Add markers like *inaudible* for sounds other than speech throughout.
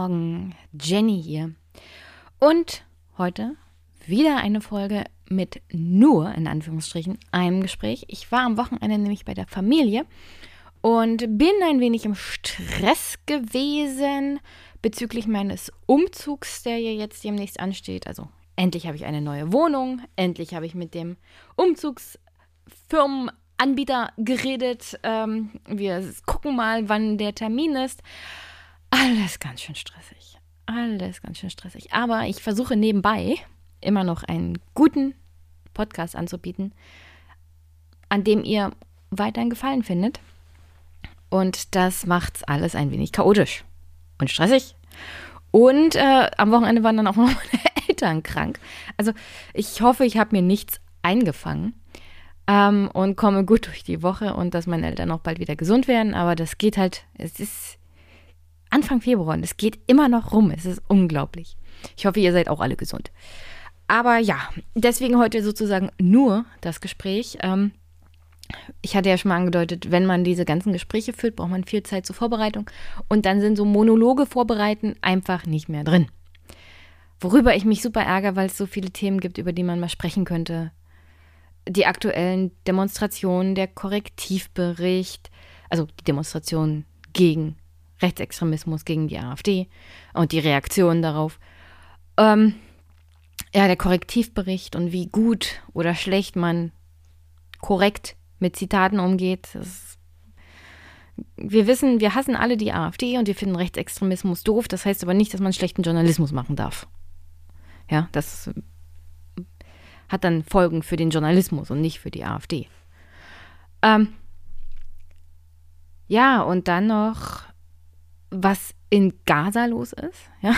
Morgen, Jenny hier. Und heute wieder eine Folge mit nur, in Anführungsstrichen, einem Gespräch. Ich war am Wochenende nämlich bei der Familie und bin ein wenig im Stress gewesen bezüglich meines Umzugs, der ja jetzt demnächst ansteht. Also endlich habe ich eine neue Wohnung, endlich habe ich mit dem Umzugsfirmenanbieter geredet. Ähm, wir gucken mal, wann der Termin ist. Alles ganz schön stressig. Alles ganz schön stressig. Aber ich versuche nebenbei immer noch einen guten Podcast anzubieten, an dem ihr weiterhin Gefallen findet. Und das macht alles ein wenig chaotisch und stressig. Und äh, am Wochenende waren dann auch *laughs* noch meine Eltern krank. Also ich hoffe, ich habe mir nichts eingefangen ähm, und komme gut durch die Woche und dass meine Eltern auch bald wieder gesund werden. Aber das geht halt, es ist Anfang Februar und es geht immer noch rum. Es ist unglaublich. Ich hoffe, ihr seid auch alle gesund. Aber ja, deswegen heute sozusagen nur das Gespräch. Ähm, ich hatte ja schon mal angedeutet, wenn man diese ganzen Gespräche führt, braucht man viel Zeit zur Vorbereitung. Und dann sind so Monologe vorbereiten einfach nicht mehr drin. Worüber ich mich super ärgere, weil es so viele Themen gibt, über die man mal sprechen könnte. Die aktuellen Demonstrationen, der Korrektivbericht, also die Demonstrationen gegen Rechtsextremismus, gegen die AfD und die Reaktionen darauf. Ähm, ja, der Korrektivbericht und wie gut oder schlecht man korrekt mit Zitaten umgeht. Das, wir wissen, wir hassen alle die AfD und wir finden Rechtsextremismus doof. Das heißt aber nicht, dass man schlechten Journalismus machen darf. Ja, das hat dann Folgen für den Journalismus und nicht für die AfD. Ähm, ja, und dann noch, was in Gaza los ist. Ja.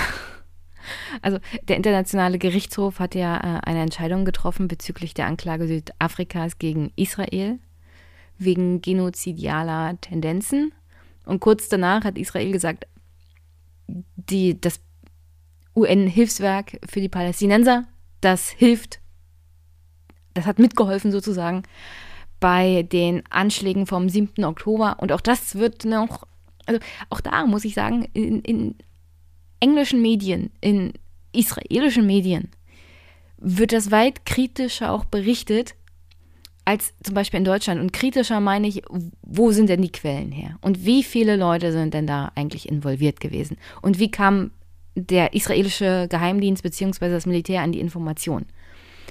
Also der Internationale Gerichtshof hat ja äh, eine Entscheidung getroffen bezüglich der Anklage Südafrikas gegen Israel wegen genozidialer Tendenzen. Und kurz danach hat Israel gesagt, die, das UN-Hilfswerk für die Palästinenser, das hilft, das hat mitgeholfen sozusagen bei den Anschlägen vom 7. Oktober. Und auch das wird noch, also auch da muss ich sagen, in, in englischen Medien, in israelischen Medien wird das weit kritischer auch berichtet als zum Beispiel in Deutschland. Und kritischer meine ich, wo sind denn die Quellen her? Und wie viele Leute sind denn da eigentlich involviert gewesen? Und wie kam der israelische Geheimdienst bzw. das Militär an die Information?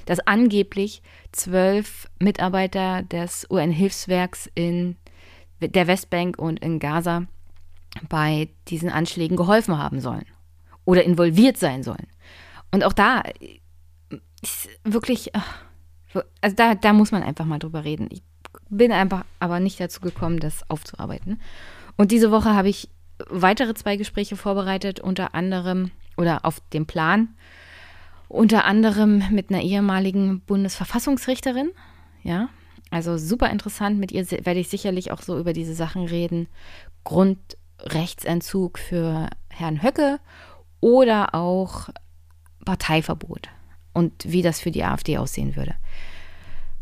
Dass angeblich zwölf Mitarbeiter des UN-Hilfswerks in der Westbank und in Gaza bei diesen Anschlägen geholfen haben sollen oder involviert sein sollen. Und auch da ist wirklich. Ach, also da, da muss man einfach mal drüber reden. Ich bin einfach aber nicht dazu gekommen, das aufzuarbeiten. Und diese Woche habe ich weitere zwei Gespräche vorbereitet, unter anderem oder auf dem Plan, unter anderem mit einer ehemaligen Bundesverfassungsrichterin. Ja, also super interessant. Mit ihr werde ich sicherlich auch so über diese Sachen reden. Grundrechtsentzug für Herrn Höcke oder auch Parteiverbot und wie das für die AfD aussehen würde.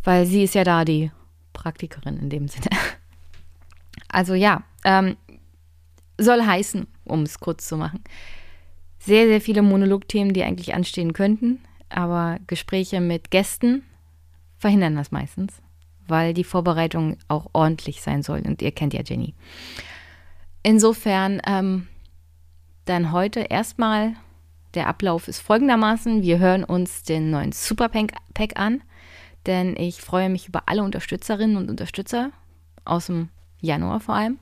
Weil sie ist ja da die Praktikerin in dem Sinne. *laughs* Also ja, ähm, soll heißen, um es kurz zu machen, sehr, sehr viele Monologthemen, die eigentlich anstehen könnten, aber Gespräche mit Gästen verhindern das meistens, weil die Vorbereitung auch ordentlich sein soll und ihr kennt ja Jenny. Insofern ähm, dann heute erstmal der Ablauf ist folgendermaßen. Wir hören uns den neuen Superpack an, denn ich freue mich über alle Unterstützerinnen und Unterstützer aus dem Januar vor allem.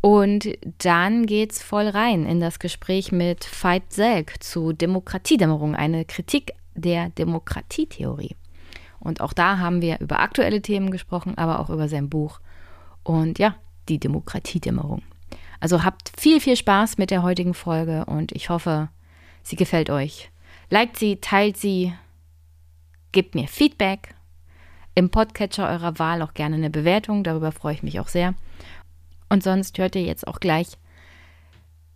Und dann geht's voll rein in das Gespräch mit Veit Selk zu Demokratiedämmerung, eine Kritik der Demokratietheorie. Und auch da haben wir über aktuelle Themen gesprochen, aber auch über sein Buch und ja, die Demokratiedämmerung. Also habt viel, viel Spaß mit der heutigen Folge und ich hoffe, sie gefällt euch. Liked sie, teilt sie, gebt mir Feedback. Im Podcatcher eurer Wahl auch gerne eine Bewertung, darüber freue ich mich auch sehr. Und sonst hört ihr jetzt auch gleich,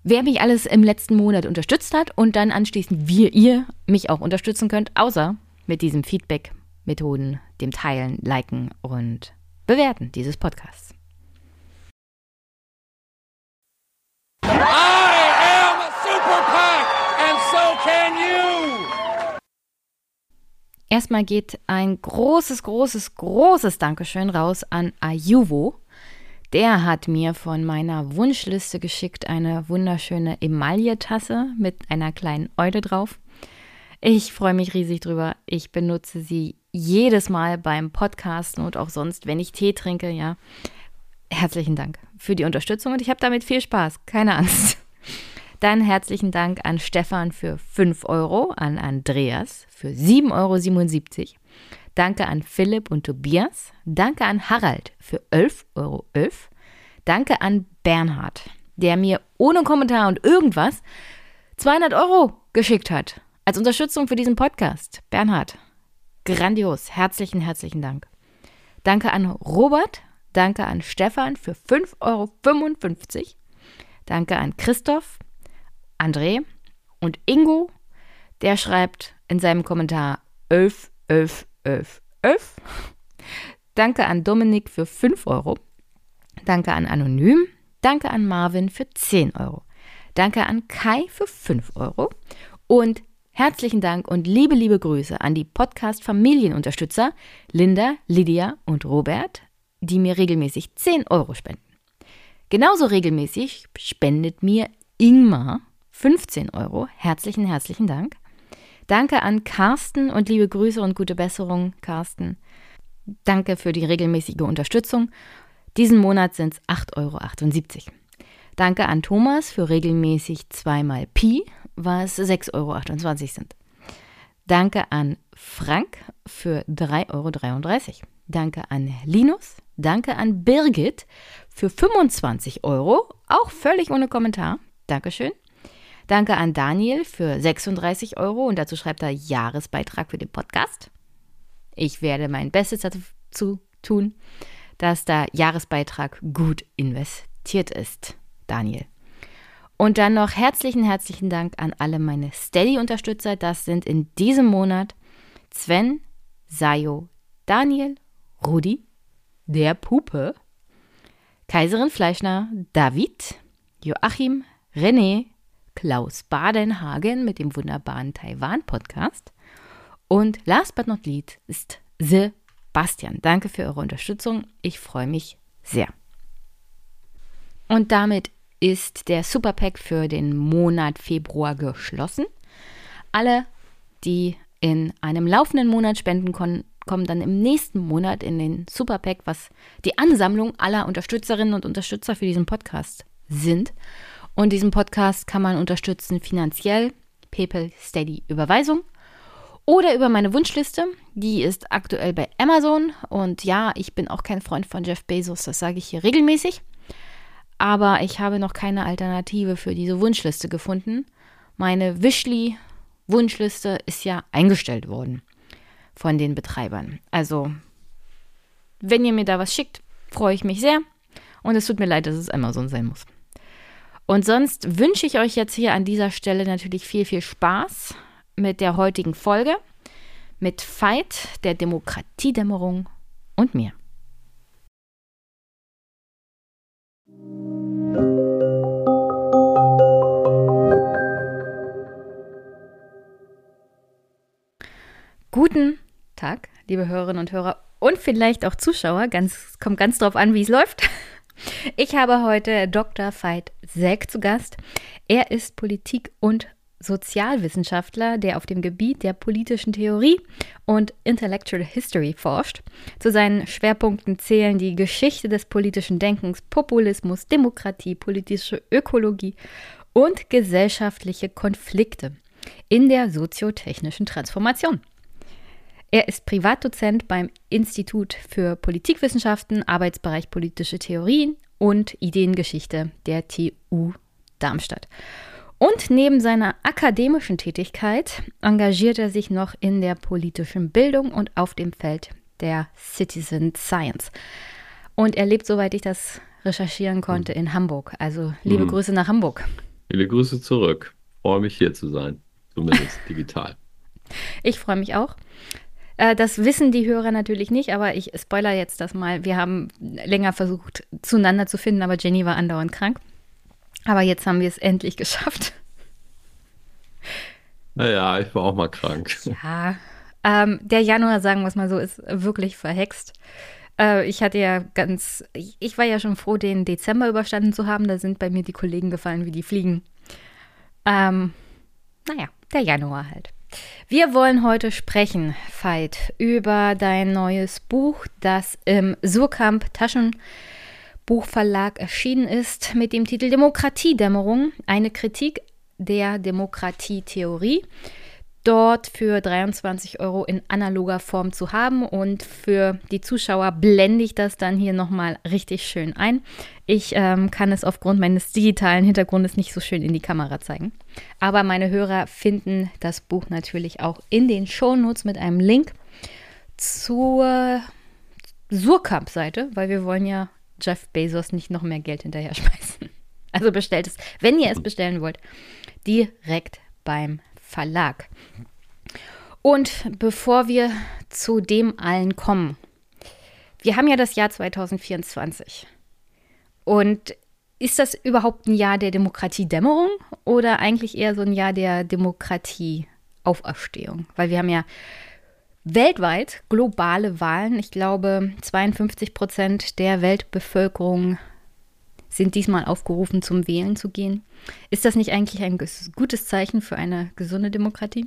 wer mich alles im letzten Monat unterstützt hat und dann anschließend, wie ihr mich auch unterstützen könnt, außer mit diesen Feedback-Methoden, dem Teilen, Liken und Bewerten dieses Podcasts. I am a super PAC and so can you. Erstmal geht ein großes, großes, großes Dankeschön raus an Ayuvo. Der hat mir von meiner Wunschliste geschickt eine wunderschöne Emaille-Tasse mit einer kleinen Eule drauf. Ich freue mich riesig drüber. Ich benutze sie jedes Mal beim Podcasten und auch sonst, wenn ich Tee trinke, ja. Herzlichen Dank für die Unterstützung und ich habe damit viel Spaß. Keine Angst. Dann herzlichen Dank an Stefan für 5 Euro, an Andreas für 7,77 Euro. Danke an Philipp und Tobias. Danke an Harald für 11,11 Euro. Danke an Bernhard, der mir ohne Kommentar und irgendwas 200 Euro geschickt hat. Als Unterstützung für diesen Podcast. Bernhard, grandios. Herzlichen, herzlichen Dank. Danke an Robert. Danke an Stefan für 5,55 Euro. Danke an Christoph, André und Ingo. Der schreibt in seinem Kommentar 11, 11, 11, 11. Danke an Dominik für 5 Euro. Danke an Anonym. Danke an Marvin für 10 Euro. Danke an Kai für 5 Euro. Und herzlichen Dank und liebe, liebe Grüße an die Podcast-Familienunterstützer Linda, Lydia und Robert, die mir regelmäßig 10 Euro spenden. Genauso regelmäßig spendet mir Ingmar 15 Euro. Herzlichen, herzlichen Dank. Danke an Carsten und liebe Grüße und gute Besserung, Carsten. Danke für die regelmäßige Unterstützung. Diesen Monat sind es 8,78 Euro. Danke an Thomas für regelmäßig zweimal Pi, was 6,28 Euro sind. Danke an Frank für 3,33 Euro. Danke an Linus. Danke an Birgit für 25 Euro, auch völlig ohne Kommentar. Dankeschön. Danke an Daniel für 36 Euro und dazu schreibt er Jahresbeitrag für den Podcast. Ich werde mein Bestes dazu tun, dass der Jahresbeitrag gut investiert ist, Daniel. Und dann noch herzlichen, herzlichen Dank an alle meine Steady-Unterstützer. Das sind in diesem Monat Sven, Sayo, Daniel, Rudi, der Pupe, Kaiserin Fleischner, David, Joachim, René, Klaus Badenhagen mit dem wunderbaren Taiwan-Podcast. Und last but not least ist Sebastian. Danke für eure Unterstützung. Ich freue mich sehr. Und damit ist der Superpack für den Monat Februar geschlossen. Alle, die in einem laufenden Monat spenden konnten, kommen dann im nächsten Monat in den Superpack, was die Ansammlung aller Unterstützerinnen und Unterstützer für diesen Podcast sind. Und diesen Podcast kann man unterstützen finanziell, PayPal, Steady, Überweisung oder über meine Wunschliste. Die ist aktuell bei Amazon. Und ja, ich bin auch kein Freund von Jeff Bezos, das sage ich hier regelmäßig. Aber ich habe noch keine Alternative für diese Wunschliste gefunden. Meine Wishly-Wunschliste ist ja eingestellt worden von den Betreibern. Also, wenn ihr mir da was schickt, freue ich mich sehr. Und es tut mir leid, dass es Amazon sein muss. Und sonst wünsche ich euch jetzt hier an dieser Stelle natürlich viel, viel Spaß mit der heutigen Folge, mit Fight, der Demokratiedämmerung und mir. Guten Tag, liebe Hörerinnen und Hörer und vielleicht auch Zuschauer. Ganz, kommt ganz drauf an, wie es läuft. Ich habe heute Dr. Veit Säck zu Gast. Er ist Politik- und Sozialwissenschaftler, der auf dem Gebiet der politischen Theorie und Intellectual History forscht. Zu seinen Schwerpunkten zählen die Geschichte des politischen Denkens, Populismus, Demokratie, politische Ökologie und gesellschaftliche Konflikte in der soziotechnischen Transformation. Er ist Privatdozent beim Institut für Politikwissenschaften, Arbeitsbereich politische Theorien und Ideengeschichte der TU Darmstadt. Und neben seiner akademischen Tätigkeit engagiert er sich noch in der politischen Bildung und auf dem Feld der Citizen Science. Und er lebt, soweit ich das recherchieren konnte, in Hamburg. Also liebe mhm. Grüße nach Hamburg. Viele Grüße zurück. Freue mich hier zu sein, zumindest *laughs* digital. Ich freue mich auch. Äh, das wissen die Hörer natürlich nicht, aber ich spoiler jetzt das mal. Wir haben länger versucht, zueinander zu finden, aber Jenny war andauernd krank. Aber jetzt haben wir es endlich geschafft. Naja, ich war auch mal krank. Ja, Ähm, der Januar, sagen wir es mal so, ist wirklich verhext. Äh, ich hatte ja ganz, ich, ich, war ja schon froh, den Dezember überstanden zu haben. Da sind bei mir die Kollegen gefallen wie die Fliegen. Ähm, naja, der Januar halt. Wir wollen heute sprechen, Veit, über dein neues Buch, das im Surkamp Taschenbuchverlag erschienen ist, mit dem Titel Demokratiedämmerung, eine Kritik der Demokratietheorie dort für 23 Euro in analoger Form zu haben. Und für die Zuschauer blende ich das dann hier nochmal richtig schön ein. Ich ähm, kann es aufgrund meines digitalen Hintergrundes nicht so schön in die Kamera zeigen. Aber meine Hörer finden das Buch natürlich auch in den Shownotes mit einem Link zur Surkamp-Seite, weil wir wollen ja Jeff Bezos nicht noch mehr Geld hinterher *laughs* schmeißen. Also bestellt es, wenn ihr es bestellen wollt, direkt beim Verlag. Und bevor wir zu dem allen kommen, wir haben ja das Jahr 2024. Und ist das überhaupt ein Jahr der Demokratiedämmerung oder eigentlich eher so ein Jahr der Demokratieauferstehung? Weil wir haben ja weltweit globale Wahlen. Ich glaube, 52 Prozent der Weltbevölkerung sind diesmal aufgerufen, zum Wählen zu gehen. Ist das nicht eigentlich ein gutes Zeichen für eine gesunde Demokratie?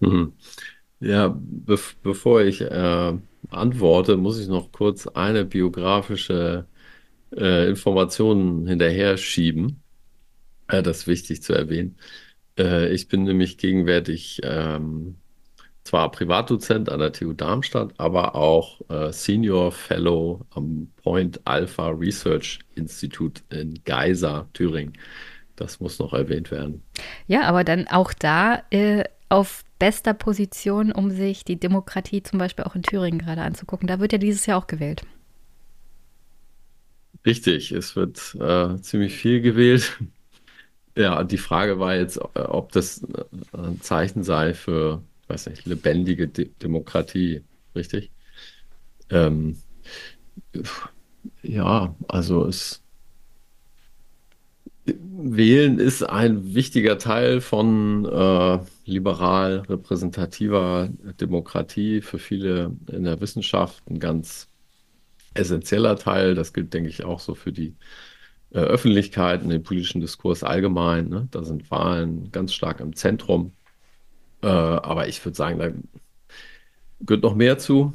Mhm. Ja, be bevor ich äh, antworte, muss ich noch kurz eine biografische äh, Information hinterher schieben. Äh, das ist wichtig zu erwähnen. Äh, ich bin nämlich gegenwärtig ähm, zwar Privatdozent an der TU Darmstadt, aber auch äh, Senior Fellow am Point Alpha Research Institute in Geisa, Thüringen. Das muss noch erwähnt werden. Ja, aber dann auch da äh, auf bester Position, um sich die Demokratie zum Beispiel auch in Thüringen gerade anzugucken. Da wird ja dieses Jahr auch gewählt. Richtig, es wird äh, ziemlich viel gewählt. Ja, die Frage war jetzt, äh, ob das äh, ein Zeichen sei für weiß nicht, lebendige De Demokratie, richtig? Ähm, ja, also es Wählen ist ein wichtiger Teil von äh, liberal repräsentativer Demokratie für viele in der Wissenschaft, ein ganz essentieller Teil. Das gilt, denke ich, auch so für die äh, Öffentlichkeit und den politischen Diskurs allgemein. Ne? Da sind Wahlen ganz stark im Zentrum. Äh, aber ich würde sagen, da gehört noch mehr zu,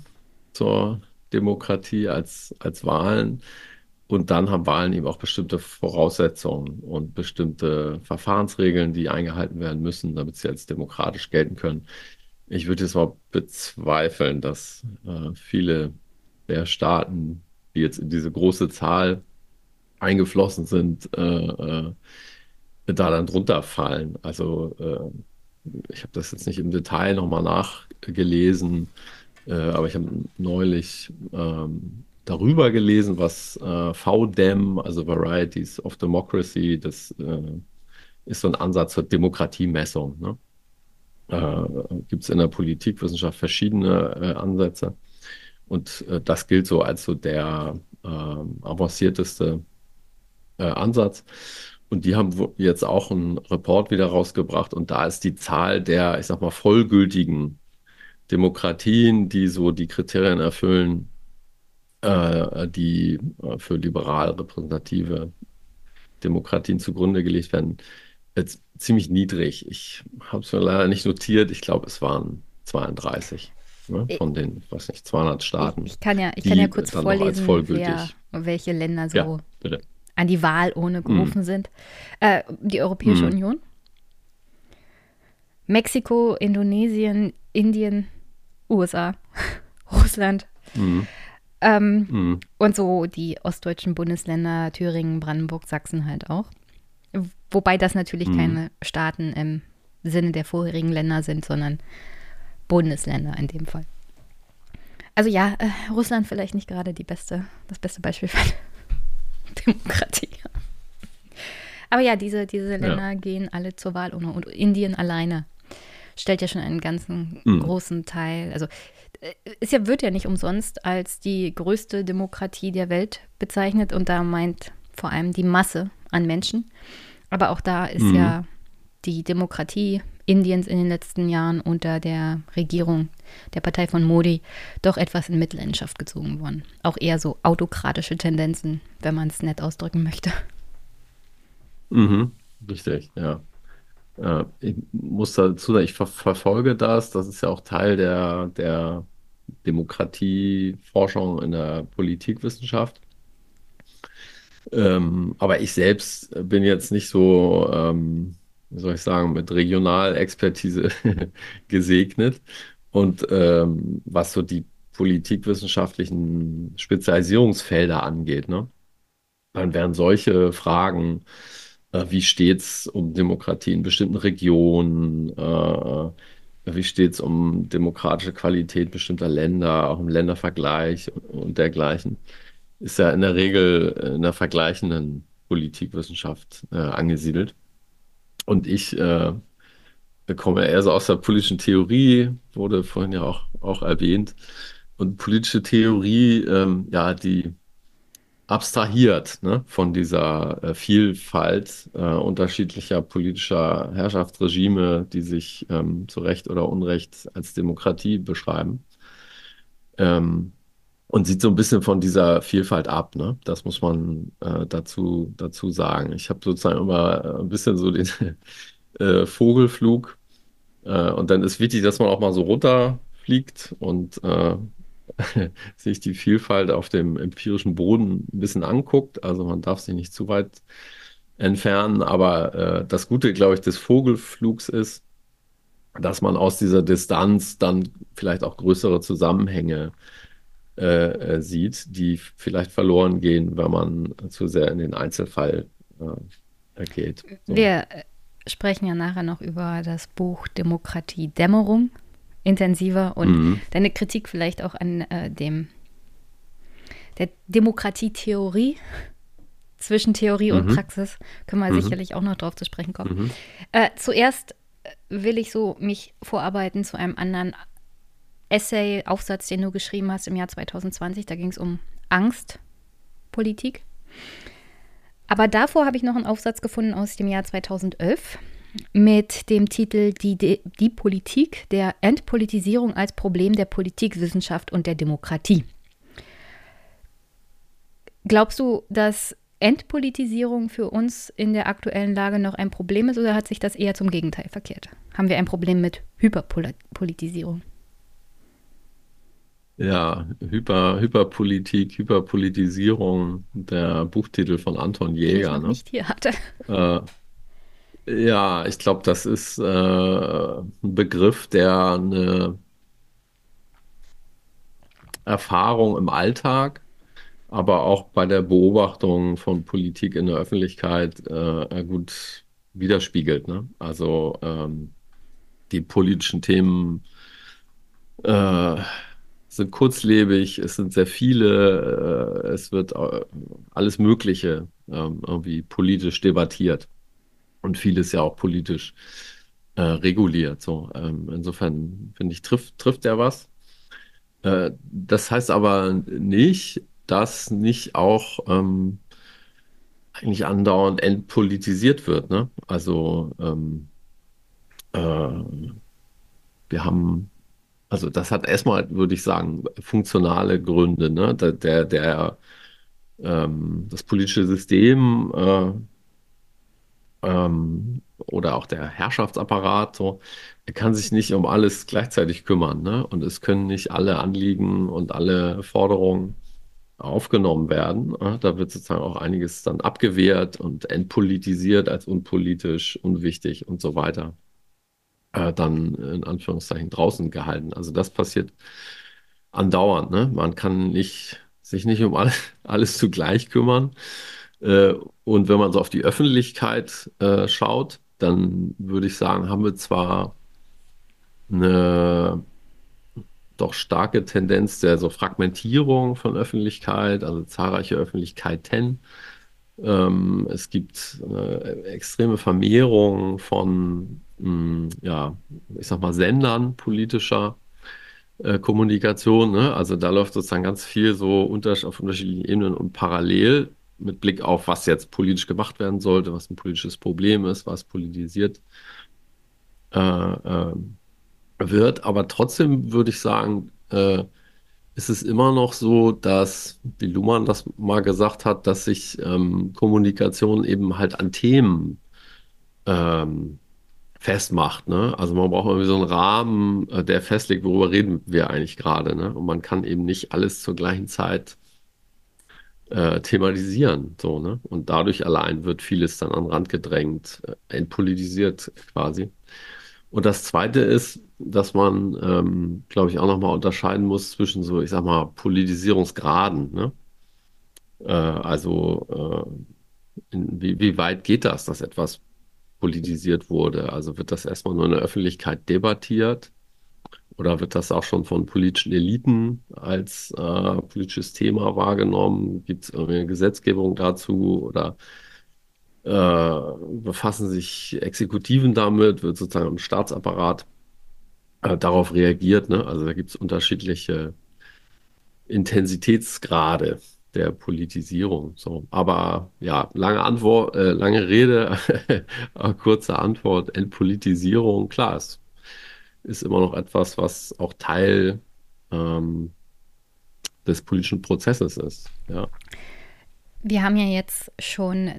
zur Demokratie als, als Wahlen. Und dann haben Wahlen eben auch bestimmte Voraussetzungen und bestimmte Verfahrensregeln, die eingehalten werden müssen, damit sie als demokratisch gelten können. Ich würde jetzt mal bezweifeln, dass äh, viele der Staaten, die jetzt in diese große Zahl eingeflossen sind, äh, äh, da dann drunter fallen. Also äh, ich habe das jetzt nicht im Detail nochmal nachgelesen, äh, aber ich habe neulich ähm, darüber gelesen, was äh, VDEM, also Varieties of Democracy, das äh, ist so ein Ansatz zur Demokratiemessung. Ne? Äh, Gibt es in der Politikwissenschaft verschiedene äh, Ansätze. Und äh, das gilt so als so der ähm, avancierteste äh, Ansatz. Und die haben jetzt auch einen Report wieder rausgebracht und da ist die Zahl der, ich sag mal, vollgültigen Demokratien, die so die Kriterien erfüllen, äh, die äh, für liberal repräsentative Demokratien zugrunde gelegt werden, jetzt ziemlich niedrig. Ich habe es mir leider nicht notiert. Ich glaube, es waren 32 ne, von den, weiß nicht, 200 Staaten. Ich, ich kann ja, ich kann ja kurz vorlesen, wer, welche Länder so ja, bitte an die Wahl ohne gerufen mhm. sind. Äh, die Europäische mhm. Union, Mexiko, Indonesien, Indien, USA, *laughs* Russland. Mhm. Ähm, mhm. Und so die ostdeutschen Bundesländer, Thüringen, Brandenburg, Sachsen halt auch. Wobei das natürlich mhm. keine Staaten im Sinne der vorherigen Länder sind, sondern Bundesländer in dem Fall. Also ja, äh, Russland vielleicht nicht gerade die beste, das beste Beispiel für Demokratie. Aber ja, diese, diese Länder ja. gehen alle zur Wahl ohne. Und Indien alleine stellt ja schon einen ganzen mhm. großen Teil. Also es ja, wird ja nicht umsonst als die größte Demokratie der Welt bezeichnet. Und da meint vor allem die Masse an Menschen. Aber auch da ist mhm. ja die Demokratie Indiens in den letzten Jahren unter der Regierung der Partei von Modi doch etwas in Mitleidenschaft gezogen worden. Auch eher so autokratische Tendenzen, wenn man es nett ausdrücken möchte. Mhm, richtig, ja. Äh, ich muss dazu sagen, ich ver verfolge das. Das ist ja auch Teil der, der Demokratieforschung in der Politikwissenschaft. Ähm, aber ich selbst bin jetzt nicht so, ähm, wie soll ich sagen, mit Regionalexpertise *laughs* gesegnet. Und ähm, was so die politikwissenschaftlichen Spezialisierungsfelder angeht, ne? Dann werden solche Fragen, äh, wie steht es um Demokratie in bestimmten Regionen, äh, wie steht es um demokratische Qualität bestimmter Länder, auch im Ländervergleich und dergleichen, ist ja in der Regel in der vergleichenden Politikwissenschaft äh, angesiedelt. Und ich äh, komme eher so aus der politischen Theorie, wurde vorhin ja auch, auch erwähnt. Und politische Theorie, ähm, ja, die abstrahiert ne, von dieser äh, Vielfalt äh, unterschiedlicher politischer Herrschaftsregime, die sich ähm, zu Recht oder Unrecht als Demokratie beschreiben. Ähm, und sieht so ein bisschen von dieser Vielfalt ab, ne? Das muss man äh, dazu, dazu sagen. Ich habe sozusagen immer ein bisschen so den *laughs* äh, Vogelflug. Äh, und dann ist wichtig, dass man auch mal so runterfliegt und äh, *laughs* sich die Vielfalt auf dem empirischen Boden ein bisschen anguckt. Also man darf sich nicht zu weit entfernen. Aber äh, das Gute, glaube ich, des Vogelflugs ist, dass man aus dieser Distanz dann vielleicht auch größere Zusammenhänge äh, äh sieht, die vielleicht verloren gehen, wenn man zu sehr in den Einzelfall äh, geht. So. Wir sprechen ja nachher noch über das Buch Demokratie Dämmerung intensiver und mhm. deine Kritik vielleicht auch an äh, dem der Demokratietheorie *laughs* zwischen Theorie mhm. und Praxis können wir mhm. sicherlich auch noch drauf zu sprechen kommen. Mhm. Äh, zuerst will ich so mich vorarbeiten zu einem anderen Essay, Aufsatz, den du geschrieben hast im Jahr 2020. Da ging es um Angstpolitik. Aber davor habe ich noch einen Aufsatz gefunden aus dem Jahr 2011 mit dem Titel die, die Politik der Entpolitisierung als Problem der Politikwissenschaft und der Demokratie. Glaubst du, dass Entpolitisierung für uns in der aktuellen Lage noch ein Problem ist oder hat sich das eher zum Gegenteil verkehrt? Haben wir ein Problem mit Hyperpolitisierung? Ja, Hyper, Hyperpolitik, Hyperpolitisierung, der Buchtitel von Anton Jäger. Den ich ne? nicht hier hatte. Äh, ja, ich glaube, das ist äh, ein Begriff, der eine Erfahrung im Alltag, aber auch bei der Beobachtung von Politik in der Öffentlichkeit äh, gut widerspiegelt. Ne? Also ähm, die politischen Themen äh, sind kurzlebig, es sind sehr viele, äh, es wird äh, alles Mögliche ähm, irgendwie politisch debattiert und vieles ja auch politisch äh, reguliert. So, ähm, insofern finde ich, trifft, trifft er was. Äh, das heißt aber nicht, dass nicht auch ähm, eigentlich andauernd entpolitisiert wird. Ne? Also ähm, äh, wir haben, also das hat erstmal, würde ich sagen, funktionale Gründe. Ne? Der, der, der ähm, das politische System äh, ähm, oder auch der Herrschaftsapparat, so, kann sich nicht um alles gleichzeitig kümmern, ne? Und es können nicht alle Anliegen und alle Forderungen aufgenommen werden. Ne? Da wird sozusagen auch einiges dann abgewehrt und entpolitisiert als unpolitisch, unwichtig und so weiter. Äh, dann in Anführungszeichen draußen gehalten. Also das passiert andauernd. Ne? Man kann nicht, sich nicht um alles, *laughs* alles zugleich kümmern. Äh, und wenn man so auf die Öffentlichkeit äh, schaut, dann würde ich sagen, haben wir zwar eine doch starke Tendenz der so Fragmentierung von Öffentlichkeit, also zahlreiche Öffentlichkeiten. Ähm, es gibt eine extreme Vermehrung von, mh, hm, ja, ich sag mal, Sendern politischer äh, Kommunikation. Ne? Also da läuft sozusagen ganz viel so unter, auf unterschiedlichen Ebenen und parallel mit Blick auf, was jetzt politisch gemacht werden sollte, was ein politisches Problem ist, was politisiert äh, äh, wird. Aber trotzdem würde ich sagen, äh, ist es immer noch so, dass, wie Luhmann das mal gesagt hat, dass sich ähm, Kommunikation eben halt an Themen ähm, festmacht. Ne? Also man braucht irgendwie so einen Rahmen, äh, der festlegt, worüber reden wir eigentlich gerade. Ne? Und man kann eben nicht alles zur gleichen Zeit äh, thematisieren. So, ne? Und dadurch allein wird vieles dann an den Rand gedrängt, äh, entpolitisiert quasi. Und das Zweite ist, dass man, ähm, glaube ich, auch nochmal unterscheiden muss zwischen so, ich sag mal, Politisierungsgraden. Ne? Äh, also äh, in, wie, wie weit geht das, dass etwas politisiert wurde? Also wird das erstmal nur in der Öffentlichkeit debattiert? Oder wird das auch schon von politischen Eliten als äh, politisches Thema wahrgenommen? Gibt es irgendeine Gesetzgebung dazu? Oder äh, befassen sich Exekutiven damit? Wird sozusagen im Staatsapparat äh, darauf reagiert? Ne? Also da gibt es unterschiedliche Intensitätsgrade der Politisierung. So, aber ja, lange Antwort, äh, lange Rede, *laughs* kurze Antwort. Entpolitisierung, klar, es ist immer noch etwas, was auch Teil ähm, des politischen Prozesses ist. Ja. Wir haben ja jetzt schon.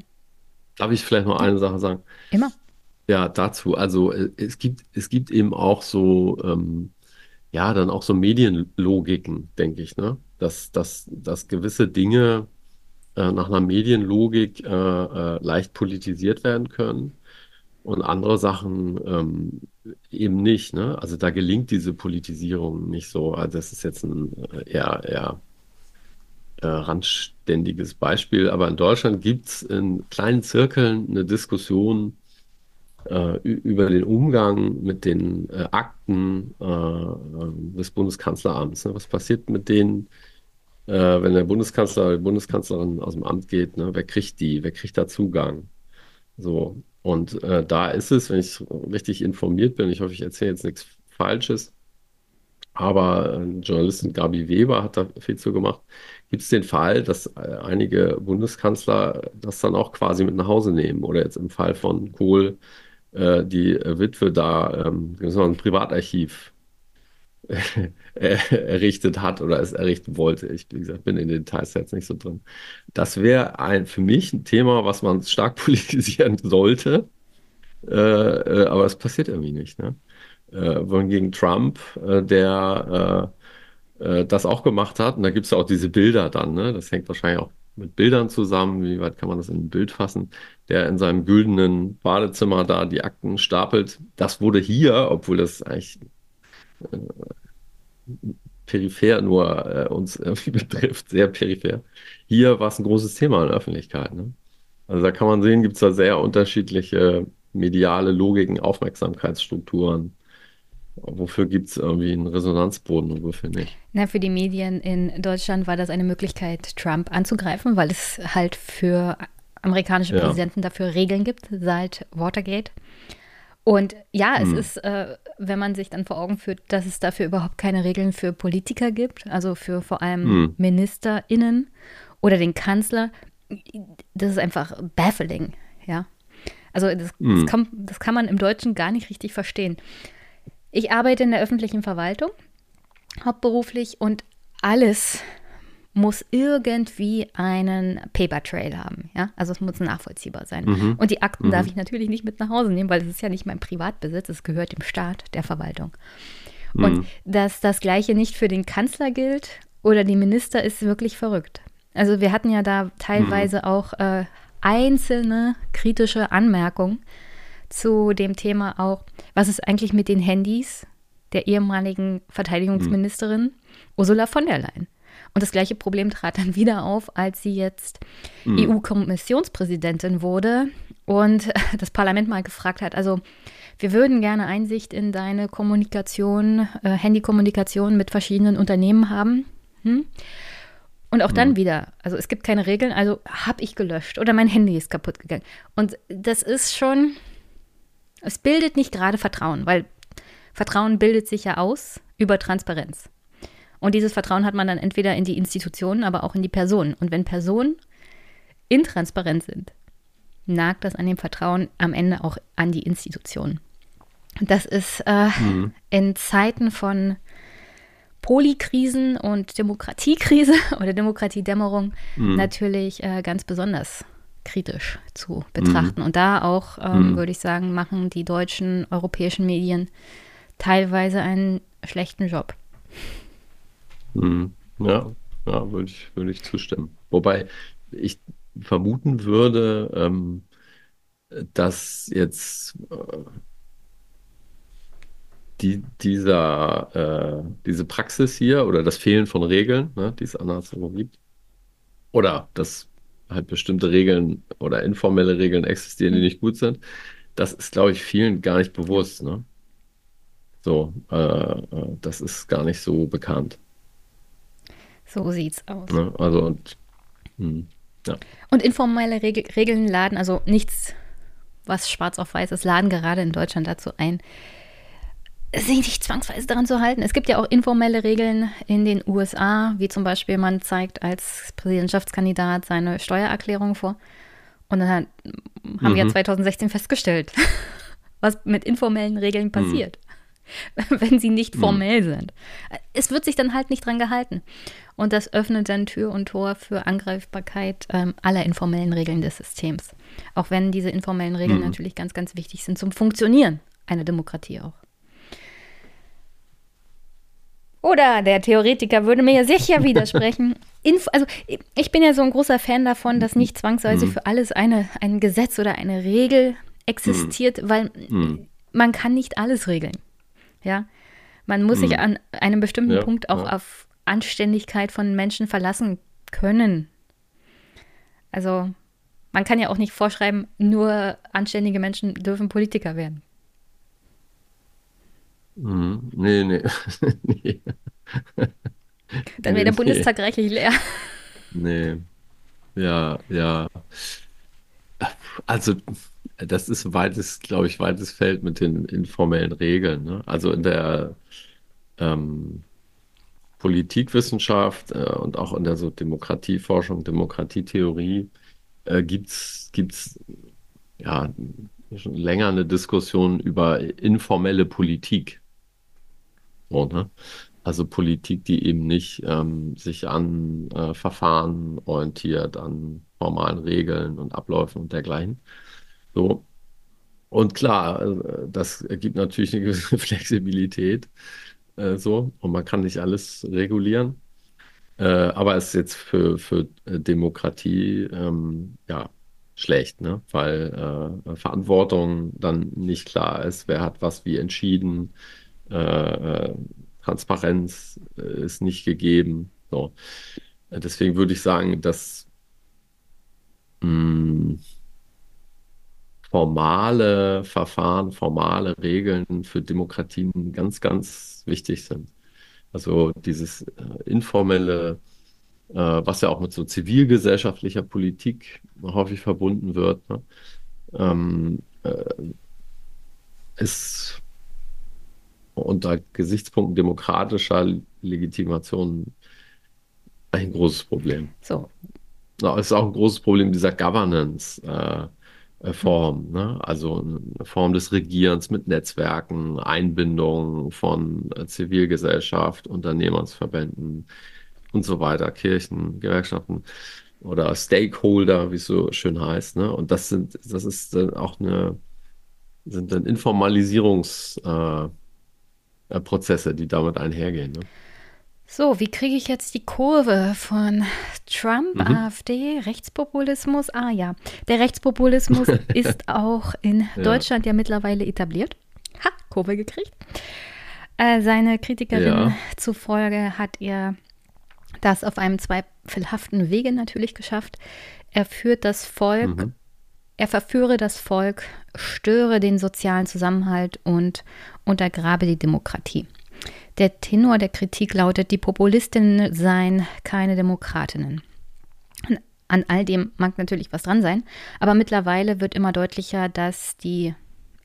Darf ich vielleicht noch eine Sache sagen? Immer. Ja, dazu. Also äh, es gibt, es gibt eben auch so, ähm, ja, dann auch so Medienlogiken, denke ich, ne? Dass, dass, dass gewisse Dinge äh, nach einer Medienlogik äh, äh, leicht politisiert werden können und andere Sachen ähm, eben nicht. Ne? Also da gelingt diese Politisierung nicht so. Also das ist jetzt ein äh, eher, eher äh, randständiges Beispiel. Aber in Deutschland gibt es in kleinen Zirkeln eine Diskussion äh, über den Umgang mit den Akten des Bundeskanzleramts. Ne? Was passiert mit denen? Äh, wenn der Bundeskanzler oder die Bundeskanzlerin aus dem Amt geht, ne? wer kriegt die, wer kriegt da Zugang? So, und äh, da ist es, wenn ich richtig informiert bin, ich hoffe, ich erzähle jetzt nichts Falsches, aber äh, Journalistin Gabi Weber hat da viel zu gemacht, gibt es den Fall, dass äh, einige Bundeskanzler das dann auch quasi mit nach Hause nehmen oder jetzt im Fall von Kohl äh, die Witwe da ähm, ein Privatarchiv *laughs* errichtet hat oder es errichten wollte. Ich, wie gesagt, bin in den Details jetzt nicht so drin. Das wäre ein, für mich ein Thema, was man stark *laughs* politisieren sollte. Äh, äh, aber es passiert irgendwie nicht. Ne? Äh, gegen Trump, äh, der äh, äh, das auch gemacht hat, und da gibt es ja auch diese Bilder dann, ne? das hängt wahrscheinlich auch mit Bildern zusammen, wie weit kann man das in ein Bild fassen, der in seinem güldenen Badezimmer da die Akten stapelt. Das wurde hier, obwohl das eigentlich peripher nur äh, uns irgendwie *laughs* betrifft, sehr peripher. Hier war es ein großes Thema in der Öffentlichkeit. Ne? Also da kann man sehen, gibt es da sehr unterschiedliche mediale Logiken, Aufmerksamkeitsstrukturen. Wofür gibt es irgendwie einen Resonanzboden und wofür nicht? Na, für die Medien in Deutschland war das eine Möglichkeit, Trump anzugreifen, weil es halt für amerikanische ja. Präsidenten dafür Regeln gibt seit Watergate. Und ja, es hm. ist, äh, wenn man sich dann vor Augen führt, dass es dafür überhaupt keine Regeln für Politiker gibt, also für vor allem hm. MinisterInnen oder den Kanzler, das ist einfach baffling, ja. Also das, hm. das, kann, das kann man im Deutschen gar nicht richtig verstehen. Ich arbeite in der öffentlichen Verwaltung, hauptberuflich, und alles muss irgendwie einen Paper Trail haben. Ja? Also es muss nachvollziehbar sein. Mhm. Und die Akten mhm. darf ich natürlich nicht mit nach Hause nehmen, weil es ist ja nicht mein Privatbesitz, es gehört dem Staat, der Verwaltung. Mhm. Und dass das Gleiche nicht für den Kanzler gilt oder die Minister, ist wirklich verrückt. Also wir hatten ja da teilweise mhm. auch äh, einzelne kritische Anmerkungen zu dem Thema auch, was ist eigentlich mit den Handys der ehemaligen Verteidigungsministerin mhm. Ursula von der Leyen? Und das gleiche Problem trat dann wieder auf, als sie jetzt mhm. EU-Kommissionspräsidentin wurde und *laughs* das Parlament mal gefragt hat, also wir würden gerne Einsicht in deine Kommunikation, äh, Handykommunikation mit verschiedenen Unternehmen haben. Hm? Und auch dann mhm. wieder, also es gibt keine Regeln, also habe ich gelöscht oder mein Handy ist kaputt gegangen. Und das ist schon, es bildet nicht gerade Vertrauen, weil Vertrauen bildet sich ja aus über Transparenz. Und dieses Vertrauen hat man dann entweder in die Institutionen, aber auch in die Personen. Und wenn Personen intransparent sind, nagt das an dem Vertrauen am Ende auch an die Institutionen. Das ist äh, mhm. in Zeiten von Polikrisen und Demokratiekrise *laughs* oder Demokratiedämmerung mhm. natürlich äh, ganz besonders kritisch zu betrachten. Mhm. Und da auch, ähm, mhm. würde ich sagen, machen die deutschen, europäischen Medien teilweise einen schlechten Job. Mhm. Ja, ja würde ich, würde ich zustimmen. Wobei ich vermuten würde, ähm, dass jetzt äh, die, dieser, äh, diese Praxis hier oder das Fehlen von Regeln, ne, die es anderswo gibt, oder dass halt bestimmte Regeln oder informelle Regeln existieren, die nicht gut sind, das ist, glaube ich, vielen gar nicht bewusst. Ne? So, äh, äh das ist gar nicht so bekannt. So sieht's aus. Ne? Also und hm, ja. Und informelle Reg Regeln laden, also nichts, was schwarz auf weiß ist, laden gerade in Deutschland dazu ein, sich nicht zwangsweise daran zu halten. Es gibt ja auch informelle Regeln in den USA, wie zum Beispiel man zeigt als Präsidentschaftskandidat seine Steuererklärung vor. Und dann haben mhm. wir 2016 festgestellt, *laughs* was mit informellen Regeln mhm. passiert. *laughs* wenn sie nicht formell mhm. sind. Es wird sich dann halt nicht dran gehalten. Und das öffnet dann Tür und Tor für Angreifbarkeit ähm, aller informellen Regeln des Systems. Auch wenn diese informellen Regeln mhm. natürlich ganz, ganz wichtig sind zum Funktionieren einer Demokratie auch. Oder der Theoretiker würde mir ja sicher *laughs* widersprechen. Info, also ich bin ja so ein großer Fan davon, dass nicht zwangsweise mhm. für alles eine, ein Gesetz oder eine Regel existiert, mhm. weil mhm. man kann nicht alles regeln. Ja, man muss sich mhm. an einem bestimmten ja, Punkt auch ja. auf Anständigkeit von Menschen verlassen können. Also man kann ja auch nicht vorschreiben, nur anständige Menschen dürfen Politiker werden. Mhm. Nee, nee. *laughs* nee. Dann wäre der Bundestag reichlich leer. Nee. Ja, ja. Also, das ist weites, glaube ich, weites Feld mit den informellen Regeln. Ne? Also in der ähm, Politikwissenschaft äh, und auch in der so Demokratieforschung, Demokratietheorie äh, gibt es ja schon länger eine Diskussion über informelle Politik. So, ne? Also Politik, die eben nicht ähm, sich an äh, Verfahren orientiert, an formalen Regeln und Abläufen und dergleichen. So. Und klar, äh, das ergibt natürlich eine gewisse *laughs* Flexibilität. Äh, so. Und man kann nicht alles regulieren. Äh, aber es ist jetzt für, für äh, Demokratie ähm, ja schlecht, ne? weil äh, Verantwortung dann nicht klar ist, wer hat was wie entschieden, äh, äh, Transparenz ist nicht gegeben. So. Deswegen würde ich sagen, dass mh, hm, formale Verfahren, formale Regeln für Demokratien ganz, ganz wichtig sind. Also dieses äh, informelle, äh, was ja auch mit so zivilgesellschaftlicher Politik häufig verbunden wird, ne? ähm, äh, ist unter Gesichtspunkten demokratischer Legitimation ein großes Problem. So. Es ist auch ein großes Problem dieser Governance-Form, äh, ne? also eine Form des Regierens mit Netzwerken, Einbindung von äh, Zivilgesellschaft, Unternehmensverbänden und so weiter, Kirchen, Gewerkschaften oder Stakeholder, wie es so schön heißt. Ne? Und das sind, das ist dann auch eine, sind dann Informalisierungs- äh, äh, die damit einhergehen. Ne? So, wie kriege ich jetzt die Kurve von Trump, mhm. AfD, Rechtspopulismus? Ah ja, der Rechtspopulismus *laughs* ist auch in Deutschland ja, ja mittlerweile etabliert. Ha, Kurve gekriegt. Äh, seine Kritikerin ja. zufolge hat er das auf einem zweifelhaften Wege natürlich geschafft. Er führt das Volk, mhm. er verführe das Volk, störe den sozialen Zusammenhalt und untergrabe die Demokratie. Der Tenor der Kritik lautet, die Populistinnen seien keine Demokratinnen. An all dem mag natürlich was dran sein, aber mittlerweile wird immer deutlicher, dass die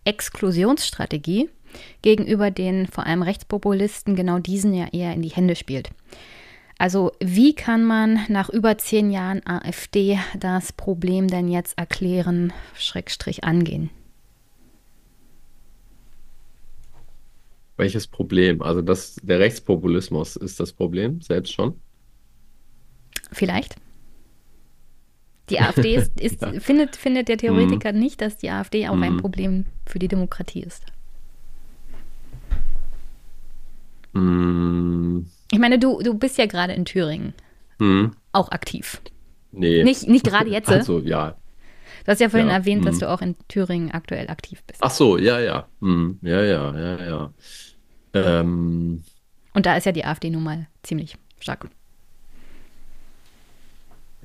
Exklusionsstrategie gegenüber den vor allem Rechtspopulisten genau diesen ja eher in die Hände spielt. Also wie kann man nach über zehn Jahren AfD das Problem denn jetzt erklären, Schrägstrich angehen? Welches Problem? Also das, der Rechtspopulismus ist das Problem, selbst schon. Vielleicht. Die *laughs* AfD ist, ist Ja. findet, findet der Mhm. Theoretiker nicht, dass die AfD auch ein Mhm. Problem für die Demokratie ist. Mm, Ich meine, du, du bist ja gerade in Thüringen mm, auch aktiv. nee. Nicht, nicht gerade jetzt. *laughs* Also, ja. Hast ja vorhin Ja, erwähnt, dass mhm. du auch in Thüringen aktuell aktiv bist. Ach so, ja, ja. Mm, ja, ja, ja, ja. Ähm, Und da ist ja die AfD nun mal ziemlich stark.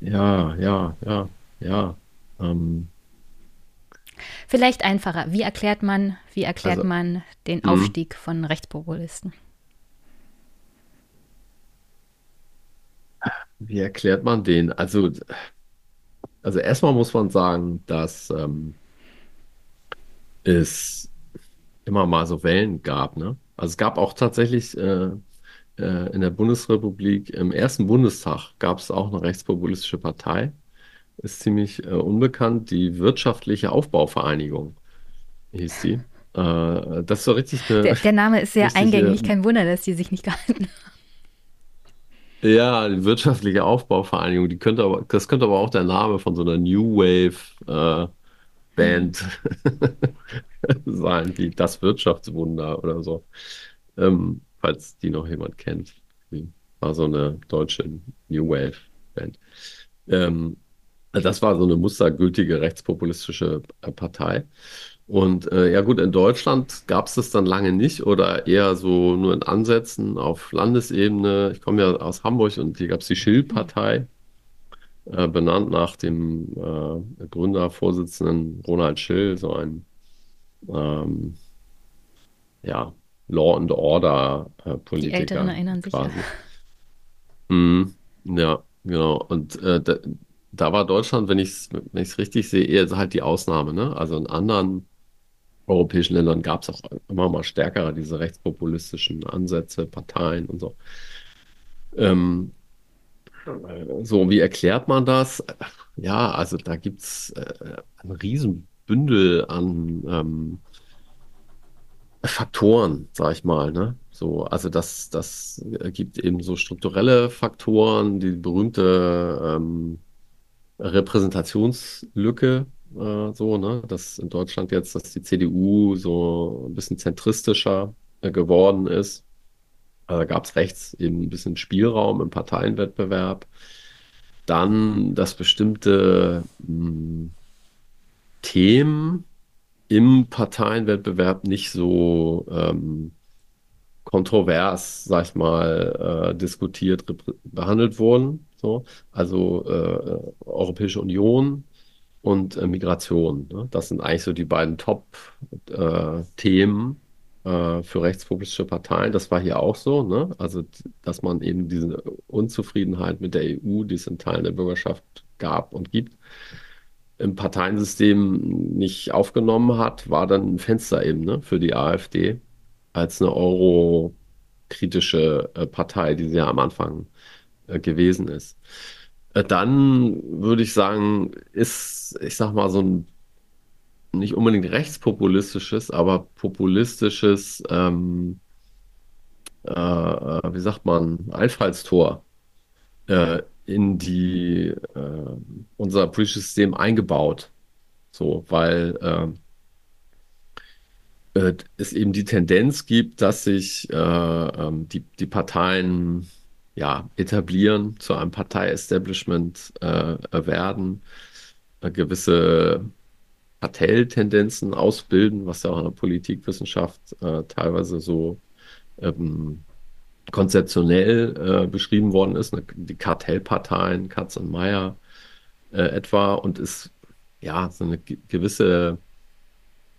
ja, ja, ja, ja. Ähm, Vielleicht einfacher. Wie erklärt man, wie erklärt Also, man den mhm. Aufstieg von Rechtspopulisten? wie erklärt man den? Also, also erstmal muss man sagen, dass ähm, es immer mal so Wellen gab, ne? Also es gab auch tatsächlich äh, äh, in der Bundesrepublik im ersten Bundestag gab es auch eine rechtspopulistische Partei. Ist ziemlich äh, unbekannt, die Wirtschaftliche Aufbauvereinigung hieß die. Äh, das ist so richtig eine Der, der Name ist sehr *laughs* eingängig. Kein Wunder, dass die sich nicht gehalten haben. Ja, die Wirtschaftliche Aufbauvereinigung, die könnte aber, das könnte aber auch der Name von so einer New Wave äh, Band *laughs* sein, wie Das Wirtschaftswunder oder so. Ähm, falls die noch jemand kennt. Die war so eine deutsche New Wave Band. Ähm, das war so eine mustergültige rechtspopulistische äh, Partei. Und äh, ja gut, in Deutschland gab es das dann lange nicht oder eher so nur in Ansätzen auf Landesebene. Ich komme ja aus Hamburg und hier gab es die Schill-Partei, äh, benannt nach dem äh, Gründer, Vorsitzenden Ronald Schill, so ein ähm, ja, Law and Order äh, Die Älteren Politiker erinnern sich ja. quasi. Mhm. Ja, genau. Und äh, da, da war Deutschland, wenn ich es wenn ich's richtig sehe, eher halt die Ausnahme, ne? Also in anderen europäischen Ländern gab es auch immer mal stärker diese rechtspopulistischen Ansätze, Parteien und so. Ähm, äh, so, wie erklärt man das? Ja, also da gibt es äh, ein Riesenbündel an ähm, Faktoren, sag ich mal, ne? So, also das, das gibt eben so strukturelle Faktoren, die berühmte ähm, Repräsentationslücke, äh, so, ne? Dass in Deutschland jetzt, dass die CDU so ein bisschen zentristischer äh, geworden ist. Also da gab es rechts eben ein bisschen Spielraum im Parteienwettbewerb. Dann, dass bestimmte mh, Themen im Parteienwettbewerb nicht so ähm, kontrovers, sag ich mal, äh, diskutiert, behandelt wurden. So. Also äh, Europäische Union und äh, Migration. Ne? Das sind eigentlich so die beiden Top-Themen äh, für rechtspopulistische Parteien. Das war hier auch so. Ne? Also, dass man eben diese Unzufriedenheit mit der EU, die es in Teilen der Bürgerschaft gab und gibt, im Parteiensystem nicht aufgenommen hat, war dann ein Fenster eben ne, für die AfD als eine eurokritische äh, Partei, die sie ja am Anfang äh, gewesen ist. Äh, dann würde ich sagen, ist, ich sag mal, so ein nicht unbedingt rechtspopulistisches, aber populistisches, ähm, äh, äh, wie sagt man, Einfallstor äh, in die, äh, unser politisches System eingebaut. So, weil ähm, äh, es eben die Tendenz gibt, dass sich äh, ähm, die, die Parteien ja, etablieren, zu einem Partei-Establishment äh, werden, äh, gewisse Kartelltendenzen ausbilden, was ja auch in der Politikwissenschaft äh, teilweise so ähm, konzeptionell äh, beschrieben worden ist, ne? Die Kartellparteien, Katz und Meier äh, etwa, und es ja so eine ge- gewisse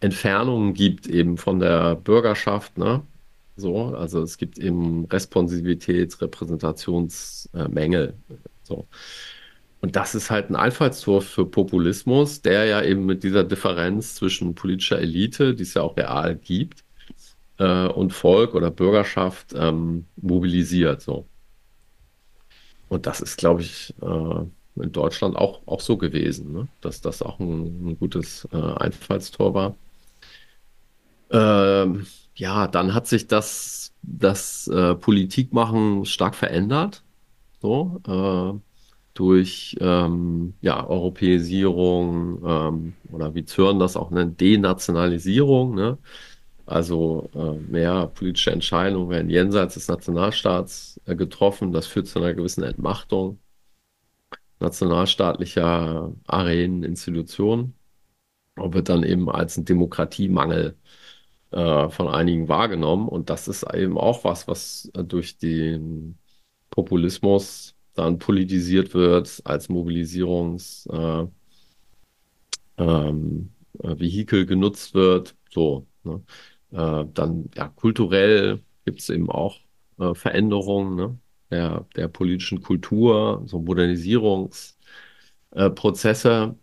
Entfernung gibt eben von der Bürgerschaft, ne? So, also es gibt eben Responsivitäts-, Repräsentationsmängel. So. Und das ist halt ein Einfallstor für Populismus, der ja eben mit dieser Differenz zwischen politischer Elite, die es ja auch real gibt, äh, und Volk oder Bürgerschaft ähm, mobilisiert. So. Und das ist, glaube ich, äh, in Deutschland auch, auch so gewesen, ne? Dass das auch ein, ein gutes äh, Einfallstor war. Ähm, ja, dann hat sich das, das äh, Politikmachen stark verändert, so, äh, durch ähm, ja, Europäisierung ähm, oder wie Zürn das auch nennt, Denationalisierung, ne? Also äh, mehr politische Entscheidungen werden jenseits des Nationalstaats äh, getroffen. Das führt zu einer gewissen Entmachtung nationalstaatlicher Arenen, Institutionen und wird dann eben als ein Demokratiemangel äh, von einigen wahrgenommen. Und das ist eben auch was, was äh, durch den Populismus dann politisiert wird, als Mobilisierungs, äh, ähm, äh, Vehikel genutzt wird. So, ne? Äh, dann ja, kulturell gibt es eben auch äh, Veränderungen ne? der, der politischen Kultur, so Modernisierungsprozesse,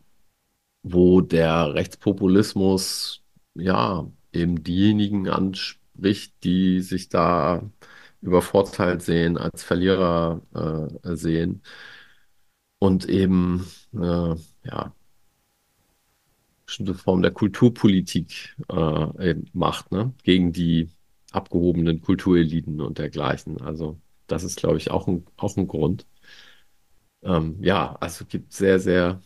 wo der Rechtspopulismus ja eben diejenigen anspricht, die sich da übervorteilt sehen, als Verlierer äh, sehen und eben äh, ja bestimmte Form der Kulturpolitik äh, macht, ne? Gegen die abgehobenen Kultureliten und dergleichen. Also das ist, glaube ich, auch ein, auch ein Grund. Ähm, ja, also gibt sehr, sehr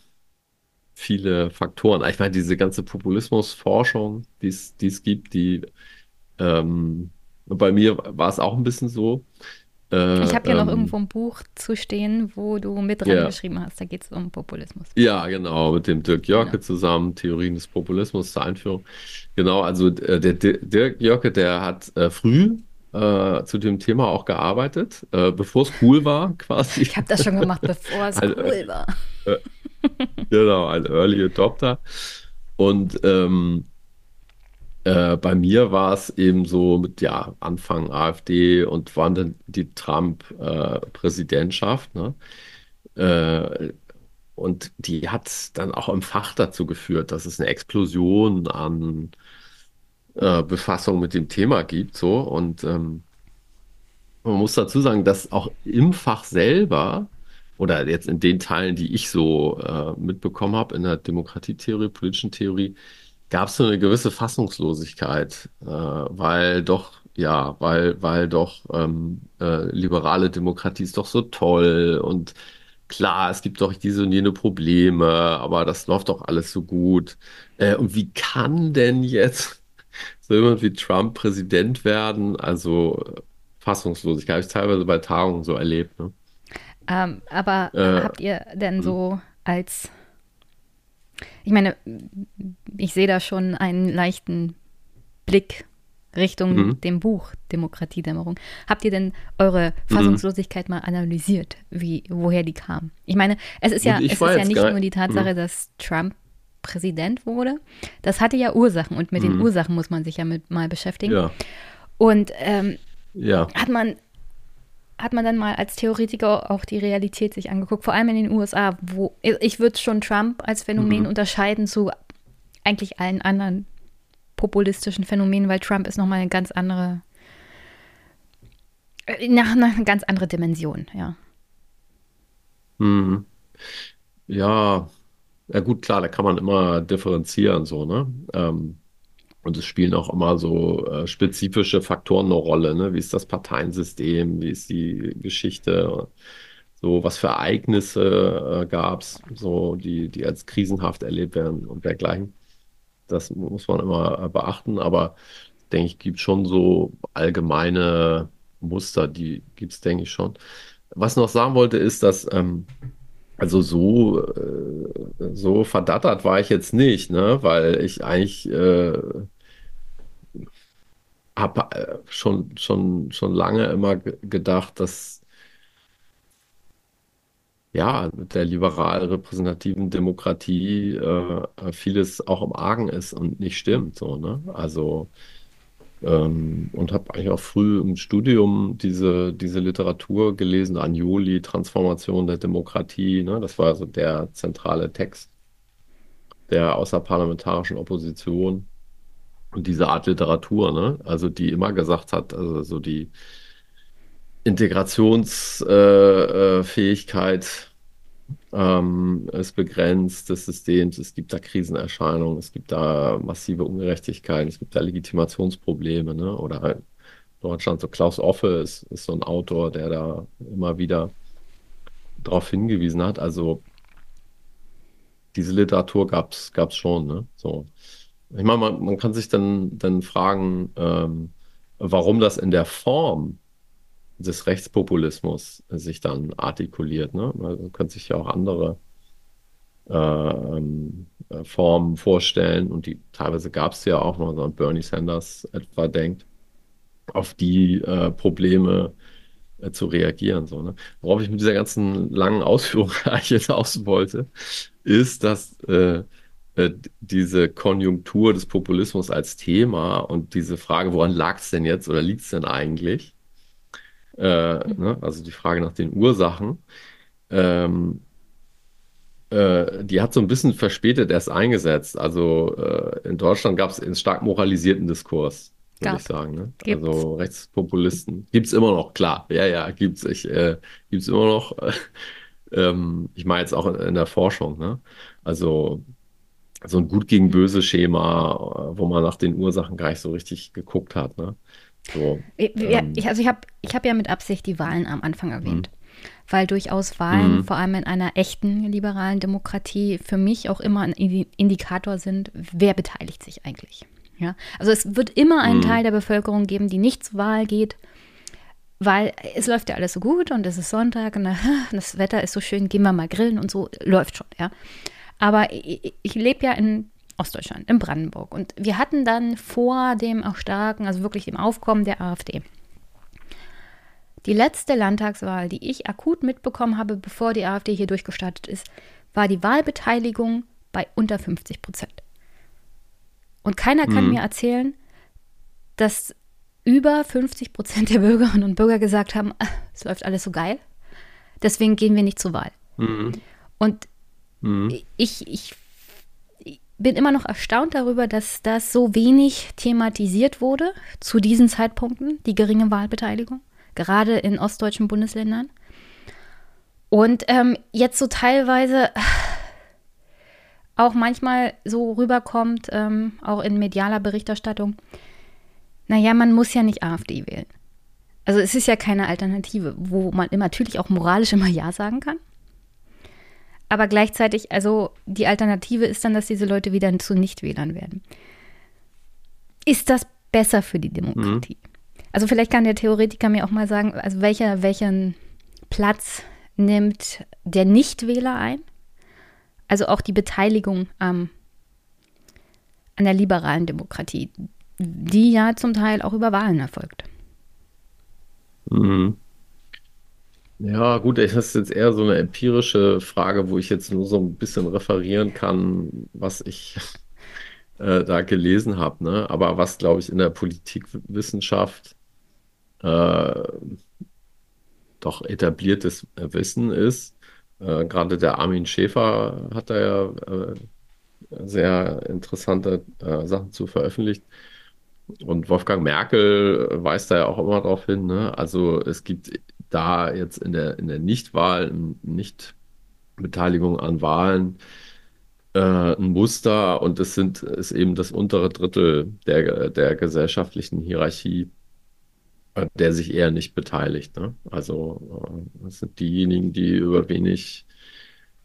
viele Faktoren. Ich meine, diese ganze Populismusforschung, die es gibt, die ähm, bei mir war es auch ein bisschen so. Äh, Ich habe hier noch ähm, irgendwo ein Buch zu stehen, wo du mit dran ja, geschrieben hast. Da geht es um Populismus. ja, genau, mit dem Dirk Genau. Jörke zusammen, Theorien des Populismus zur Einführung. Genau, also äh, der Di- Dirk Jörke, der hat äh, früh äh, zu dem Thema auch gearbeitet, äh, bevor es cool war, *laughs* quasi. Ich habe das schon gemacht, bevor es Ein, cool war. äh, *laughs* genau, ein Early Adopter. Und ähm, Äh, bei mir war es eben so mit, ja, Anfang AfD und wann dann die Trump-Präsidentschaft, ne? Äh, und die hat dann auch im Fach dazu geführt, dass es eine Explosion an äh, Befassung mit dem Thema gibt, so. Und ähm, man muss dazu sagen, dass auch im Fach selber oder jetzt in den Teilen, die ich so äh, mitbekommen habe, in der Demokratietheorie, politischen Theorie, gab es so eine gewisse Fassungslosigkeit, äh, weil doch, ja, weil, weil doch ähm, äh, liberale Demokratie ist doch so toll und klar, es gibt doch diese und jene Probleme, aber das läuft doch alles so gut. Äh, und wie kann denn jetzt *laughs* so jemand wie Trump Präsident werden? Also äh, Fassungslosigkeit habe ich teilweise bei Tagungen so erlebt, ne? Ähm, aber Äh, habt ihr denn hm, so als, ich meine, ich sehe da schon einen leichten Blick Richtung mhm, dem Buch Demokratiedämmerung. Habt ihr denn eure mhm. Fassungslosigkeit mal analysiert, wie, woher die kam? Ich meine, es ist ja, es ist ja nicht nur die mhm, Tatsache, dass Trump Präsident wurde. Das hatte ja Ursachen und mit den mhm, Ursachen muss man sich ja mit, mal beschäftigen. ja, Und ähm, ja, hat man hat man dann mal als Theoretiker auch die Realität sich angeguckt, vor allem in den USA, wo ich würde schon Trump als Phänomen mhm, unterscheiden zu eigentlich allen anderen populistischen Phänomenen, weil Trump ist nochmal eine ganz andere, äh, nach, nach eine ganz andere Dimension, ja. mhm. Ja, ja gut, klar, da kann man immer differenzieren, so, ne? Ähm, und es spielen auch immer so äh, spezifische Faktoren eine Rolle, ne? Wie ist das Parteiensystem, wie ist die Geschichte, so was für Ereignisse äh, gab es, so die, die als krisenhaft erlebt werden und dergleichen. Das muss man immer äh, beachten, aber denke ich, gibt schon so allgemeine Muster, die gibt es, denke ich, schon. Was ich noch sagen wollte, ist, dass ähm, also so, äh, so verdattert war ich jetzt nicht, ne? Weil ich eigentlich äh, habe äh, schon, schon, schon lange immer ge- gedacht, dass ja mit der liberal-repräsentativen Demokratie äh, vieles auch im Argen ist und nicht stimmt, so, ne? Also ähm, und habe eigentlich auch früh im Studium diese, diese Literatur gelesen, Agnoli, Transformation der Demokratie, ne? Das war so der zentrale Text der außerparlamentarischen Opposition. Und diese Art Literatur, ne? Also die immer gesagt hat, also so die Integrationsfähigkeit äh, äh, ähm, ist begrenzt des Systems, es gibt da Krisenerscheinungen, es gibt da massive Ungerechtigkeiten, es gibt da Legitimationsprobleme, ne? Oder halt Deutschland, so Klaus Offe ist, ist so ein Autor, der da immer wieder darauf hingewiesen hat. Also diese Literatur gab es schon, ne? So. Ich meine, man, man kann sich dann, dann fragen, ähm, warum das in der Form des Rechtspopulismus sich dann artikuliert. Ne? Man könnte sich ja auch andere äh, ähm, äh, Formen vorstellen und die teilweise gab es ja auch, wenn man an Bernie Sanders etwa denkt, auf die äh, Probleme äh, zu reagieren. So, ne? Worauf ich mit dieser ganzen langen Ausführung *laughs* eigentlich aus wollte, ist, dass äh, äh, diese Konjunktur des Populismus als Thema und diese Frage, woran lag es denn jetzt oder liegt es denn eigentlich? Äh, ne? Also die Frage nach den Ursachen. Ähm, äh, die hat so ein bisschen verspätet erst eingesetzt. Also äh, in Deutschland gab es einen stark moralisierten Diskurs, würde ich sagen. Ne? Also Rechtspopulisten gibt es immer noch, klar. Ja, ja, gibt es. Ich, äh, gibt's immer noch. *laughs* ähm, ich meine jetzt auch in, in der Forschung. Ne? Also so ein Gut gegen Böse Schema, wo man nach den Ursachen gar nicht so richtig geguckt hat. Ne? So, ja, ähm, ich, also ich habe ich hab ja mit Absicht die Wahlen am Anfang erwähnt, mhm. weil durchaus Wahlen, mhm. vor allem in einer echten liberalen Demokratie, für mich auch immer ein Indikator sind, wer beteiligt sich eigentlich. Ja? Also es wird immer einen mhm. Teil der Bevölkerung geben, die nicht zur Wahl geht, weil es läuft ja alles so gut und es ist Sonntag und *laughs* das Wetter ist so schön, gehen wir mal grillen und so, läuft schon, ja. Aber ich, ich lebe ja in Ostdeutschland, in Brandenburg. Und wir hatten dann vor dem Erstarken, also wirklich dem Aufkommen der AfD, die letzte Landtagswahl, die ich akut mitbekommen habe, bevor die AfD hier durchgestartet ist, war die Wahlbeteiligung bei unter 50 Prozent. Und keiner kann mhm. mir erzählen, dass über 50 Prozent der Bürgerinnen und Bürger gesagt haben, es läuft alles so geil, deswegen gehen wir nicht zur Wahl. Mhm. Und mhm. ich, ich bin immer noch erstaunt darüber, dass das so wenig thematisiert wurde zu diesen Zeitpunkten, die geringe Wahlbeteiligung, gerade in ostdeutschen Bundesländern. Und ähm, jetzt so teilweise auch manchmal so rüberkommt, ähm, auch in medialer Berichterstattung, naja, man muss ja nicht AfD wählen. Also es ist ja keine Alternative, wo man natürlich auch moralisch immer Ja sagen kann. Aber gleichzeitig, also die Alternative ist dann, dass diese Leute wieder zu Nichtwählern werden. Ist das besser für die Demokratie? Mhm. Also vielleicht kann der Theoretiker mir auch mal sagen, also welcher, welchen Platz nimmt der Nichtwähler ein? Also auch die Beteiligung ähm, an der liberalen Demokratie, die ja zum Teil auch über Wahlen erfolgt. Mhm. Ja, gut, das ist jetzt eher so eine empirische Frage, wo ich jetzt nur so ein bisschen referieren kann, was ich *laughs* äh, da gelesen habe. Ne? Aber was, glaube ich, in der Politikwissenschaft äh, doch etabliertes Wissen ist. Äh, gerade der Armin Schäfer hat da ja äh, sehr interessante äh, Sachen zu veröffentlicht. Und Wolfgang Merkel weist da ja auch immer darauf hin. Ne? Also es gibt da jetzt in der, in der Nichtwahl, Nichtbeteiligung an Wahlen äh, ein Muster und es sind, ist eben das untere Drittel der, der gesellschaftlichen Hierarchie, äh, der sich eher nicht beteiligt. Ne? Also äh, das sind diejenigen, die über wenig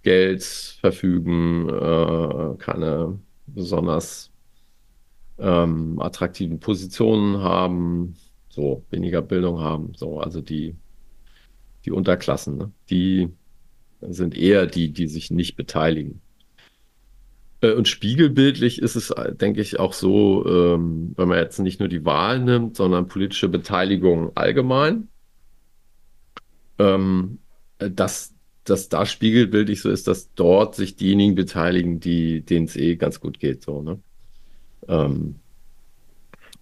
Geld verfügen, äh, keine besonders ähm, attraktiven Positionen haben, so weniger Bildung haben, so also die die Unterklassen, ne? die sind eher die, die sich nicht beteiligen. Äh, und spiegelbildlich ist es, denke ich, auch so, ähm, wenn man jetzt nicht nur die Wahl nimmt, sondern politische Beteiligung allgemein, ähm, dass, dass da spiegelbildlich so ist, dass dort sich diejenigen beteiligen, die, denen es eh ganz gut geht. So, ne? Ähm,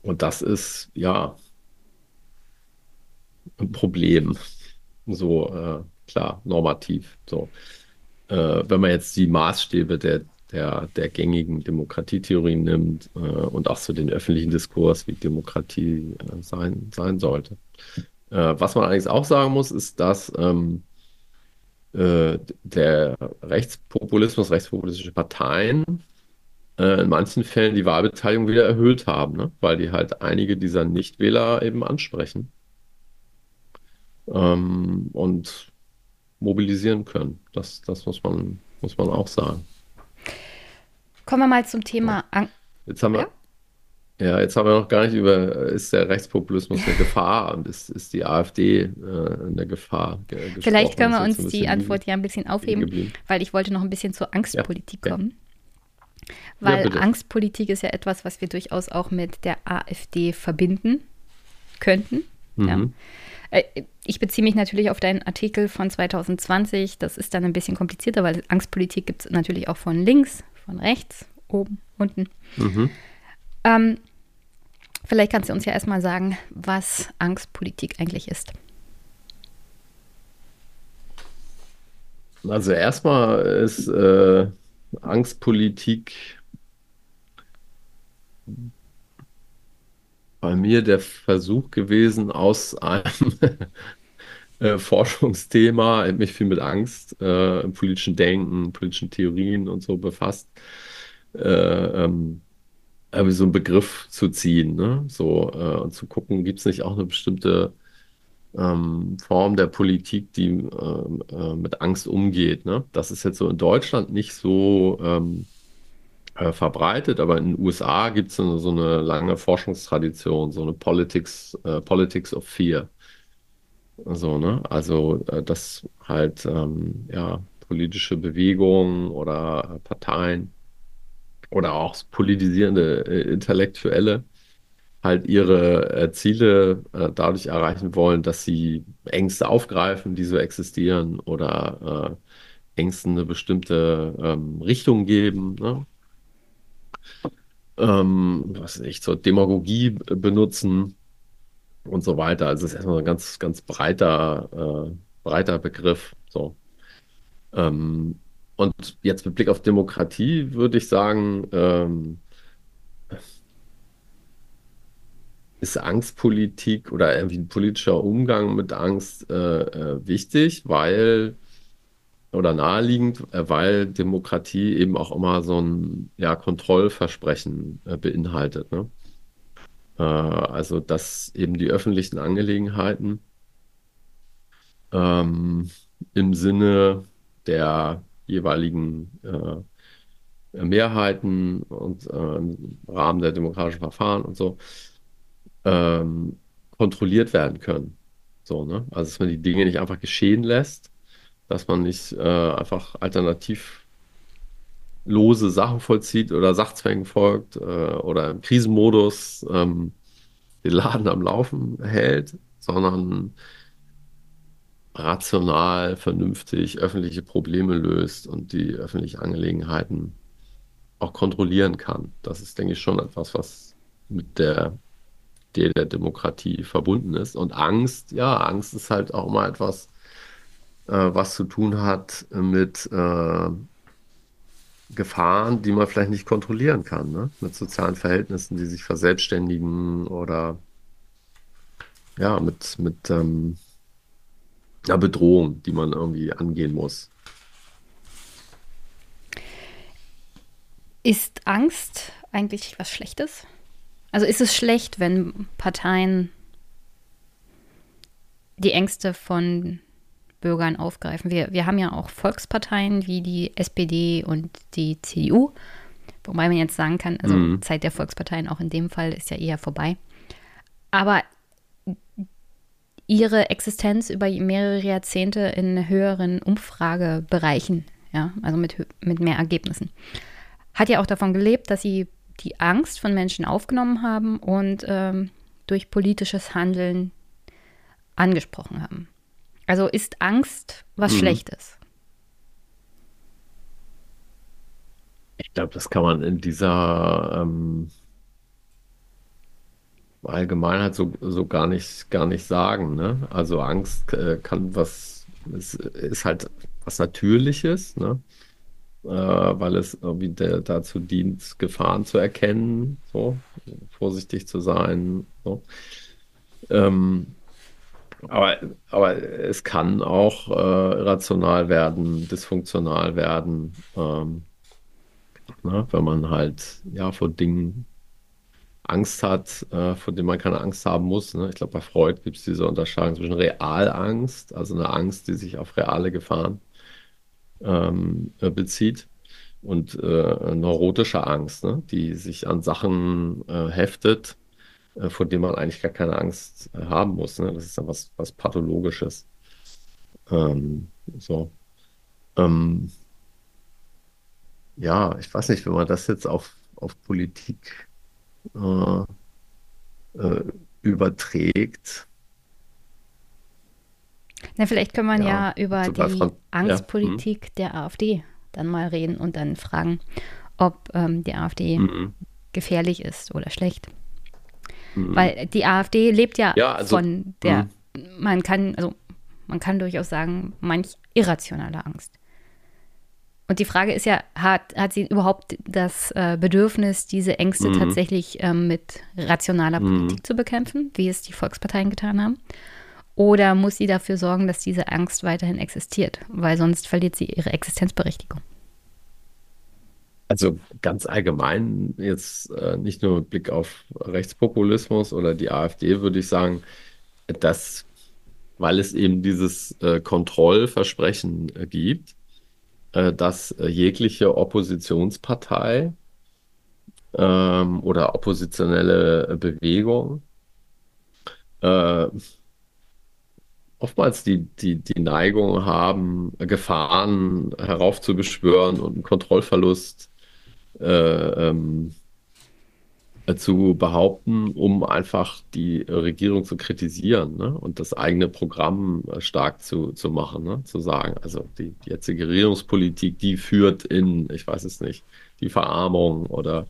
und das ist, ja, ein Problem so äh, klar normativ. So, äh, wenn man jetzt die Maßstäbe der der, der gängigen Demokratietheorien nimmt äh, und auch so den öffentlichen Diskurs, wie Demokratie äh, sein, sein sollte. Äh, was man allerdings auch sagen muss, ist, dass ähm, äh, der Rechtspopulismus, rechtspopulistische Parteien in manchen Fällen die Wahlbeteiligung wieder erhöht haben, ne? weil die halt einige dieser Nichtwähler eben ansprechen ähm, und mobilisieren können. Das, das muss man, muss man auch sagen. Kommen wir mal zum Thema. Ja. Jetzt haben wir, ja? ja? jetzt haben wir noch gar nicht über, ist der Rechtspopulismus eine Gefahr und ist, ist die AfD äh, eine Gefahr? Vielleicht können wir uns die Antwort ja ein bisschen aufheben, weil ich wollte noch ein bisschen zur Angstpolitik ja. kommen. Weil ja, Angstpolitik ist ja etwas, was wir durchaus auch mit der AfD verbinden könnten. Mhm. Äh, ich beziehe mich natürlich auf deinen Artikel von 2020. Das ist dann ein bisschen komplizierter, weil Angstpolitik gibt es natürlich auch von links, von rechts, oben, unten. Mhm. Ähm, vielleicht kannst du uns ja erstmal sagen, was Angstpolitik eigentlich ist. Also erstmal ist äh, Angstpolitik bei mir der Versuch gewesen, aus einem *laughs* äh, Forschungsthema, mich viel mit Angst äh, im politischen Denken, politischen Theorien und so befasst, äh, ähm, so einen Begriff zu ziehen, ne? so äh, und zu gucken, gibt es nicht auch eine bestimmte ähm, Form der Politik, die ähm, äh, mit Angst umgeht. Ne? Das ist jetzt so in Deutschland nicht so ähm, verbreitet, aber in den USA gibt es so, so eine lange Forschungstradition, so eine Politics, äh, Politics of Fear. Also, ne? Also, äh, dass halt ähm, ja, politische Bewegungen oder Parteien oder auch politisierende äh, Intellektuelle halt ihre äh, Ziele äh, dadurch erreichen wollen, dass sie Ängste aufgreifen, die so existieren oder äh, Ängsten eine bestimmte ähm, Richtung geben. Ne? Ähm, was ich, zur Demagogie benutzen und so weiter. Also es ist erstmal ein ganz, ganz breiter, äh, breiter Begriff. So. Ähm, und jetzt mit Blick auf Demokratie würde ich sagen, ähm, ist Angstpolitik oder irgendwie ein politischer Umgang mit Angst äh, äh, wichtig, weil oder naheliegend, äh, weil Demokratie eben auch immer so ein ja, Kontrollversprechen äh, beinhaltet. Ne? Äh, also, dass eben die öffentlichen Angelegenheiten ähm, im Sinne der jeweiligen äh, Mehrheiten und äh, im Rahmen der demokratischen Verfahren und so ähm, kontrolliert werden können. So, ne? Also, dass man die Dinge nicht einfach geschehen lässt, dass man nicht äh, einfach alternativlose Sachen vollzieht oder Sachzwängen folgt äh, oder im Krisenmodus ähm, den Laden am Laufen hält, sondern rational, vernünftig öffentliche Probleme löst und die öffentlichen Angelegenheiten auch kontrollieren kann. Das ist, denke ich, schon etwas, was mit der Idee der Demokratie verbunden ist. Und Angst, ja, Angst ist halt auch mal etwas, was zu tun hat mit äh, Gefahren, die man vielleicht nicht kontrollieren kann, ne? mit sozialen Verhältnissen, die sich verselbstständigen oder ja, mit, mit ähm, einer Bedrohung, die man irgendwie angehen muss. Ist Angst eigentlich was Schlechtes? Also ist es schlecht, wenn Parteien die Ängste von Bürgern aufgreifen. Wir, wir haben ja auch Volksparteien wie die SPD und die CDU, wobei man jetzt sagen kann, also mhm. Zeit der Volksparteien auch in dem Fall ist ja eher vorbei. Aber ihre Existenz über mehrere Jahrzehnte in höheren Umfragebereichen, ja, also mit, mit mehr Ergebnissen, hat ja auch davon gelebt, dass sie die Angst von Menschen aufgenommen haben und ähm, durch politisches Handeln angesprochen haben. Also ist Angst was mhm. Schlechtes? Ich glaube, das kann man in dieser ähm, Allgemeinheit so, so gar nicht, gar nicht sagen. Ne? Also Angst äh, kann was, ist, ist halt was Natürliches, ne? Äh, weil es irgendwie der, dazu dient, Gefahren zu erkennen, so vorsichtig zu sein. So. Ähm, Aber, aber es kann auch äh, irrational werden, dysfunktional werden, ähm, ne? Wenn man halt ja vor Dingen Angst hat, äh, vor denen man keine Angst haben muss. Ne? Ich glaube, bei Freud gibt es diese Unterscheidung zwischen Realangst, also eine Angst, die sich auf reale Gefahren ähm, äh, bezieht, und äh, neurotische Angst, ne? die sich an Sachen äh, heftet, vor denen man eigentlich gar keine Angst äh, haben muss. Ne? Das ist dann was, was Pathologisches. Ähm, so. Ähm, ja, ich weiß nicht, wenn man das jetzt auf, auf Politik äh, äh, überträgt. Na, vielleicht kann man ja, ja über die Franz Angstpolitik ja, hm. der AfD dann mal reden und dann fragen, ob ähm, die AfD mhm. gefährlich ist oder schlecht. Mhm. Weil die AfD lebt ja, ja also, von der, mhm. man kann, also man kann durchaus sagen, manch irrationale Angst. Und die Frage ist ja, hat, hat sie überhaupt das äh, Bedürfnis, diese Ängste mhm. tatsächlich ähm, mit rationaler mhm. Politik zu bekämpfen, wie es die Volksparteien getan haben? Oder muss sie dafür sorgen, dass diese Angst weiterhin existiert? Weil sonst verliert sie ihre Existenzberechtigung. Also ganz allgemein, jetzt äh, nicht nur mit Blick auf Rechtspopulismus oder die AfD, würde ich sagen, dass, weil es eben dieses äh, Kontrollversprechen äh, gibt, äh, dass äh, jegliche Oppositionspartei ähm, oder oppositionelle Bewegung äh, oftmals die, die, die Neigung haben, Gefahren heraufzubeschwören und einen Kontrollverlust äh, ähm, zu behaupten, um einfach die Regierung zu kritisieren ne? und das eigene Programm äh, stark zu, zu machen, ne? zu sagen, also die, die jetzige Regierungspolitik, die führt in, ich weiß es nicht, die Verarmung oder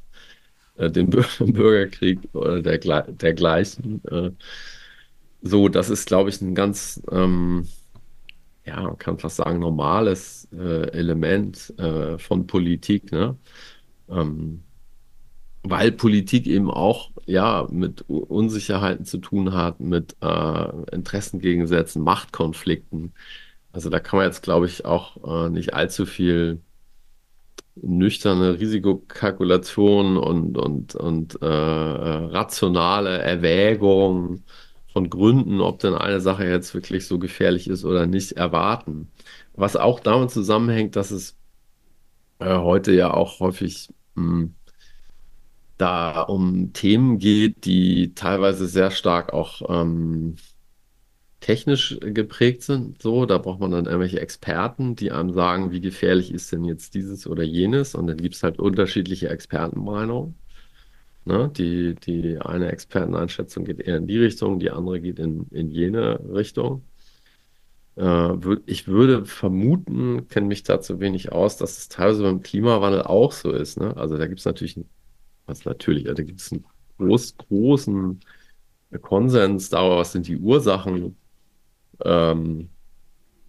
äh, den *laughs* Bürgerkrieg oder der, dergleichen. Äh, so, das ist, glaube ich, ein ganz, ähm, ja, man kann fast sagen, normales äh, Element äh, von Politik, ne? Ähm, weil Politik eben auch ja mit Unsicherheiten zu tun hat, mit äh, Interessengegensätzen, Machtkonflikten. Also da kann man jetzt, glaube ich, auch äh, nicht allzu viel nüchterne Risikokalkulation und, und, und äh, rationale Erwägung von Gründen, ob denn eine Sache jetzt wirklich so gefährlich ist oder nicht, erwarten. Was auch damit zusammenhängt, dass es äh, heute ja auch häufig mh, hm, da um Themen geht, die teilweise sehr stark auch ähm, technisch geprägt sind. So, da braucht man dann irgendwelche Experten, die einem sagen, wie gefährlich ist denn jetzt dieses oder jenes. Und dann gibt es halt unterschiedliche Expertenmeinungen. Ne? Die, die eine Experteneinschätzung geht eher in die Richtung, die andere geht in, in jene Richtung. Äh, ich würde vermuten, kenne mich dazu wenig aus, dass es teilweise beim Klimawandel auch so ist. Ne? Also da gibt es natürlich, was natürlich, also da gibt es einen groß, großen Konsens darüber, was sind die Ursachen ähm,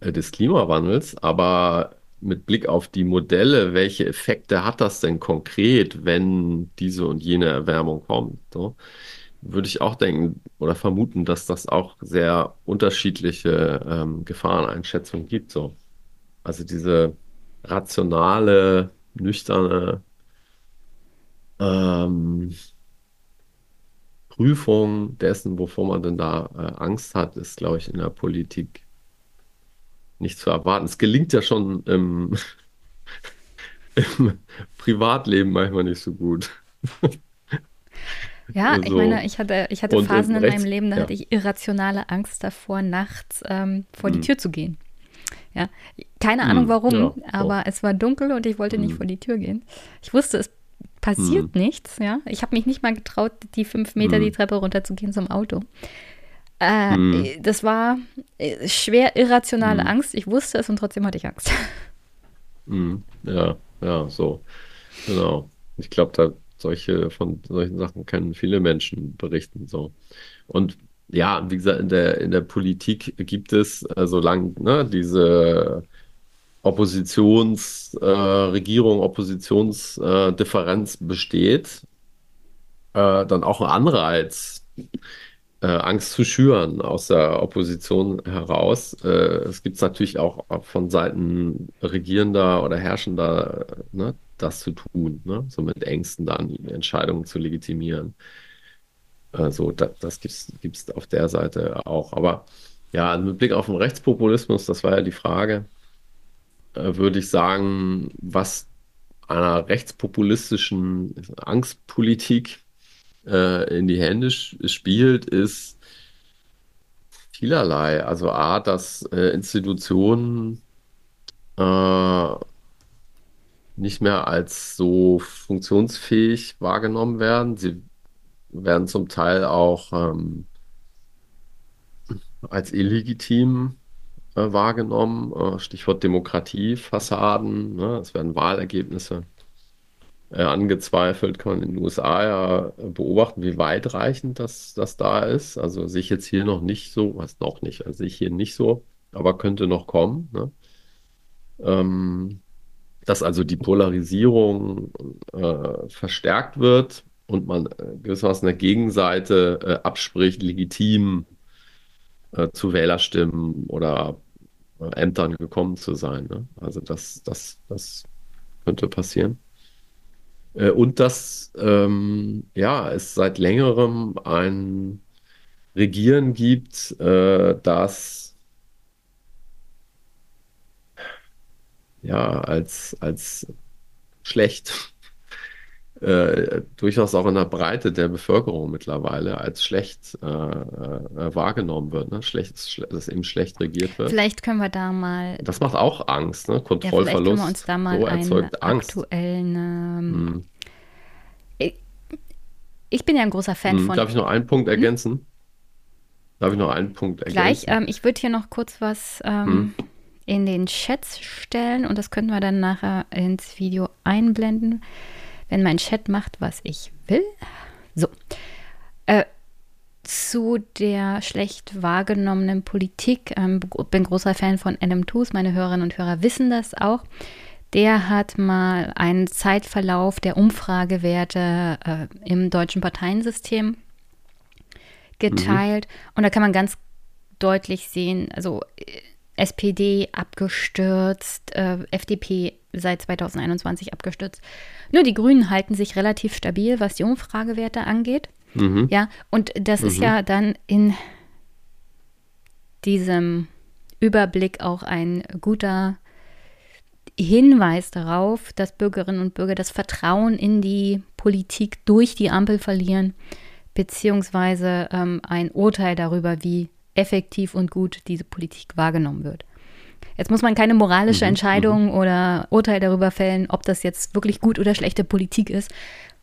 des Klimawandels, aber mit Blick auf die Modelle, welche Effekte hat das denn konkret, wenn diese und jene Erwärmung kommt? So, würde ich auch denken oder vermuten, dass das auch sehr unterschiedliche ähm, Gefahreneinschätzungen gibt. So. Also diese rationale, nüchterne ähm, Prüfung dessen, wovor man denn da äh, Angst hat, ist, glaube ich, in der Politik nicht zu erwarten. Es gelingt ja schon im, *laughs* im Privatleben manchmal nicht so gut. Ja, also, ich meine, ich hatte, ich hatte Phasen in rechts, meinem Leben, da ja. hatte ich irrationale Angst davor, nachts ähm, vor hm. die Tür zu gehen. Ja, keine hm. Ahnung warum, ja, aber es war dunkel und ich wollte hm. nicht vor die Tür gehen. Ich wusste, es passiert hm. nichts, ja. Ich habe mich nicht mal getraut, die fünf Meter die hm. Treppe runterzugehen zum Auto. Äh, hm. Das war äh, schwer irrationale hm. Angst. Ich wusste es und trotzdem hatte ich Angst. *laughs* Hm. Ja, ja, so. Genau. Ich glaube, da solche von solchen Sachen können viele Menschen berichten. So. Und ja, wie gesagt, in der, in der Politik gibt es, äh, solange ne, diese Oppositionsregierung, äh, Oppositionsdifferenz besteht, äh, dann auch ein Anreiz, äh, Angst zu schüren aus der Opposition heraus. Äh, es gibt es natürlich auch von Seiten Regierender oder Herrschender, ne, das zu tun, ne? so mit Ängsten dann Entscheidungen zu legitimieren. Also da, das gibt es auf der Seite auch. Aber ja, mit Blick auf den Rechtspopulismus, das war ja die Frage, äh, würde ich sagen, was einer rechtspopulistischen Angstpolitik äh, in die Hände spielt, ist vielerlei. Also A, dass äh, Institutionen äh, nicht mehr als so funktionsfähig wahrgenommen werden. Sie werden zum Teil auch ähm, als illegitim äh, wahrgenommen. Äh, Stichwort Demokratiefassaden. Ne? Es werden Wahlergebnisse äh, angezweifelt. Kann man in den USA ja beobachten, wie weitreichend das, das da ist. Also sehe ich jetzt hier noch nicht so, was noch nicht, also sehe ich hier nicht so, aber könnte noch kommen. Ne? Ähm, dass also die Polarisierung äh, verstärkt wird und man äh, gewissermaßen der Gegenseite äh, abspricht, legitim äh, zu Wählerstimmen oder äh, Ämtern gekommen zu sein. Ne? Also das, das, das könnte passieren. Äh, und dass ähm, ja, es seit längerem ein Regieren gibt, das ja als, als schlecht äh, durchaus auch in der Breite der Bevölkerung mittlerweile als schlecht äh, äh, wahrgenommen wird, ne? schlecht, dass eben schlecht regiert wird. Vielleicht können wir da mal. Das macht auch Angst, ne? Kontrollverlust. Ja, vielleicht können wir uns da mal so erzeugt Angst. aktuellen. Hm. ich, ich, bin ja ein großer Fan hm. von. Darf ich noch einen Punkt hm? ergänzen? Darf ich noch einen Punkt ergänzen? Gleich. Ähm, ich würde hier noch kurz was. Ähm, hm? In den Chats stellen und das könnten wir dann nachher ins Video einblenden wenn mein Chat macht, was ich will. So. Äh, zu der schlecht wahrgenommenen Politik. Ähm, bin großer Fan von Adam Tooze. Meine Hörerinnen und Hörer wissen das auch. Der hat mal einen Zeitverlauf der Umfragewerte äh, im deutschen Parteiensystem geteilt. Mhm. Und da kann man ganz deutlich sehen, also äh, SPD abgestürzt, äh, FDP seit 2021 abgestürzt. Nur die Grünen halten sich relativ stabil, was die Umfragewerte angeht. Mhm. Ja, und das mhm. ist ja dann in diesem Überblick auch ein guter Hinweis darauf, dass Bürgerinnen und Bürger das Vertrauen in die Politik durch die Ampel verlieren, beziehungsweise ähm, ein Urteil darüber, wie effektiv und gut diese Politik wahrgenommen wird. Jetzt muss man keine moralische mhm, Entscheidung mhm. oder Urteil darüber fällen, ob das jetzt wirklich gut oder schlechte Politik ist.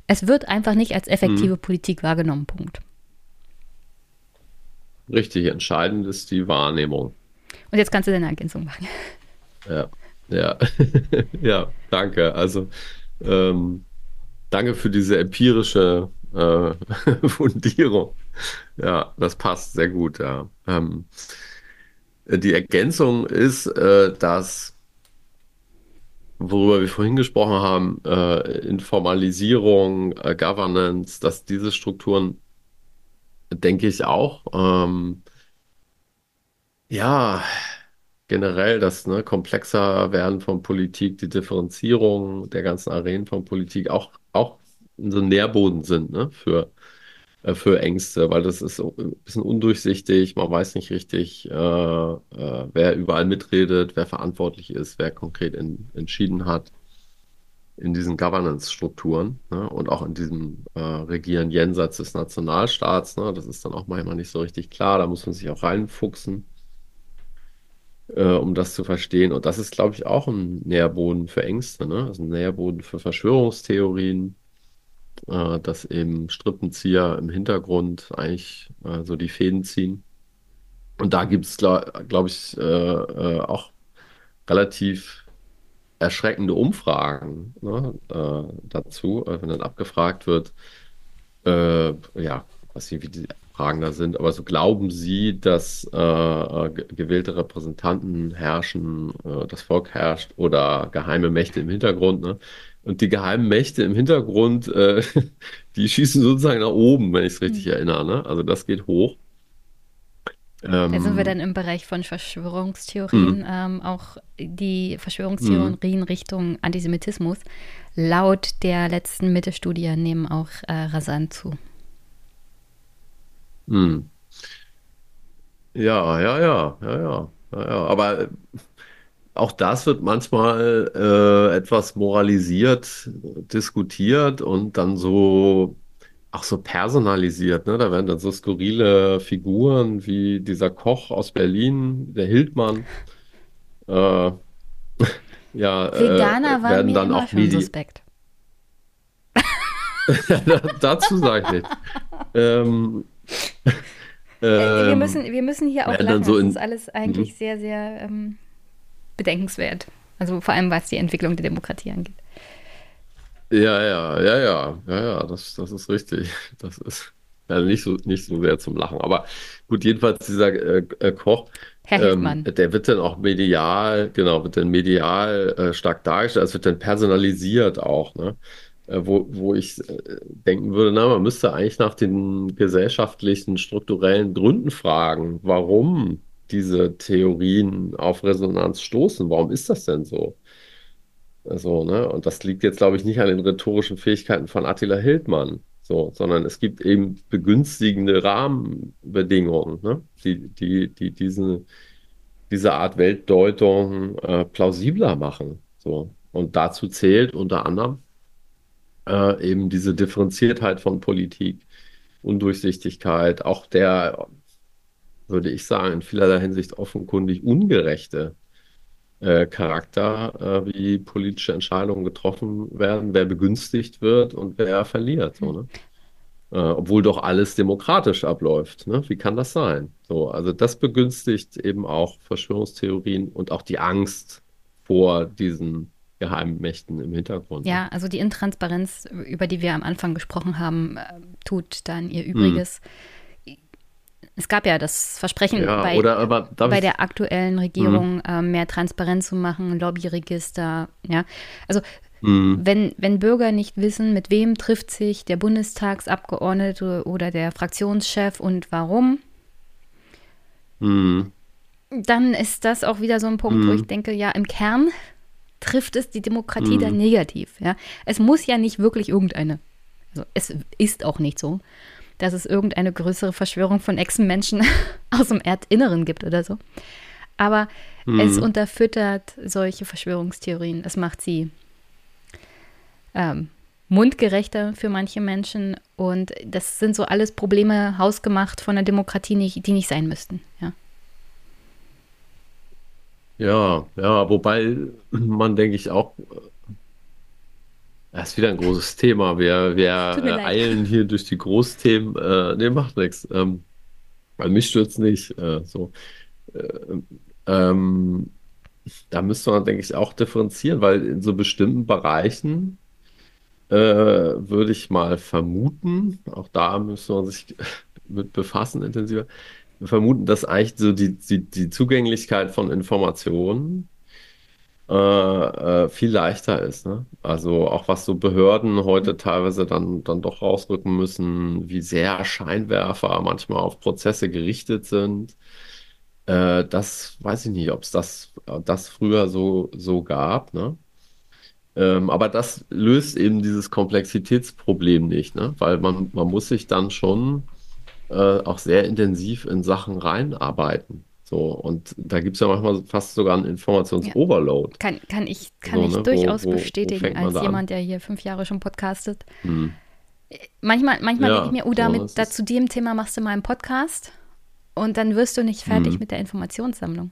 Es wird einfach nicht als effektive mhm. Politik wahrgenommen. Punkt. Richtig, entscheidend ist die Wahrnehmung. Und jetzt kannst du deine Ergänzung machen. Ja, ja, *laughs* ja, danke. Also ähm, danke für diese empirische äh, *laughs* Fundierung. Ja, das passt sehr gut. Ja. Ähm, die Ergänzung ist, äh, dass, worüber wir vorhin gesprochen haben, äh, Informalisierung, äh, Governance, dass diese Strukturen, denke ich auch, ähm, ja, generell das ne, komplexer werden von Politik, die Differenzierung der ganzen Arenen von Politik auch, auch so Nährboden sind ne, für für Ängste, weil das ist ein bisschen undurchsichtig. Man weiß nicht richtig, äh, äh, wer überall mitredet, wer verantwortlich ist, wer konkret in, entschieden hat in diesen Governance-Strukturen ne? und auch in diesem äh, Regieren jenseits des Nationalstaats. Ne? Das ist dann auch manchmal nicht so richtig klar. Da muss man sich auch reinfuchsen, äh, um das zu verstehen. Und das ist, glaube ich, auch ein Nährboden für Ängste, ne? also ein Nährboden für Verschwörungstheorien äh, dass eben Strippenzieher im Hintergrund eigentlich äh, so die Fäden ziehen. Und da gibt es, glaube glaub ich, äh, äh, auch relativ erschreckende Umfragen ne, äh, dazu, äh, wenn dann abgefragt wird, ja, nicht, wie die Fragen da sind, aber so glauben Sie, dass gewählte Repräsentanten herrschen, das Volk herrscht oder geheime Mächte im Hintergrund, ne? Und die geheimen Mächte im Hintergrund, äh, *laughs* die schießen sozusagen nach oben, wenn ich es richtig mhm. erinnere. Ne? Also das geht hoch. Da sind wir Ähm, dann im Bereich von Verschwörungstheorien, ähm, auch die Verschwörungstheorien Richtung Antisemitismus. Laut der letzten Mitte-Studie nehmen auch äh, rasant zu. hm. Ja, ja, ja, ja, ja, ja, ja. Aber äh, auch das wird manchmal äh, etwas moralisiert, diskutiert und dann so, auch so personalisiert, ne? Da werden dann so skurrile Figuren wie dieser Koch aus Berlin, der Hildmann, äh, *laughs* ja, äh, Veganer waren werden dann auch schon suspekt. *laughs* dazu sage ich nichts. Ähm, Äh, Wir ähm, müssen, wir müssen hier auch lachen. so Das in, ist alles eigentlich sehr, sehr ähm, bedenkenswert. Also vor allem, was die Entwicklung der Demokratie angeht. Ja, ja, ja, ja, ja, ja, das, das ist richtig. Das ist ja nicht so, nicht so sehr zum Lachen. Aber gut, jedenfalls dieser äh, äh, Koch, Herr ähm, der wird dann auch medial, genau, wird dann medial äh, stark dargestellt, es wird dann personalisiert auch, ne? Äh, wo, wo ich äh, denken würde, na, man müsste eigentlich nach den gesellschaftlichen, strukturellen Gründen fragen, warum diese Theorien auf Resonanz stoßen. Warum ist das denn so? So, ne? Und das liegt jetzt, glaube ich, nicht an den rhetorischen Fähigkeiten von Attila Hildmann, so, sondern es gibt eben begünstigende Rahmenbedingungen, ne? Die, die, die diese, diese Art Weltdeutung äh, plausibler machen. So. Und dazu zählt unter anderem äh, eben diese Differenziertheit von Politik, Undurchsichtigkeit, auch der, würde ich sagen, in vielerlei Hinsicht offenkundig ungerechte äh, Charakter, äh, wie politische Entscheidungen getroffen werden, wer begünstigt wird und wer verliert, so, Hm. ne? Äh, obwohl doch alles demokratisch abläuft, ne? Wie kann das sein? So, also das begünstigt eben auch Verschwörungstheorien und auch die Angst vor diesen geheimen Mächten im Hintergrund, ne? Ja, also die Intransparenz, über die wir am Anfang gesprochen haben, äh, tut dann ihr Hm. Es gab ja das Versprechen Ja, bei, aber bei ich? der aktuellen Regierung, äh, mehr Transparenz zu machen, Lobbyregister, ja. Also hm, wenn, wenn Bürger nicht wissen, mit wem trifft sich der Bundestagsabgeordnete oder der Fraktionschef und warum, hm, dann ist das auch wieder so ein Punkt, wo ich hm, denke, ja, im Kern trifft es die Demokratie dann hm, negativ. Ja? Es muss ja nicht wirklich irgendeine, also es ist auch nicht so, dass es irgendeine größere Verschwörung von Echsenmenschen *laughs* aus dem Erdinneren gibt oder so. Aber es hm. unterfüttert solche Verschwörungstheorien. Es macht sie ähm, mundgerechter für manche Menschen und das sind so alles Probleme hausgemacht von der Demokratie, nicht, die nicht sein müssten. Ja. Ja, ja, wobei man, denke ich, auch Das ist wieder ein großes Thema. Wir, wir äh, eilen hier durch die Großthemen. Äh, nee, macht nichts. Ähm, weil mich stürzt nicht. Äh, so. Äh, ähm, da müsste man, denke ich, auch differenzieren, weil in so bestimmten Bereichen äh, würde ich mal vermuten, auch da müsste man sich mit befassen intensiver, vermuten, dass eigentlich so die, die, die Zugänglichkeit von Informationen äh, äh, viel leichter ist, ne? Also auch was so Behörden heute teilweise dann, dann doch rausrücken müssen, wie sehr Scheinwerfer manchmal auf Prozesse gerichtet sind. Äh, das weiß ich nicht, ob es das, das früher so, so gab, ne? Ähm, aber das löst eben dieses Komplexitätsproblem nicht, ne? Weil man, man muss sich dann schon äh, auch sehr intensiv in Sachen reinarbeiten. So, und da gibt es ja manchmal fast sogar einen Ja. Informationsoverload. Kann, kann ich, kann So, ich ne? Wo, durchaus wo, wo bestätigen, man als jemand, der hier fünf Jahre schon podcastet. Hm. Manchmal, manchmal denke ich Ja, mir, oh, so, damit, da, zu dem Thema machst du mal einen Podcast und dann wirst du nicht fertig Hm. mit der Informationssammlung.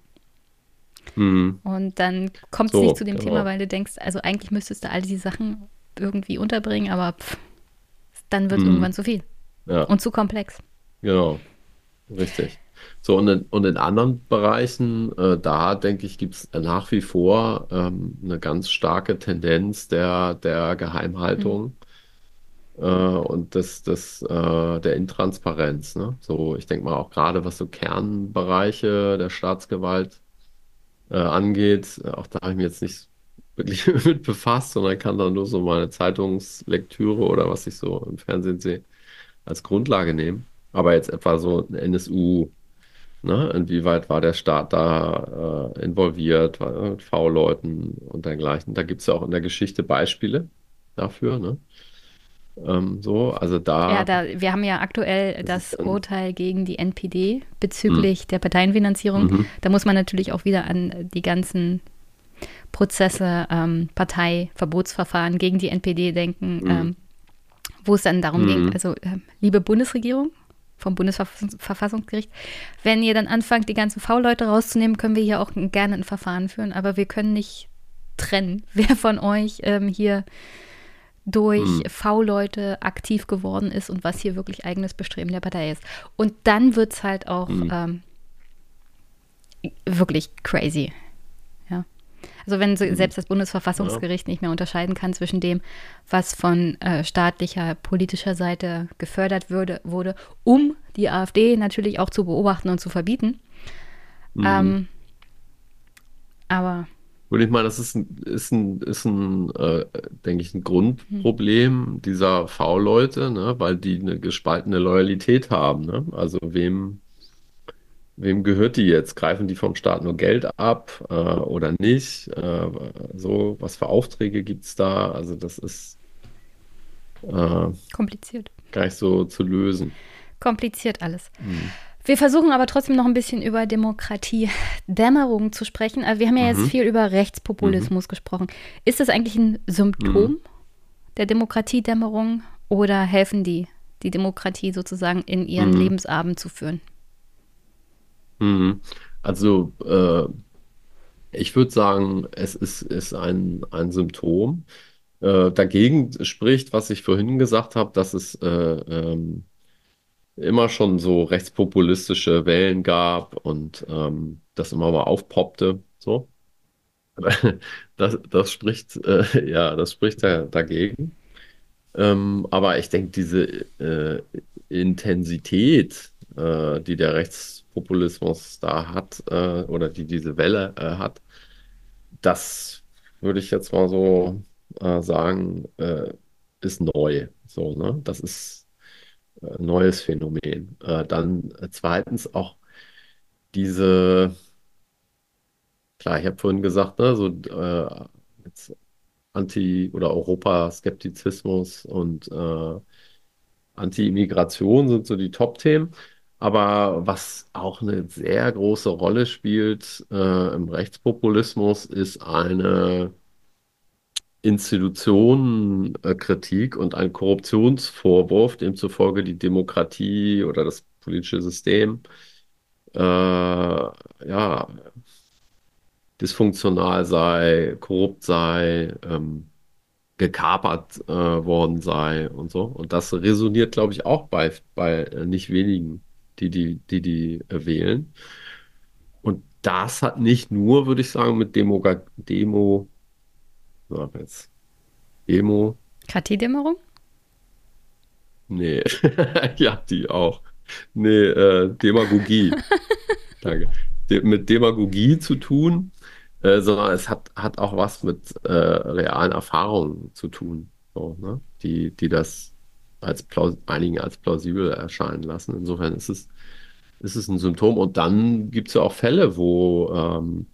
Hm. Und dann kommt es nicht So, zu dem Thema, genau. weil du denkst, also eigentlich müsstest du all diese Sachen irgendwie unterbringen, aber pff, dann wird Hm. irgendwann zu viel Ja, und zu komplex. genau. Richtig. So, und in, und in anderen Bereichen, äh, da denke ich, gibt es nach wie vor ähm, eine ganz starke Tendenz der, der. Geheimhaltung. äh, und des, des, äh, der Intransparenz. Ne? So, ich denke mal auch gerade, was so Kernbereiche der Staatsgewalt äh, angeht, äh, auch da habe ich mich jetzt nicht wirklich *laughs* mit befasst, sondern kann dann nur so meine Zeitungslektüre oder was ich so im Fernsehen sehe, als Grundlage nehmen. Aber jetzt etwa so ein NSU Ne? Inwieweit war der Staat da äh, involviert, war, mit V-Leuten und dergleichen. Da gibt es ja auch in der Geschichte Beispiele dafür. Ne? Ähm, so, also Ja, da da, wir haben ja aktuell das dann, Urteil gegen die NPD bezüglich der Parteienfinanzierung. mhm, Da muss man natürlich auch wieder an die ganzen Prozesse, ähm, Parteiverbotsverfahren gegen die NPD denken, mhm, ähm, wo es dann darum ging, mhm, also ähm, liebe Bundesregierung vom Bundesverfassungsgericht, wenn ihr dann anfangt, die ganzen V-Leute rauszunehmen, können wir hier auch gerne ein Verfahren führen, aber wir können nicht trennen, *laughs* wer von euch ähm, hier durch mhm, V-Leute aktiv geworden ist und was hier wirklich eigenes Bestreben der Partei ist. Und dann wird es halt auch mhm, ähm, wirklich crazy. Ja. Also wenn mhm. selbst das Ja. Bundesverfassungsgericht nicht mehr unterscheiden kann zwischen dem, was von äh, staatlicher, politischer Seite gefördert würde, wurde, um die AfD natürlich auch zu beobachten und zu verbieten. Mhm. Ähm, aber Und ich meine, das ist ein, ist ein, ist ein äh, denke ich, ein Grundproblem dieser V-Leute, ne? Weil die eine gespaltene Loyalität haben. Ne? Also wem, wem gehört die jetzt? Greifen die vom Staat nur Geld ab äh, oder nicht? Äh, so, was für Aufträge gibt es da? Also das ist äh, kompliziert. gar nicht so zu lösen. Kompliziert alles. Mhm. Wir versuchen aber trotzdem noch ein bisschen über Demokratiedämmerung zu sprechen. Also wir haben ja jetzt Mhm. viel über Mhm. Rechtspopulismus gesprochen. Ist das eigentlich ein Mhm. Symptom der Demokratiedämmerung oder helfen die, die Demokratie sozusagen in ihren Mhm. Lebensabend zu führen? Mhm. Also äh, ich würde sagen, es ist, ist ein, ein Symptom. Äh, dagegen spricht, was ich vorhin gesagt habe, dass es äh, ähm, immer schon so rechtspopulistische Wellen gab und ähm, das immer mal aufpoppte. So. *laughs* Das, das spricht, äh, ja, das spricht da, dagegen. Ähm, aber ich denke, diese äh, Intensität, äh, die der Rechtspopulismus da hat, äh, oder die diese Welle äh, hat, das würde ich jetzt mal so äh, sagen, äh, ist neu. So, ne? Das ist äh, ein neues Phänomen. Äh, dann zweitens auch diese, klar, ich habe vorhin gesagt, ne, so jetzt Anti- oder Europaskeptizismus und Anti-Immigration sind so die Top-Themen. Aber was auch eine sehr große Rolle spielt äh, im Rechtspopulismus, ist eine Institutionenkritik und ein Korruptionsvorwurf, demzufolge die Demokratie oder das politische System äh, ja, dysfunktional sei, korrupt sei, ähm, gekapert äh, worden sei und so. Und das resoniert, glaube ich, auch bei, bei äh, nicht wenigen, die die, die, die äh, wählen. Und das hat nicht nur, würde ich sagen, mit Demo, Demo, na, jetzt, Demo, Demokratiedämmerung? nee, *laughs* ja, die auch. Nee, äh, Demagogie, *laughs* danke. De mit Demagogie zu tun, äh, sondern es hat, hat auch was mit äh, realen Erfahrungen zu tun, so, ne? Die, die das als einigen als plausibel erscheinen lassen. Insofern ist es, ist es ein Symptom. Und dann gibt es ja auch Fälle, wo ähm,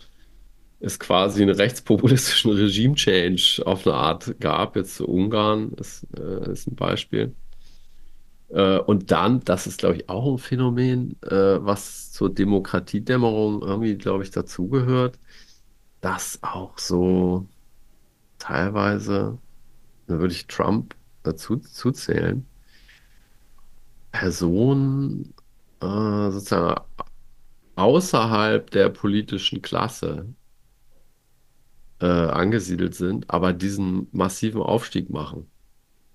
es quasi einen rechtspopulistischen Regime-Change auf eine Art gab. Jetzt Ungarn ist, äh, ist ein Beispiel. Äh, und dann, das ist, glaube ich, auch ein Phänomen, äh, was zur Demokratiedämmerung irgendwie, glaube ich, dazugehört, dass auch so teilweise, da würde ich Trump dazu zuzählen, Personen äh, sozusagen außerhalb der politischen Klasse äh, angesiedelt sind, aber diesen massiven Aufstieg machen.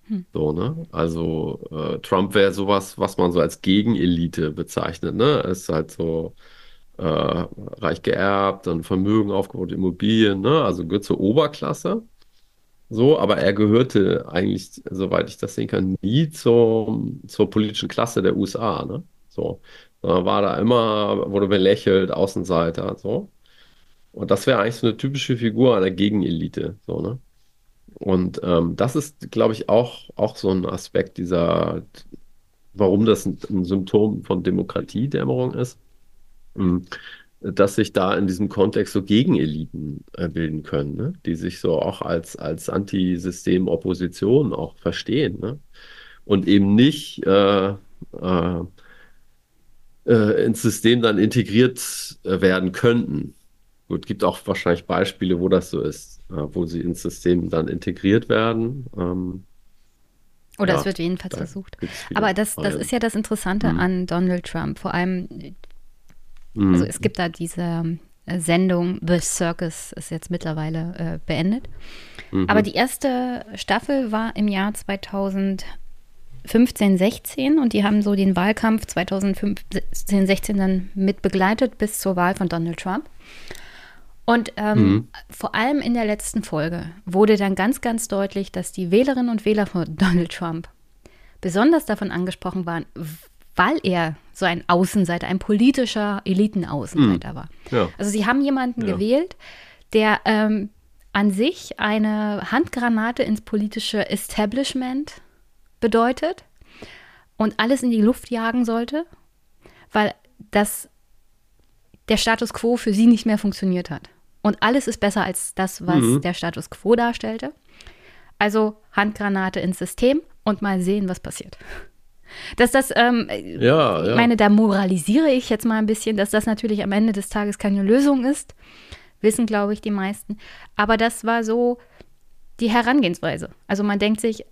Hm. So, ne? Also äh, Trump wäre sowas, was man so als Gegenelite bezeichnet, ne? Er Ist halt so äh, reich geerbt, dann Vermögen aufgebaut, Immobilien, ne? Also gehört zur Oberklasse. So, aber er gehörte eigentlich, soweit ich das sehen kann, nie zur, zur politischen Klasse der USA, ne? So. War da immer, wurde belächelt, Außenseiter, so. Und das wäre eigentlich so eine typische Figur einer Gegenelite, so, ne? Und ähm, das ist, glaube ich, auch, auch so ein Aspekt dieser, warum das ein, ein Symptom von Demokratiedämmerung ist. Mhm. Dass sich da in diesem Kontext so Gegeneliten äh, bilden können, ne? Die sich so auch als, als Antisystem-Opposition auch verstehen, ne? Und eben nicht äh, äh, äh, ins System dann integriert äh, werden könnten. Gut, gibt auch wahrscheinlich Beispiele, wo das so ist, wo sie ins System dann integriert werden. Ähm, Oder ja, es wird jedenfalls versucht. Aber das, das ist ja das Interessante Mhm. an Donald Trump. Vor allem, Mhm. also es gibt da diese äh, Sendung The Circus ist jetzt mittlerweile äh, beendet. Mhm. Aber die erste Staffel war im Jahr 2015, 16 und die haben so den Wahlkampf 2015, 16 dann mit begleitet bis zur Wahl von Donald Trump. Und ähm, Mhm. vor allem in der letzten Folge wurde dann ganz, ganz deutlich, dass die Wählerinnen und Wähler von *laughs* Donald Trump besonders davon angesprochen waren, weil er so ein Außenseiter, ein politischer Elitenaußenseiter war. Ja. Also sie haben jemanden Ja. gewählt, der ähm, an sich eine Handgranate ins politische Establishment bedeutet und alles in die Luft jagen sollte, weil das der Status quo für sie nicht mehr funktioniert hat. Und alles ist besser als das, was Mhm. der Status quo darstellte. Also Handgranate ins System und mal sehen, was passiert. Dass das, ähm, Ja, ich ja. meine, da moralisiere ich jetzt mal ein bisschen, dass das natürlich am Ende des Tages keine Lösung ist. Wissen, glaube ich, die meisten. Aber das war so die Herangehensweise. Also man denkt sich,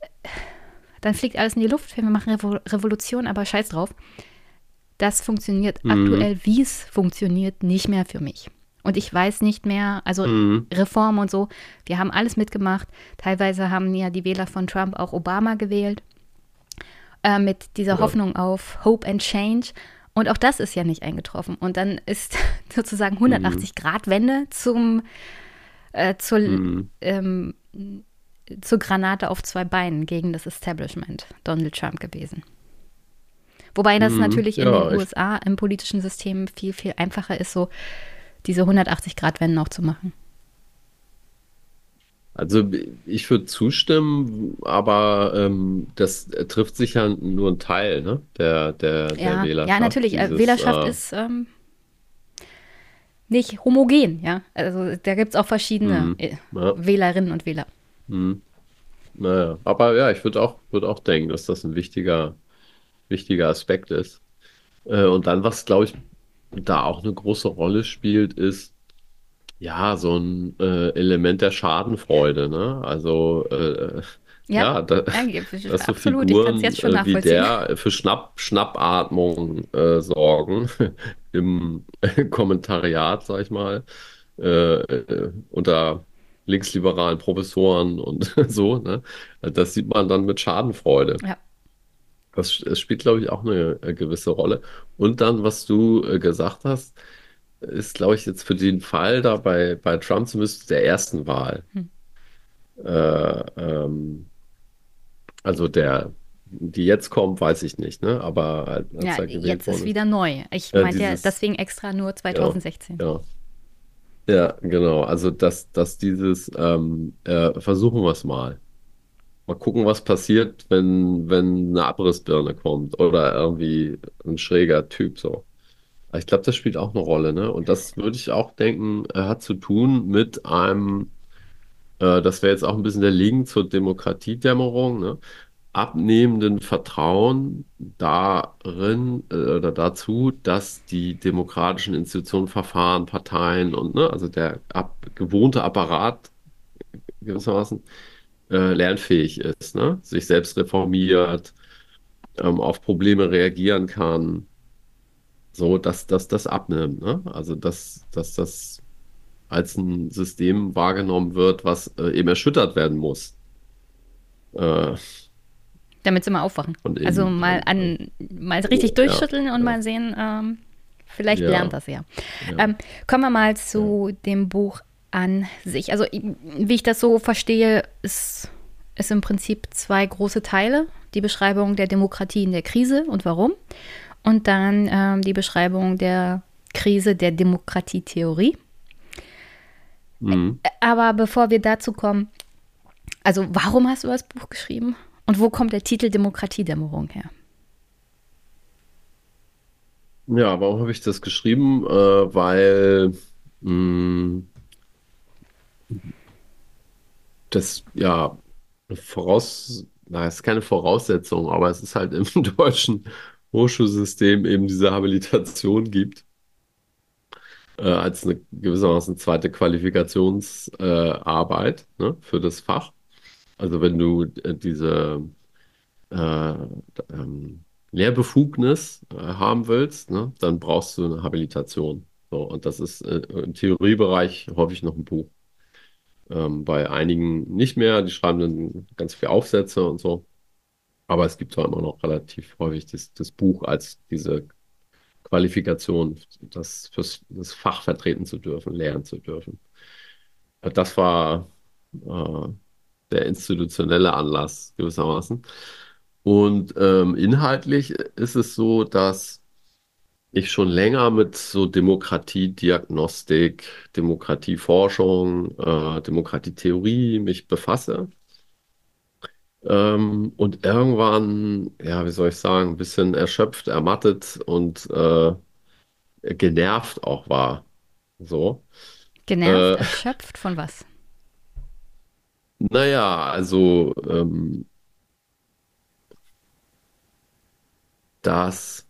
dann fliegt alles in die Luft, wir machen Revo Revolution, aber scheiß drauf. Das funktioniert Mhm. aktuell, wie es funktioniert, nicht mehr für mich. Und ich weiß nicht mehr, also Mhm. Reform und so, wir haben alles mitgemacht. Teilweise haben ja die Wähler von Trump auch Obama gewählt, äh, mit dieser Ja. Hoffnung auf Hope and Change. Und auch das ist ja nicht eingetroffen. Und dann ist *laughs* sozusagen 180-Grad-Wende zum, äh, zur, Mhm. ähm, zur Granate auf zwei Beinen gegen das Establishment Donald Trump gewesen. Wobei das Mhm. natürlich in Ja, den USA im politischen System viel, viel einfacher ist, so diese 180-Grad-Wenden auch zu machen. Also ich würde zustimmen, aber ähm, das trifft sich ja nur ein Teil, ne? Der, der, der Ja, Wählerschaft. ja natürlich. äh, Dieses, Wählerschaft äh, ist ähm, nicht homogen, ja. Also da gibt es auch verschiedene Mhm. äh, Ja. Wählerinnen und Wähler. Hm. Naja, aber ja, ich würde auch, würd auch denken, dass das ein wichtiger, wichtiger Aspekt ist. Äh, und dann, was, glaube ich, da auch eine große Rolle spielt, ist ja so ein äh, Element der Schadenfreude, ne? Also äh, Ja, ja, da, ja, dass so absolut. Ich kann Figuren es jetzt schon äh, wie nachvollziehen. der für Schnapp, Schnappatmung äh, sorgen *laughs* im *laughs* Kommentariat, sag ich mal, äh, äh, unter linksliberalen Professoren und *laughs* so, ne? Das sieht man dann mit Schadenfreude. Ja. Das, das spielt, glaube ich, auch eine, äh, gewisse Rolle. Und dann, was du äh, gesagt hast, ist, glaube ich, jetzt für den Fall da bei, bei Trump zumindest der ersten Wahl. Hm. Äh, ähm, also der, die jetzt kommt, weiß ich nicht, ne? Aber als Ja, er gewählt jetzt ist wieder neu. Ich Äh, meinte ja deswegen extra nur 2016. Ja. Ja, genau. Also, dass, dass dieses ähm, äh, versuchen wir es mal. Mal gucken, was passiert, wenn, wenn eine Abrissbirne kommt oder irgendwie ein schräger Typ so. Ich glaube, das spielt auch eine Rolle, ne? Und das würde ich auch denken, äh, hat zu tun mit einem, äh, das wäre jetzt auch ein bisschen der Link zur Demokratiedämmerung, ne? Abnehmenden Vertrauen darin äh, oder dazu, dass die demokratischen Institutionen, Verfahren, Parteien und ne, also der ab, gewohnte Apparat gewissermaßen äh, lernfähig ist, ne? Sich selbst reformiert, ähm, auf Probleme reagieren kann, so dass, dass das abnimmt, ne? Also dass, dass das als ein System wahrgenommen wird, was äh, eben erschüttert werden muss. Äh, Damit sie mal aufwachen. Eben- also mal an, mal richtig Ja, durchschütteln und ja. mal sehen, ähm, vielleicht Ja. lernt das ja. Ja. Ähm, kommen wir mal zu dem Buch an sich. Also, wie ich das so verstehe, ist es im Prinzip zwei große Teile. Die Beschreibung der Demokratie in der Krise und warum. Und dann ähm, die Beschreibung der Krise der Demokratietheorie. mhm. Aber bevor wir dazu kommen, also warum hast du das Buch geschrieben? Und wo kommt der Titel Demokratiedämmerung her? Ja, warum habe ich das geschrieben? Äh, weil mh, das ja voraus, na, ist keine Voraussetzung, aber es ist halt im *laughs* deutschen Hochschulsystem eben diese Habilitation gibt, äh, als eine gewissermaßen zweite Qualifikationsarbeit, äh, ne, für das Fach. Also wenn du äh, diese äh, ähm, Lehrbefugnis äh, haben willst, ne, dann brauchst du eine Habilitation. So, und das ist im Theoriebereich häufig noch ein Buch. Ähm, bei einigen nicht mehr, die schreiben dann ganz viele Aufsätze und so. Aber es gibt auch immer noch relativ häufig das, das Buch als diese Qualifikation, das fürs das Fach vertreten zu dürfen, lehren zu dürfen. Das war äh, der institutionelle Anlass gewissermaßen. Und ähm, inhaltlich ist es so, dass ich schon länger mit so Demokratiediagnostik, Demokratieforschung, äh, Demokratietheorie mich befasse. Ähm, und irgendwann, ja, wie soll ich sagen, ein bisschen erschöpft, ermattet und äh, genervt auch war. So. Genervt, äh, erschöpft von was? Naja, also ähm, dass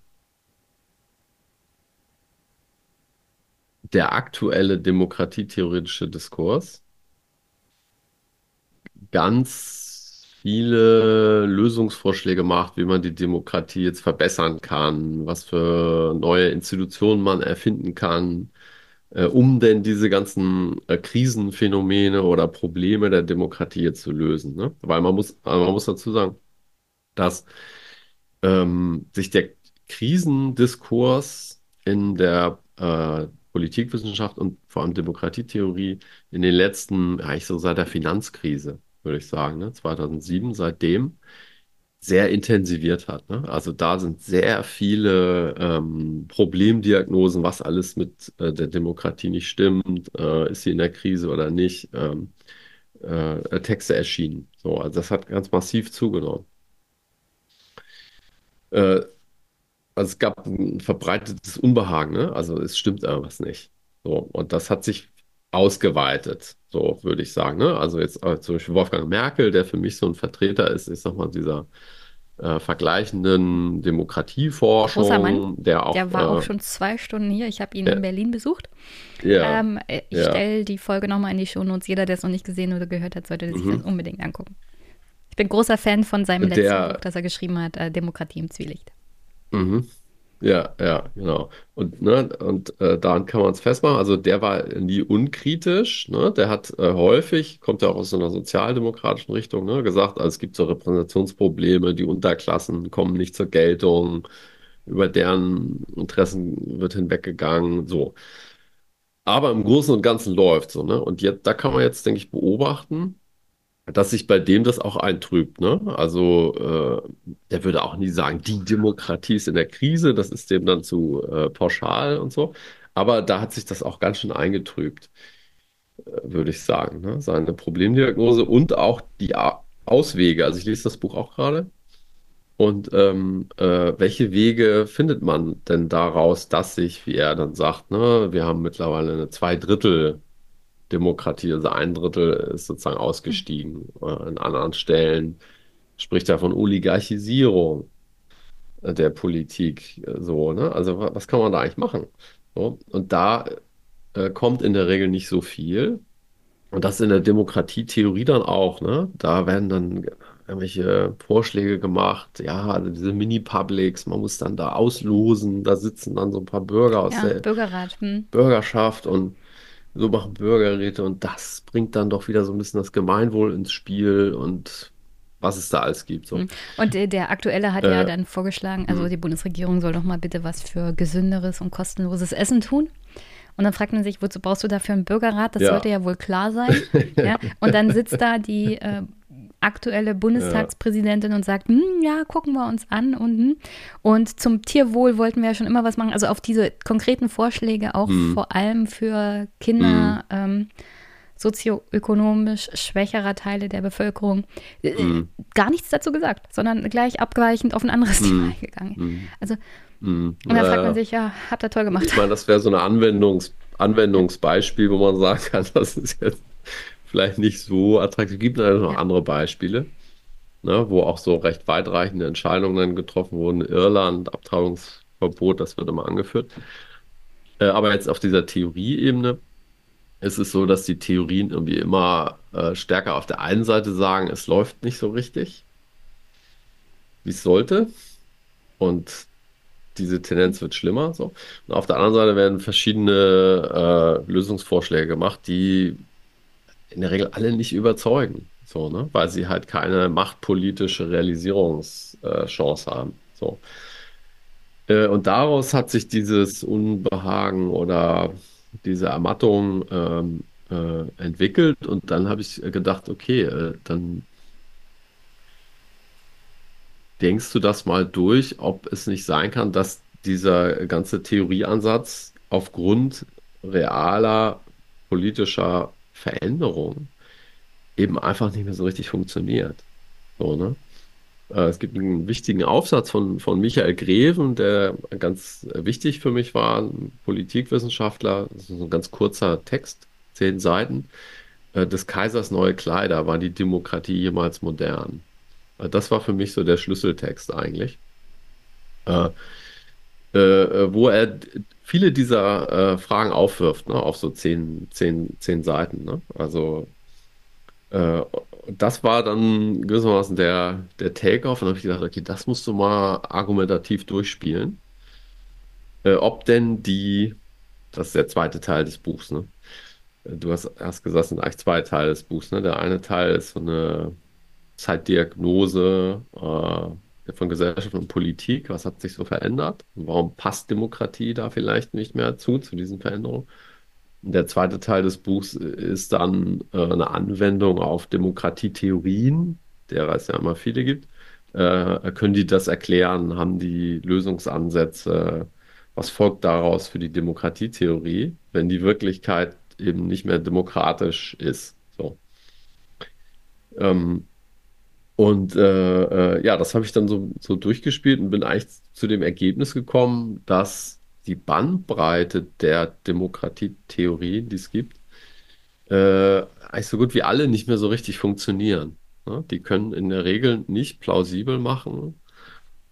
der aktuelle demokratietheoretische Diskurs ganz viele Lösungsvorschläge macht, wie man die Demokratie jetzt verbessern kann, was für neue Institutionen man erfinden kann, äh, um denn diese ganzen äh, Krisenphänomene oder Probleme der Demokratie jetzt zu lösen. Ne? Weil man muss, man muss dazu sagen, dass ähm, sich der Krisendiskurs in der äh, Politikwissenschaft und vor allem Demokratietheorie in den letzten, eigentlich so seit der Finanzkrise, würde ich sagen, ne, 2007, seitdem sehr intensiviert hat. Ne? Also da sind sehr viele ähm, Problemdiagnosen, was alles mit äh, der Demokratie nicht stimmt, äh, ist sie in der Krise oder nicht, ähm, äh, Texte erschienen. So, also das hat ganz massiv zugenommen. Äh, also es gab ein verbreitetes Unbehagen, ne? Also es stimmt irgendwas nicht. So, und das hat sich ausgeweitet, so würde ich sagen. Ne? Also jetzt äh, zum Beispiel Wolfgang Merkel, der für mich so ein Vertreter ist, ich sag mal, dieser äh, vergleichenden Demokratieforschung, Großer Mann. der auch. Der war äh, auch schon zwei Stunden hier. Ich habe ihn ja. in Berlin besucht. ja, Ähm, ich ja. stelle die Folge nochmal in die Shownotes. Jeder, der es noch nicht gesehen oder gehört hat, sollte sich Mhm. das unbedingt angucken. Ich bin großer Fan von seinem Der- letzten Buch, das er geschrieben hat, äh, Demokratie im Zwielicht. Mhm. Ja, ja, genau. Und, ne, und äh, daran kann man es festmachen. Also der war nie unkritisch. Ne? Der hat äh, häufig, kommt ja auch aus einer sozialdemokratischen Richtung, ne, gesagt, also es gibt so Repräsentationsprobleme, die Unterklassen kommen nicht zur Geltung, über deren Interessen wird hinweggegangen, so. Aber im Großen und Ganzen läuft so, ne? Und jetzt, da kann man jetzt, denke ich, beobachten, dass sich bei dem das auch eintrübt, ne? Also äh, der würde auch nie sagen, die Demokratie ist in der Krise, das ist dem dann zu äh, pauschal und so. Aber da hat sich das auch ganz schön eingetrübt, äh, würde ich sagen, ne? Seine Problemdiagnose und auch die Auswege. Also ich lese das Buch auch gerade. Und ähm, äh, welche Wege findet man denn daraus, dass sich, wie er dann sagt, ne, wir haben mittlerweile eine Zweidrittel Demokratie, also ein Drittel ist sozusagen ausgestiegen. Äh, An anderen Stellen spricht er von Oligarchisierung der Politik. äh, So, ne? Also wa- was kann man da eigentlich machen? So, und da äh, kommt in der Regel nicht so viel. Und das in der Demokratietheorie dann auch, ne? Da werden dann irgendwelche Vorschläge gemacht, ja, also diese Mini-Publics, man muss dann da auslosen, da sitzen dann so ein paar Bürger aus Ja, der Bürgerrat. Hm. Bürgerschaft und so machen Bürgerräte und das bringt dann doch wieder so ein bisschen das Gemeinwohl ins Spiel und was es da alles gibt. So. Hm. Und äh, der aktuelle hat ja Äh, dann vorgeschlagen, also hm. die Bundesregierung soll doch mal bitte was für gesünderes und kostenloses Essen tun. Und dann fragt man sich, wozu brauchst du dafür einen Bürgerrat? Das Ja. sollte ja wohl klar sein. *laughs* ja? Und dann sitzt da die äh, aktuelle Bundestagspräsidentin und sagt, hm, ja, gucken wir uns an. Und, hm. und zum Tierwohl wollten wir ja schon immer was machen. Also auf diese konkreten Vorschläge auch Hm. vor allem für Kinder. Ähm, sozioökonomisch schwächerer Teile der Bevölkerung mm. gar nichts dazu gesagt, sondern gleich abweichend auf ein anderes. Thema gegangen. Also, und da fragt man sich, ja, habt ihr toll gemacht. Ich meine, das wäre so ein Anwendungs Anwendungsbeispiel, wo man sagen kann, *laughs* das ist jetzt vielleicht nicht so attraktiv. Es gibt natürlich noch andere Beispiele, ne, wo auch so recht weitreichende Entscheidungen getroffen wurden. Irland, Abtreibungsverbot, das wird immer angeführt. Äh, aber jetzt auf dieser Theorieebene ist es so, dass die Theorien irgendwie immer äh, stärker auf der einen Seite sagen, es läuft nicht so richtig, wie es sollte. Und diese Tendenz wird schlimmer. So. Und auf der anderen Seite werden verschiedene äh, Lösungsvorschläge gemacht, die in der Regel alle nicht überzeugen. So, ne? Weil sie halt keine machtpolitische Realisierungschance haben. So. Äh, und daraus hat sich dieses Unbehagen oder diese Ermattung ähm, äh, entwickelt. Und dann habe ich gedacht, okay, äh, dann denkst du das mal durch, ob es nicht sein kann, dass dieser ganze Theorieansatz aufgrund realer politischer Veränderungen eben einfach nicht mehr so richtig funktioniert. So, ne? Äh, es gibt einen wichtigen Aufsatz von, von Michael Greven, der ganz wichtig für mich war, Politikwissenschaftler. Das ist ein ganz kurzer Text, zehn Seiten. Äh, des Kaisers neue Kleider, war die Demokratie jemals modern? Äh, das war für mich so der Schlüsseltext eigentlich. Wo er viele dieser äh, Fragen aufwirft, ne, auf so zehn, zehn, zehn Seiten. Ne? Also äh, das war dann gewissermaßen der, der Take-off. Und habe ich gedacht, okay, das musst du mal argumentativ durchspielen. Äh, ob denn die, das ist der zweite Teil des Buchs, ne? Du hast erst gesagt, es sind eigentlich zwei Teile des Buchs. Ne? Der eine Teil ist so eine Zeitdiagnose äh, von Gesellschaft und Politik. Was hat sich so verändert? Warum passt Demokratie da vielleicht nicht mehr zu, zu diesen Veränderungen? Der zweite Teil des Buchs ist dann äh, eine Anwendung auf Demokratietheorien, derer es ja immer viele gibt. Äh, können die das erklären? Haben die Lösungsansätze? Was folgt daraus für die Demokratietheorie, wenn die Wirklichkeit eben nicht mehr demokratisch ist? So. Ähm, und äh, äh, ja, das habe ich dann so, so durchgespielt und bin eigentlich zu dem Ergebnis gekommen, dass die Bandbreite der Demokratietheorien, die es gibt, äh, eigentlich so gut wie alle nicht mehr so richtig funktionieren. Ne? Die können in der Regel nicht plausibel machen,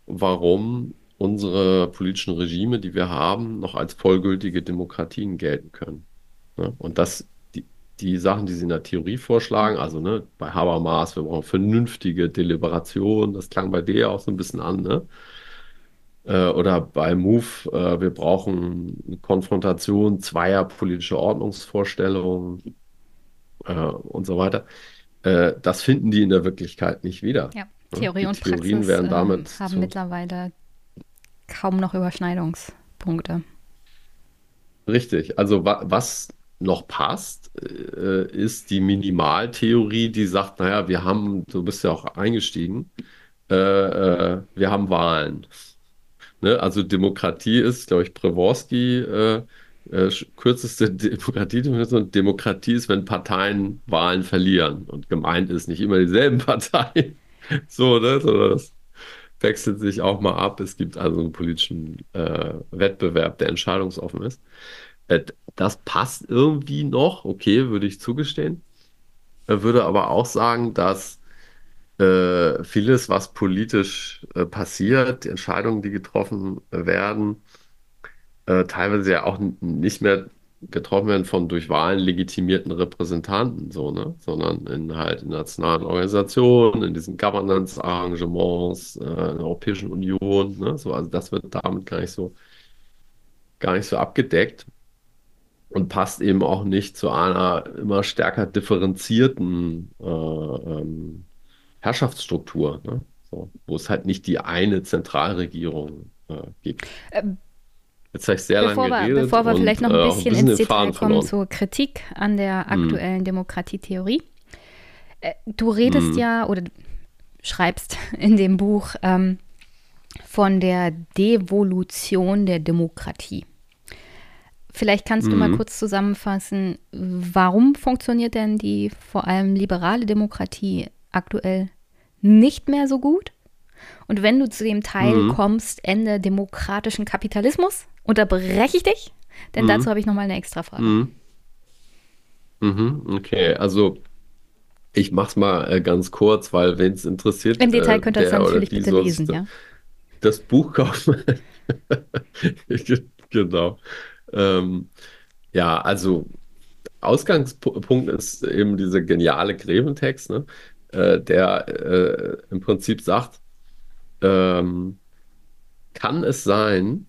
warum unsere politischen Regime, die wir haben, noch als vollgültige Demokratien gelten können. Ne? Und das, die, Sachen, die sie in der Theorie vorschlagen, also ne, bei Habermas, wir brauchen vernünftige Deliberation, das klang bei dir auch so ein bisschen an, ne? Äh, oder bei Move, äh, wir brauchen eine Konfrontation zweier politischer Ordnungsvorstellungen äh, und so weiter. Das finden die in der Wirklichkeit nicht wieder. Ja, Theorie die und Theorien Praxis werden damit haben mittlerweile kaum noch Überschneidungspunkte. Richtig. Also wa was noch passt, äh, ist die Minimaltheorie, die sagt, naja, wir haben, du bist ja auch eingestiegen, äh, wir haben Wahlen. Ne? Also Demokratie ist, glaube ich, Pravorsky äh, äh, kürzeste *laughs* Demokratie. Demokratie ist, wenn Parteien Wahlen verlieren. Und gemeint ist nicht immer dieselben *laughs* Parteien. so, ne? Sondern das wechselt sich auch mal ab. Es gibt also einen politischen äh, Wettbewerb, der entscheidungsoffen ist. Äh, das passt irgendwie noch, okay, würde ich zugestehen. Würde aber auch sagen, dass äh, vieles, was politisch äh, passiert, Entscheidungen, die getroffen werden, äh, teilweise ja auch nicht mehr getroffen werden von durch Wahlen legitimierten Repräsentanten, so, ne? sondern in halt nationalen Organisationen, in diesen Governance-Arrangements, äh, in der Europäischen Union, ne? so, also das wird damit gar nicht so, gar nicht so abgedeckt und passt eben auch nicht zu einer immer stärker differenzierten äh, ähm, Herrschaftsstruktur, ne? so, wo es halt nicht die eine Zentralregierung äh, gibt. Ähm, Jetzt habe ich sehr bevor lange geredet. bevor wir und, vielleicht noch ein äh, bisschen ein ins Detail kommen zur Kritik an der hm. aktuellen hm. Demokratietheorie. Äh, du redest hm. ja oder schreibst *laughs* in dem Buch ähm, von der Devolution der Demokratie. Vielleicht kannst du mal kurz zusammenfassen, warum funktioniert denn die vor allem liberale Demokratie aktuell nicht mehr so gut? Und wenn du zu dem Teil mhm. kommst, Ende demokratischen Kapitalismus, unterbreche ich dich, denn mhm. dazu habe ich nochmal eine extra Frage. Mhm. mhm. Okay, also ich mache es mal äh, ganz kurz, weil wenn es interessiert. Im Detail äh, könnt ihr es natürlich bitte lesen, ja. Das Buch kaufen. *laughs* genau. Ähm, ja, also Ausgangspunkt ist eben dieser geniale Greventext, ne? äh, der äh, im Prinzip sagt, ähm, kann es sein,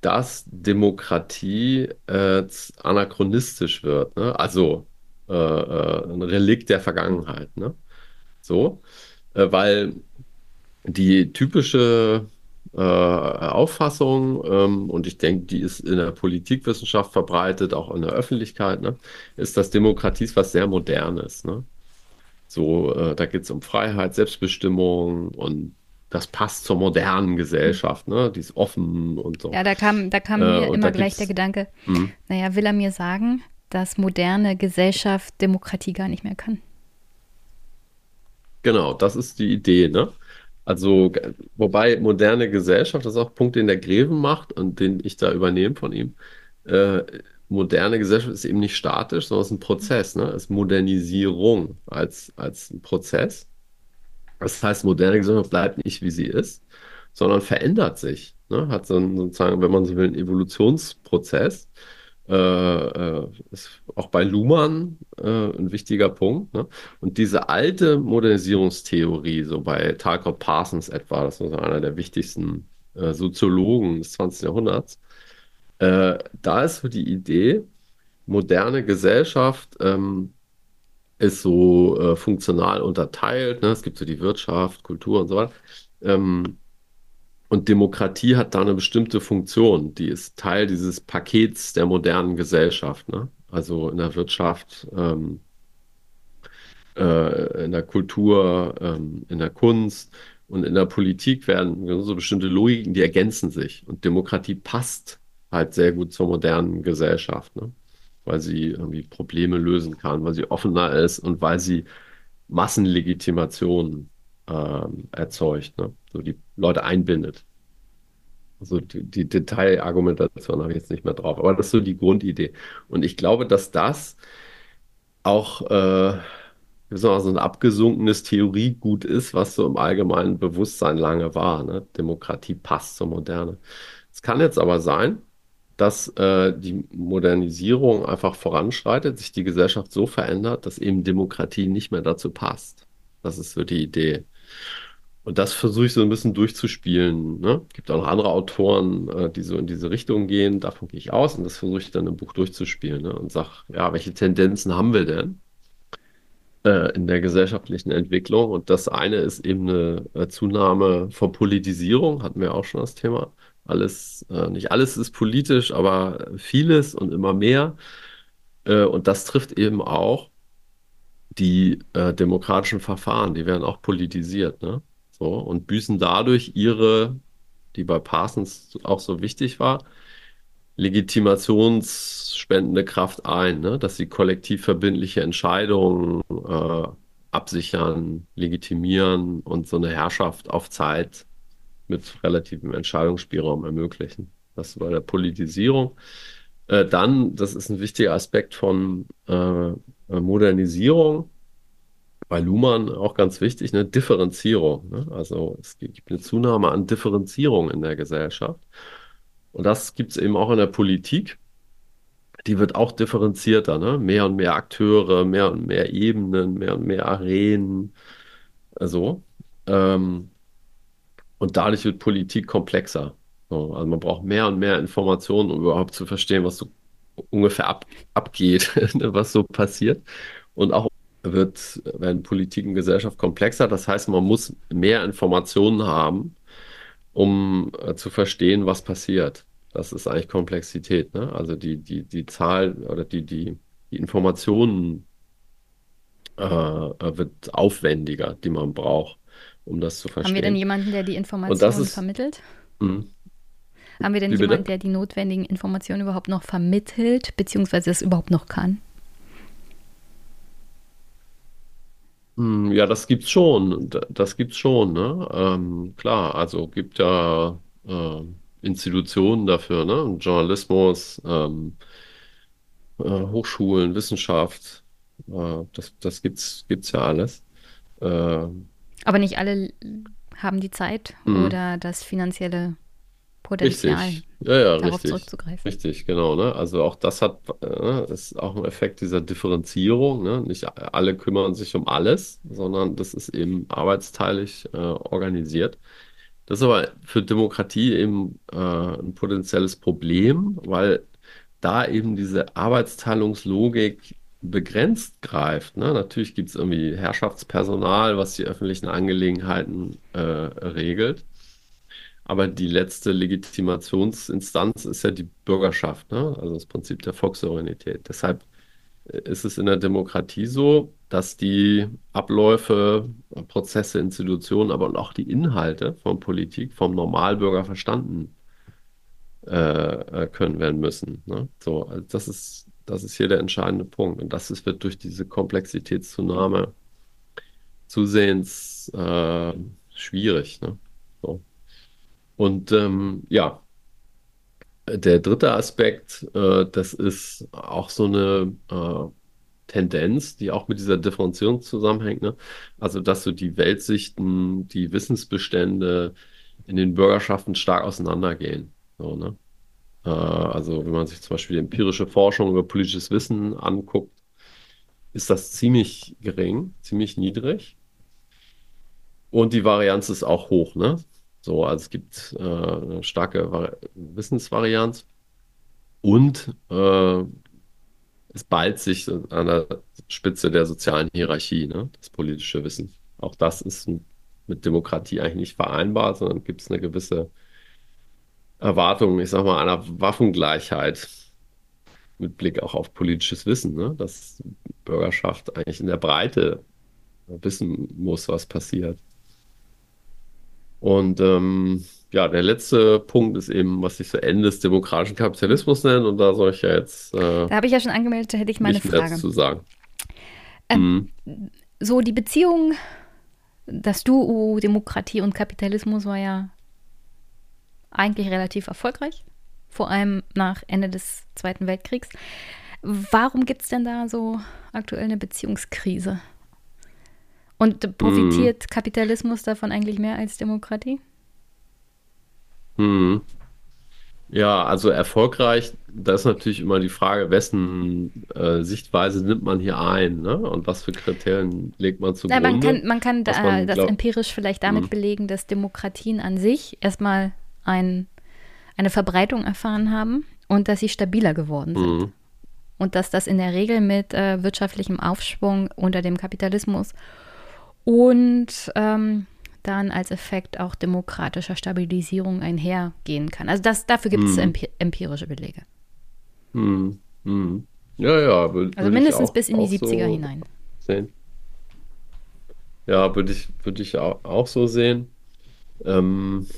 dass Demokratie äh, anachronistisch wird, ne? also äh, äh, ein Relikt der Vergangenheit. Ne? So, äh, weil die typische äh, Auffassung, ähm, und ich denke, die ist in der Politikwissenschaft verbreitet, auch in der Öffentlichkeit, ne, ist, dass Demokratie ist was sehr Modernes. Ne? So, äh, da geht es um Freiheit, Selbstbestimmung und das passt zur modernen Gesellschaft, ne? Die ist offen und so. Ja, da kam, da kam äh, mir immer gleich der Gedanke, mh. naja, will er mir sagen, dass moderne Gesellschaft Demokratie gar nicht mehr kann? Genau, das ist die Idee, ne? Also, wobei moderne Gesellschaft, das ist auch ein Punkt, den der Greven macht und den ich da übernehme von ihm. Äh, moderne Gesellschaft ist eben nicht statisch, sondern es ist ein Prozess, ne? Es ist Modernisierung als, als Prozess. Das heißt, moderne Gesellschaft bleibt nicht, wie sie ist, sondern verändert sich. Ne? Hat so einen, sozusagen, wenn man so will, einen Evolutionsprozess. Äh, äh, ist auch bei Luhmann äh, ein wichtiger Punkt. Ne? Und diese alte Modernisierungstheorie, so bei Talcott Parsons etwa, das ist einer der wichtigsten äh, Soziologen des 20. Jahrhunderts, äh, da ist so die Idee, moderne Gesellschaft ähm, ist so äh, funktional unterteilt. Ne? Es gibt so die Wirtschaft, Kultur und so weiter. Ähm, und Demokratie hat da eine bestimmte Funktion. Die ist Teil dieses Pakets der modernen Gesellschaft. Ne? Also in der Wirtschaft, ähm, äh, in der Kultur, ähm, in der Kunst und in der Politik werden so bestimmte Logiken, die ergänzen sich. Und Demokratie passt halt sehr gut zur modernen Gesellschaft, ne? weil sie irgendwie Probleme lösen kann, weil sie offener ist und weil sie Massenlegitimation ähm, erzeugt, ne? so die Leute einbindet. Also die, die Detailargumentation habe ich jetzt nicht mehr drauf, aber das ist so die Grundidee. Und ich glaube, dass das auch äh, so ein abgesunkenes Theoriegut ist, was so im allgemeinen Bewusstsein lange war. Ne? Demokratie passt zur Moderne. Es kann jetzt aber sein, dass äh, die Modernisierung einfach voranschreitet, sich die Gesellschaft so verändert, dass eben Demokratie nicht mehr dazu passt. Das ist so die Idee. Und das versuche ich so ein bisschen durchzuspielen. Ne? Gibt auch noch andere Autoren, äh, die so in diese Richtung gehen. Davon gehe ich aus und das versuche ich dann im Buch durchzuspielen ne? und sage, ja, welche Tendenzen haben wir denn äh, in der gesellschaftlichen Entwicklung? Und das eine ist eben eine äh, Zunahme von Politisierung, hatten wir auch schon das Thema. Alles, äh, nicht alles ist politisch, aber vieles und immer mehr. Äh, und das trifft eben auch die äh, demokratischen Verfahren, die werden auch politisiert, ne? So, und büßen dadurch ihre, die bei Parsons auch so wichtig war, legitimationsspendende Kraft ein, ne? dass sie kollektiv verbindliche Entscheidungen äh, absichern, legitimieren und so eine Herrschaft auf Zeit mit relativem Entscheidungsspielraum ermöglichen. Das bei der Politisierung. Äh, dann, das ist ein wichtiger Aspekt von äh, Modernisierung, bei Luhmann auch ganz wichtig, eine Differenzierung. Ne? Also es gibt eine Zunahme an Differenzierung in der Gesellschaft. Und das gibt es eben auch in der Politik. Die wird auch differenzierter, ne? Mehr und mehr Akteure, mehr und mehr Ebenen, mehr und mehr Arenen. Also, ähm, und dadurch wird Politik komplexer. So, also man braucht mehr und mehr Informationen, um überhaupt zu verstehen, was so ungefähr ab, abgeht, *laughs* was so passiert. Und auch wird, werden Politik und Gesellschaft komplexer. Das heißt, man muss mehr Informationen haben, um äh, zu verstehen, was passiert. Das ist eigentlich Komplexität. Ne? Also die, die, die Zahl oder die, die, die Informationen äh, wird aufwendiger, die man braucht, um das zu verstehen. Haben wir denn jemanden, der die Informationen vermittelt? Mh. Haben wir denn Wie bitte? jemanden, der die notwendigen Informationen überhaupt noch vermittelt, beziehungsweise es überhaupt noch kann? Hm, Ja, das gibt's schon. Das gibt's schon, ne? Ähm, klar, also gibt ja äh, Institutionen dafür, ne? Journalismus, ähm, äh, Hochschulen, Wissenschaft, äh, das, das gibt's, gibt's ja alles. Äh, Aber nicht alle haben die Zeit hm, oder das finanzielle Potenzial, richtig. Ja, ja, darauf richtig. zurückzugreifen. Richtig, genau, ne? Also auch das hat, äh, ist auch ein Effekt dieser Differenzierung, ne? Nicht alle kümmern sich um alles, sondern das ist eben arbeitsteilig äh, organisiert. Das ist aber für Demokratie eben äh, ein potenzielles Problem, weil da eben diese Arbeitsteilungslogik begrenzt greift. Ne? Natürlich gibt es irgendwie Herrschaftspersonal, was die öffentlichen Angelegenheiten äh, regelt, aber die letzte Legitimationsinstanz ist ja die Bürgerschaft, ne? Also das Prinzip der Volkssouveränität. Deshalb ist es in der Demokratie so, dass die Abläufe, Prozesse, Institutionen, aber auch die Inhalte von Politik vom Normalbürger verstanden äh, äh, können werden müssen. Ne? So, also das ist, das ist hier der entscheidende Punkt. Und das ist, wird durch diese Komplexitätszunahme zusehends äh, schwierig. Ne? Und ähm, ja, der dritte Aspekt, äh, das ist auch so eine äh, Tendenz, die auch mit dieser Differenzierung zusammenhängt, ne? Also, dass so die Weltsichten, die Wissensbestände in den Bürgerschaften stark auseinandergehen. So, ne? Äh, also, wenn man sich zum Beispiel die empirische Forschung über politisches Wissen anguckt, ist das ziemlich gering, ziemlich niedrig. Und die Varianz ist auch hoch, ne? So, also es gibt äh, eine starke Vari Wissensvarianz und äh, es ballt sich an der Spitze der sozialen Hierarchie, ne? Das politische Wissen. Auch das ist mit Demokratie eigentlich nicht vereinbar, sondern gibt es eine gewisse Erwartung, ich sag mal, einer Waffengleichheit mit Blick auch auf politisches Wissen, ne? Dass Bürgerschaft eigentlich in der Breite wissen muss, was passiert. Und ähm, ja, der letzte Punkt ist eben, was sich so Ende des demokratischen Kapitalismus nennt. Und da soll ich ja jetzt äh, Da habe ich ja schon angemeldet, da hätte ich mal eine nicht mehr Frage. zu sagen. Ähm, Hm, so die Beziehung, das Duo Demokratie und Kapitalismus war ja eigentlich relativ erfolgreich, vor allem nach Ende des Zweiten Weltkriegs. Warum gibt es denn da so aktuell eine Beziehungskrise? Und hm, profitiert Kapitalismus davon eigentlich mehr als Demokratie? hm. Ja, also erfolgreich, da ist natürlich immer die Frage, wessen äh, Sichtweise nimmt man hier ein, ne? Und was für Kriterien legt man Ja, man zugrunde? kann, man kann da, man das glaubt. empirisch vielleicht damit Hm, belegen, dass Demokratien an sich erstmal ein, eine Verbreitung erfahren haben und dass sie stabiler geworden sind. hm, Und dass das in der Regel mit äh, wirtschaftlichem Aufschwung unter dem Kapitalismus und ähm, dann als Effekt auch demokratischer Stabilisierung einhergehen kann. Also das, dafür gibt es hm, empi empirische Belege. hm, hm. Ja, ja, würde Also würd mindestens auch, bis in die auch 70er so hinein. sehen. Ja, würde ich, würde ich auch, auch so sehen. Ähm,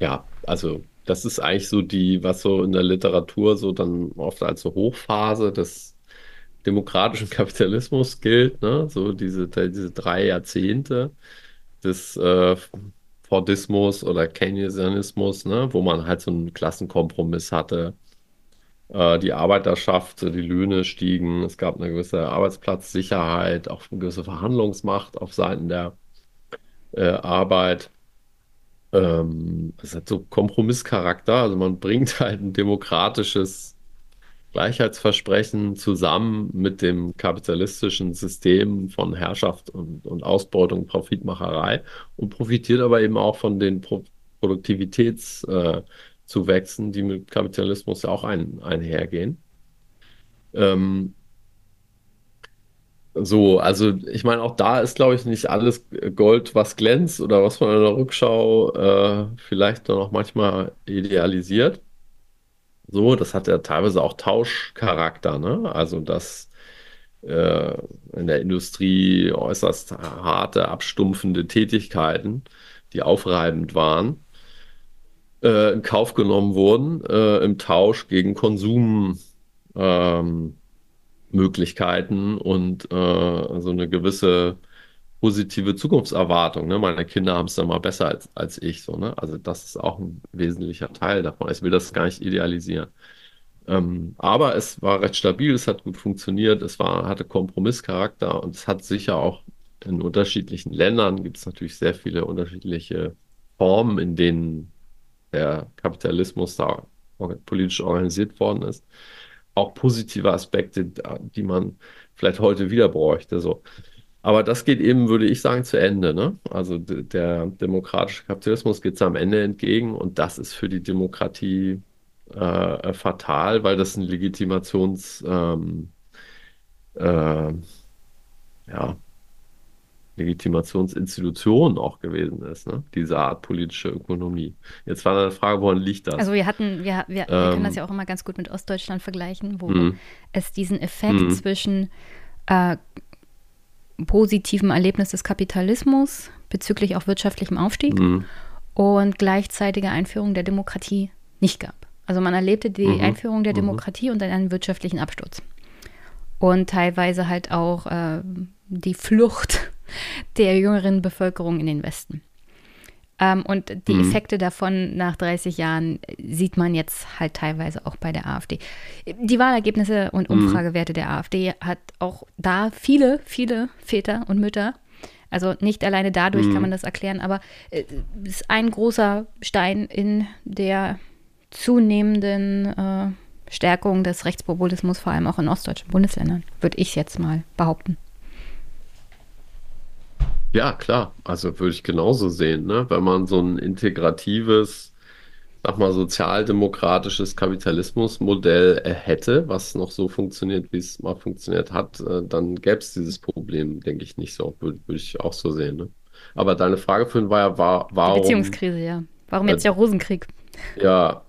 ja, also das ist eigentlich so die, was so in der Literatur so dann oft als so Hochphase des demokratischen Kapitalismus gilt, ne? So diese, diese drei Jahrzehnte des äh, Fordismus oder Keynesianismus, ne? Wo man halt so einen Klassenkompromiss hatte. Äh, die Arbeiterschaft, die Löhne stiegen, es gab eine gewisse Arbeitsplatzsicherheit, auch eine gewisse Verhandlungsmacht auf Seiten der äh, Arbeit. Ähm, es hat so Kompromisscharakter, also man bringt halt ein demokratisches Gleichheitsversprechen zusammen mit dem kapitalistischen System von Herrschaft und, und Ausbeutung, Profitmacherei und profitiert aber eben auch von den Pro Produktivitätszuwächsen, äh, die mit Kapitalismus ja auch ein, einhergehen. Ähm, so, also ich meine, auch da ist, glaube ich, nicht alles Gold, was glänzt oder was man in der Rückschau äh, vielleicht dann auch manchmal idealisiert. So, das hat ja teilweise auch Tauschcharakter, ne? Also, dass äh, in der Industrie äußerst harte, abstumpfende Tätigkeiten, die aufreibend waren, äh, in Kauf genommen wurden äh, im Tausch gegen Konsum. Ähm, und äh, so eine gewisse positive Zukunftserwartung. Ne? Meine Kinder haben es dann mal besser als, als ich. So, ne? Also das ist auch ein wesentlicher Teil davon. Ich will das gar nicht idealisieren. Ähm, aber es war recht stabil, es hat gut funktioniert, es war, hatte Kompromisscharakter und es hat sicher auch in unterschiedlichen Ländern gibt es natürlich sehr viele unterschiedliche Formen, in denen der Kapitalismus da politisch organisiert worden ist auch positive Aspekte, die man vielleicht heute wieder bräuchte. So. Aber das geht eben, würde ich sagen, zu Ende. Ne? Also der demokratische Kapitalismus geht am Ende entgegen und das ist für die Demokratie äh, fatal, weil das ein Legitimations ähm, äh, ja, Legitimationsinstitution auch gewesen ist, ne? diese Art politische Ökonomie. Jetzt war eine Frage, woran liegt das? Also wir hatten, wir, wir, wir können das ähm, ja auch immer ganz gut mit Ostdeutschland vergleichen, wo mm. es diesen Effekt mm. zwischen äh, positivem Erlebnis des Kapitalismus bezüglich auch wirtschaftlichem Aufstieg mm. und gleichzeitiger Einführung der Demokratie nicht gab. Also man erlebte die -hmm. Einführung der mhm. Demokratie und dann einen wirtschaftlichen Absturz. Und teilweise halt auch äh, die Flucht *laughs* der jüngeren Bevölkerung in den Westen. Ähm, und die mhm. Effekte davon nach 30 Jahren sieht man jetzt halt teilweise auch bei der AfD. Die Wahlergebnisse und mhm. Umfragewerte der AfD hat auch da viele, viele Väter und Mütter. Also nicht alleine dadurch mhm. kann man das erklären, aber es äh, ist ein großer Stein in der zunehmenden äh, Stärkung des Rechtspopulismus, vor allem auch in ostdeutschen Bundesländern, würde ich jetzt mal behaupten. Ja, klar. Also würde ich genauso sehen, ne? Wenn man so ein integratives, sag mal, sozialdemokratisches Kapitalismusmodell äh, hätte, was noch so funktioniert, wie es mal funktioniert hat, äh, dann gäbe es dieses Problem, denke ich, nicht so. Würde, würde ich auch so sehen, ne? Aber deine Frage vorhin war ja, war, warum. Die Beziehungskrise, ja. Warum jetzt äh, der Rosenkrieg? Ja,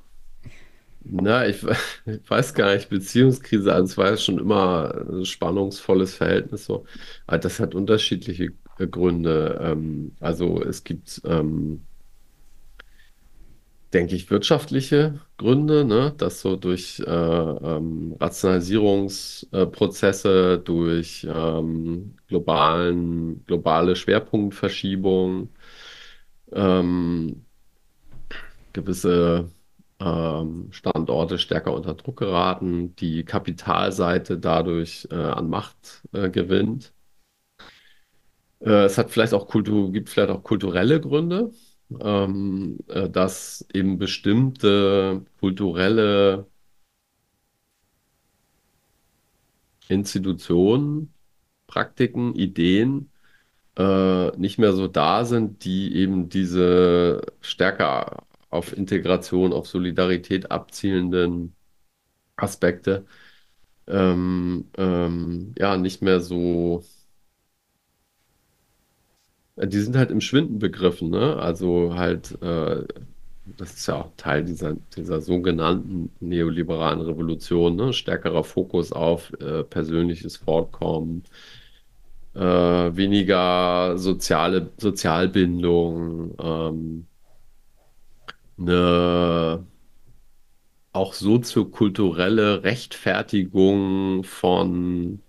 na, ich, *laughs* ich, weiß gar nicht, Beziehungskrise, also es war ja schon immer ein spannungsvolles Verhältnis so. Aber das hat unterschiedliche Gründe. Ähm, also es gibt, ähm, denke ich, wirtschaftliche Gründe, ne? dass so durch äh, ähm, Rationalisierungsprozesse, durch ähm, globalen, globale Schwerpunktverschiebung, ähm, gewisse ähm, Standorte stärker unter Druck geraten, die Kapitalseite dadurch äh, an Macht äh, gewinnt. Äh, es hat vielleicht auch Kultur, gibt vielleicht auch kulturelle Gründe, ähm, äh, dass eben bestimmte kulturelle Institutionen, Praktiken, Ideen äh, nicht mehr so da sind, die eben diese stärker auf Integration, auf Solidarität abzielenden Aspekte ähm, ähm, ja nicht mehr so die sind halt im Schwinden begriffen, ne? Also halt, äh, das ist ja auch Teil dieser, dieser sogenannten neoliberalen Revolution, ne? Stärkerer Fokus auf äh, persönliches Fortkommen, äh, weniger soziale Sozialbindung, ähm, eine auch soziokulturelle Rechtfertigung von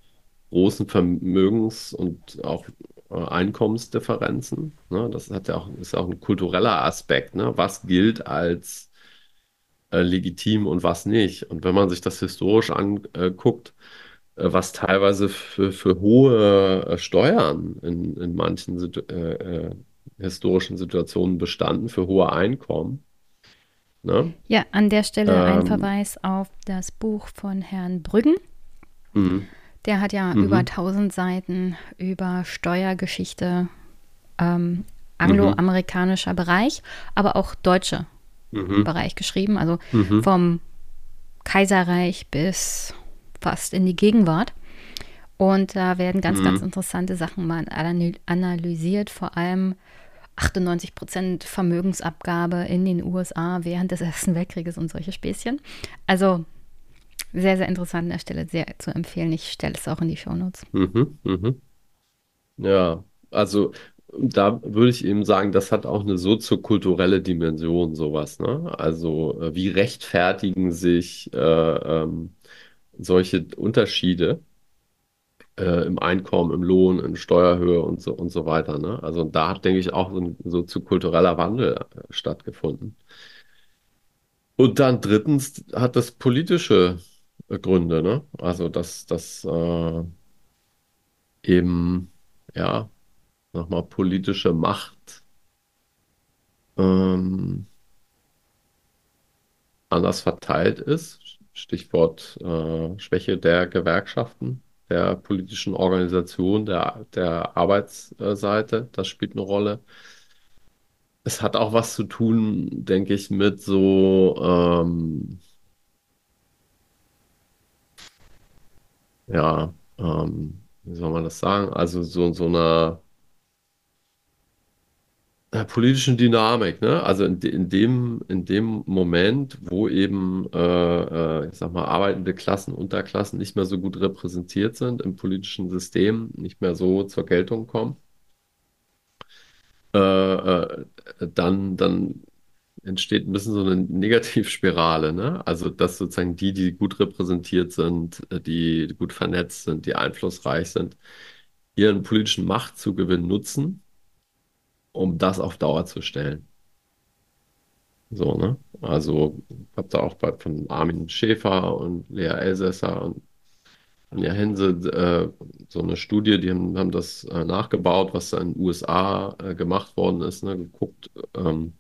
großen Vermögens- und auch Einkommensdifferenzen. Ne? Das hat ja auch, ist auch ein kultureller Aspekt. Ne? Was gilt als äh, legitim und was nicht? Und wenn man sich das historisch anguckt, äh, was teilweise für, für hohe äh, Steuern in, in manchen Situ äh, äh, historischen Situationen bestanden, für hohe Einkommen. Ne? Ja, an der Stelle ähm, ein Verweis auf das Buch von Herrn Brüggen. Mhm. Der hat ja mhm. über 1000 Seiten über Steuergeschichte, ähm, angloamerikanischer mhm. Bereich, aber auch deutscher mhm. Bereich geschrieben. Also mhm. vom Kaiserreich bis fast in die Gegenwart. Und da werden ganz, ganz mhm. interessante Sachen mal analysiert, vor allem 98 Prozent Vermögensabgabe in den USA während des Ersten Weltkrieges und solche Späßchen. Also sehr, sehr interessant an der Stelle, sehr zu empfehlen. Ich stelle es auch in die Shownotes. Mhm, mhm. Ja, also da würde ich eben sagen, das hat auch eine soziokulturelle Dimension, sowas, ne? Also, äh, wie rechtfertigen sich äh, ähm, solche Unterschiede äh, im Einkommen, im Lohn, in Steuerhöhe und so und so weiter, ne? Also da hat, denke ich, auch so ein soziokultureller Wandel äh, stattgefunden. Und dann drittens hat das politische Gründe, ne? Also dass das äh, eben ja nochmal politische Macht ähm, anders verteilt ist. Stichwort äh, Schwäche der Gewerkschaften, der politischen Organisation, der, der Arbeitsseite, das spielt eine Rolle. Es hat auch was zu tun, denke ich, mit so, ähm, ja, ähm, wie soll man das sagen? Also so, so einer politischen Dynamik, ne? Also in, in dem, in dem Moment, wo eben, äh, äh, ich sag mal, arbeitende Klassen, Unterklassen nicht mehr so gut repräsentiert sind im politischen System, nicht mehr so zur Geltung kommen, äh, äh, dann, dann entsteht ein bisschen so eine Negativspirale, ne? Also, dass sozusagen die, die gut repräsentiert sind, äh, die gut vernetzt sind, die einflussreich sind, ihren politischen Machtzugewinn nutzen, um das auf Dauer zu stellen. So, ne? Also, ich habe da auch bei, von Armin Schäfer und Lea Elsässer und Anja Hense äh, so eine Studie, die haben, haben das äh, nachgebaut, was da in den USA äh, gemacht worden ist, ne? Geguckt, ähm,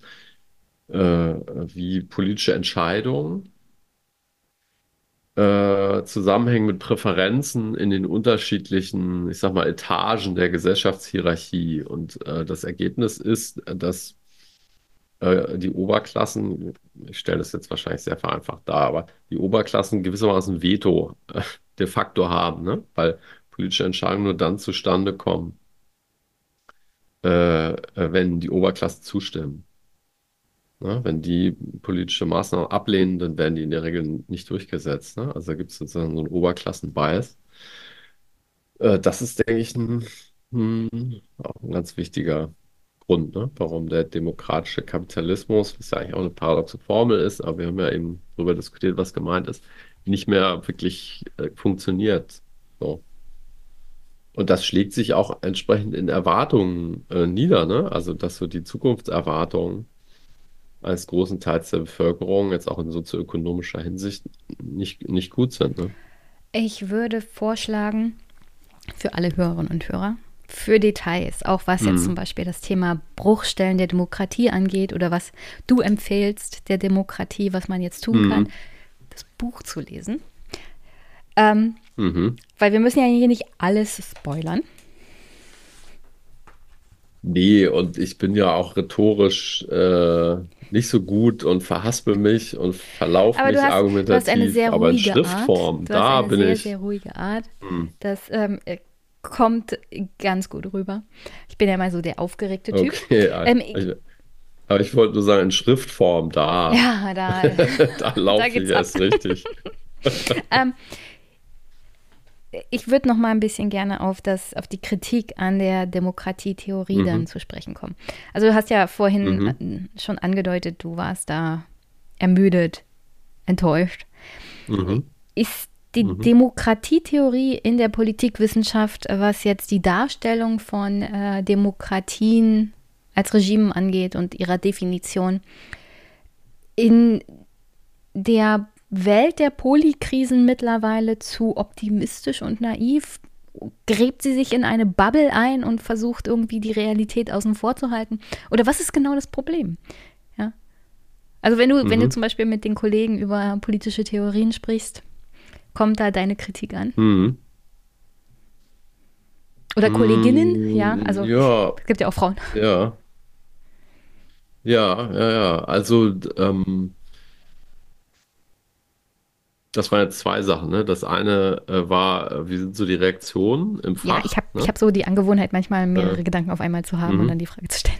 äh, wie politische Entscheidungen äh, zusammenhängen mit Präferenzen in den unterschiedlichen, ich sag mal, Etagen der Gesellschaftshierarchie. Und äh, das Ergebnis ist, dass äh, die Oberklassen, ich stelle das jetzt wahrscheinlich sehr vereinfacht dar, aber die Oberklassen gewissermaßen Veto äh, de facto haben, ne? Weil politische Entscheidungen nur dann zustande kommen, äh, äh, wenn die Oberklassen zustimmen. Ne? Wenn die politische Maßnahmen ablehnen, dann werden die in der Regel nicht durchgesetzt. Ne? Also da gibt es sozusagen so einen Oberklassen-Bias. Äh, das ist, denke ich, ein, hm, auch ein ganz wichtiger Grund, ne? Warum der demokratische Kapitalismus, was ja eigentlich auch eine paradoxe Formel ist, aber wir haben ja eben darüber diskutiert, was gemeint ist, nicht mehr wirklich äh, funktioniert. So. Und das schlägt sich auch entsprechend in Erwartungen äh, nieder, ne? Also, dass so die Zukunftserwartungen eines großen Teils der Bevölkerung, jetzt auch in sozioökonomischer Hinsicht, nicht, nicht gut sind. Ne? Ich würde vorschlagen, für alle Hörerinnen und Hörer, für Details, auch was jetzt zum Mhm. Beispiel das Thema Bruchstellen der Demokratie angeht oder was du empfehlst der Demokratie, was man jetzt tun kann, Mhm. das Buch zu lesen. Ähm, Mhm. weil wir müssen ja hier nicht alles spoilern. Nee, und ich bin ja auch rhetorisch äh, nicht so gut und verhaspel mich und verlaufe Aber mich hast, du hast eine argumentativ, sehr aber in ruhige Art. Schriftform, Du hast da eine bin sehr, ich. sehr ruhige Art. Hm, Das ähm, äh, kommt ganz gut rüber. Ich bin ja mal so der aufgeregte Typ. okay, Ähm, ich, aber ich wollte nur sagen, in Schriftform, da, ja, da, *laughs* da laufe ich geht's ab. erst richtig. *laughs* Ähm, ich würde noch mal ein bisschen gerne auf das, auf die Kritik an der Demokratietheorie dann Mhm, zu sprechen kommen. Also du hast ja vorhin mhm, äh, schon angedeutet, du warst da ermüdet, enttäuscht. mhm, Ist die mhm, Demokratietheorie in der Politikwissenschaft, was jetzt die Darstellung von äh, Demokratien als Regimen angeht und ihrer Definition, in der Welt der Polikrisen mittlerweile zu optimistisch und naiv? Gräbt sie sich in eine Bubble ein und versucht irgendwie die Realität außen vor zu halten? Oder was ist genau das Problem? Ja? Also wenn du, wenn du mhm, zum Beispiel mit den Kollegen über politische Theorien sprichst, kommt da deine Kritik an? mhm. Oder Kolleginnen, ja, Mm, also Ja, es gibt ja auch Frauen. ja, ja, ja, ja. Also, ähm, Das waren jetzt zwei Sachen, ne? Das eine äh, war, äh, wie sind so die Reaktionen im Ja, Fach, ich habe ich ne? hab so die Angewohnheit, manchmal Äh, mehrere Gedanken auf einmal zu haben und dann mhm. die Frage zu stellen.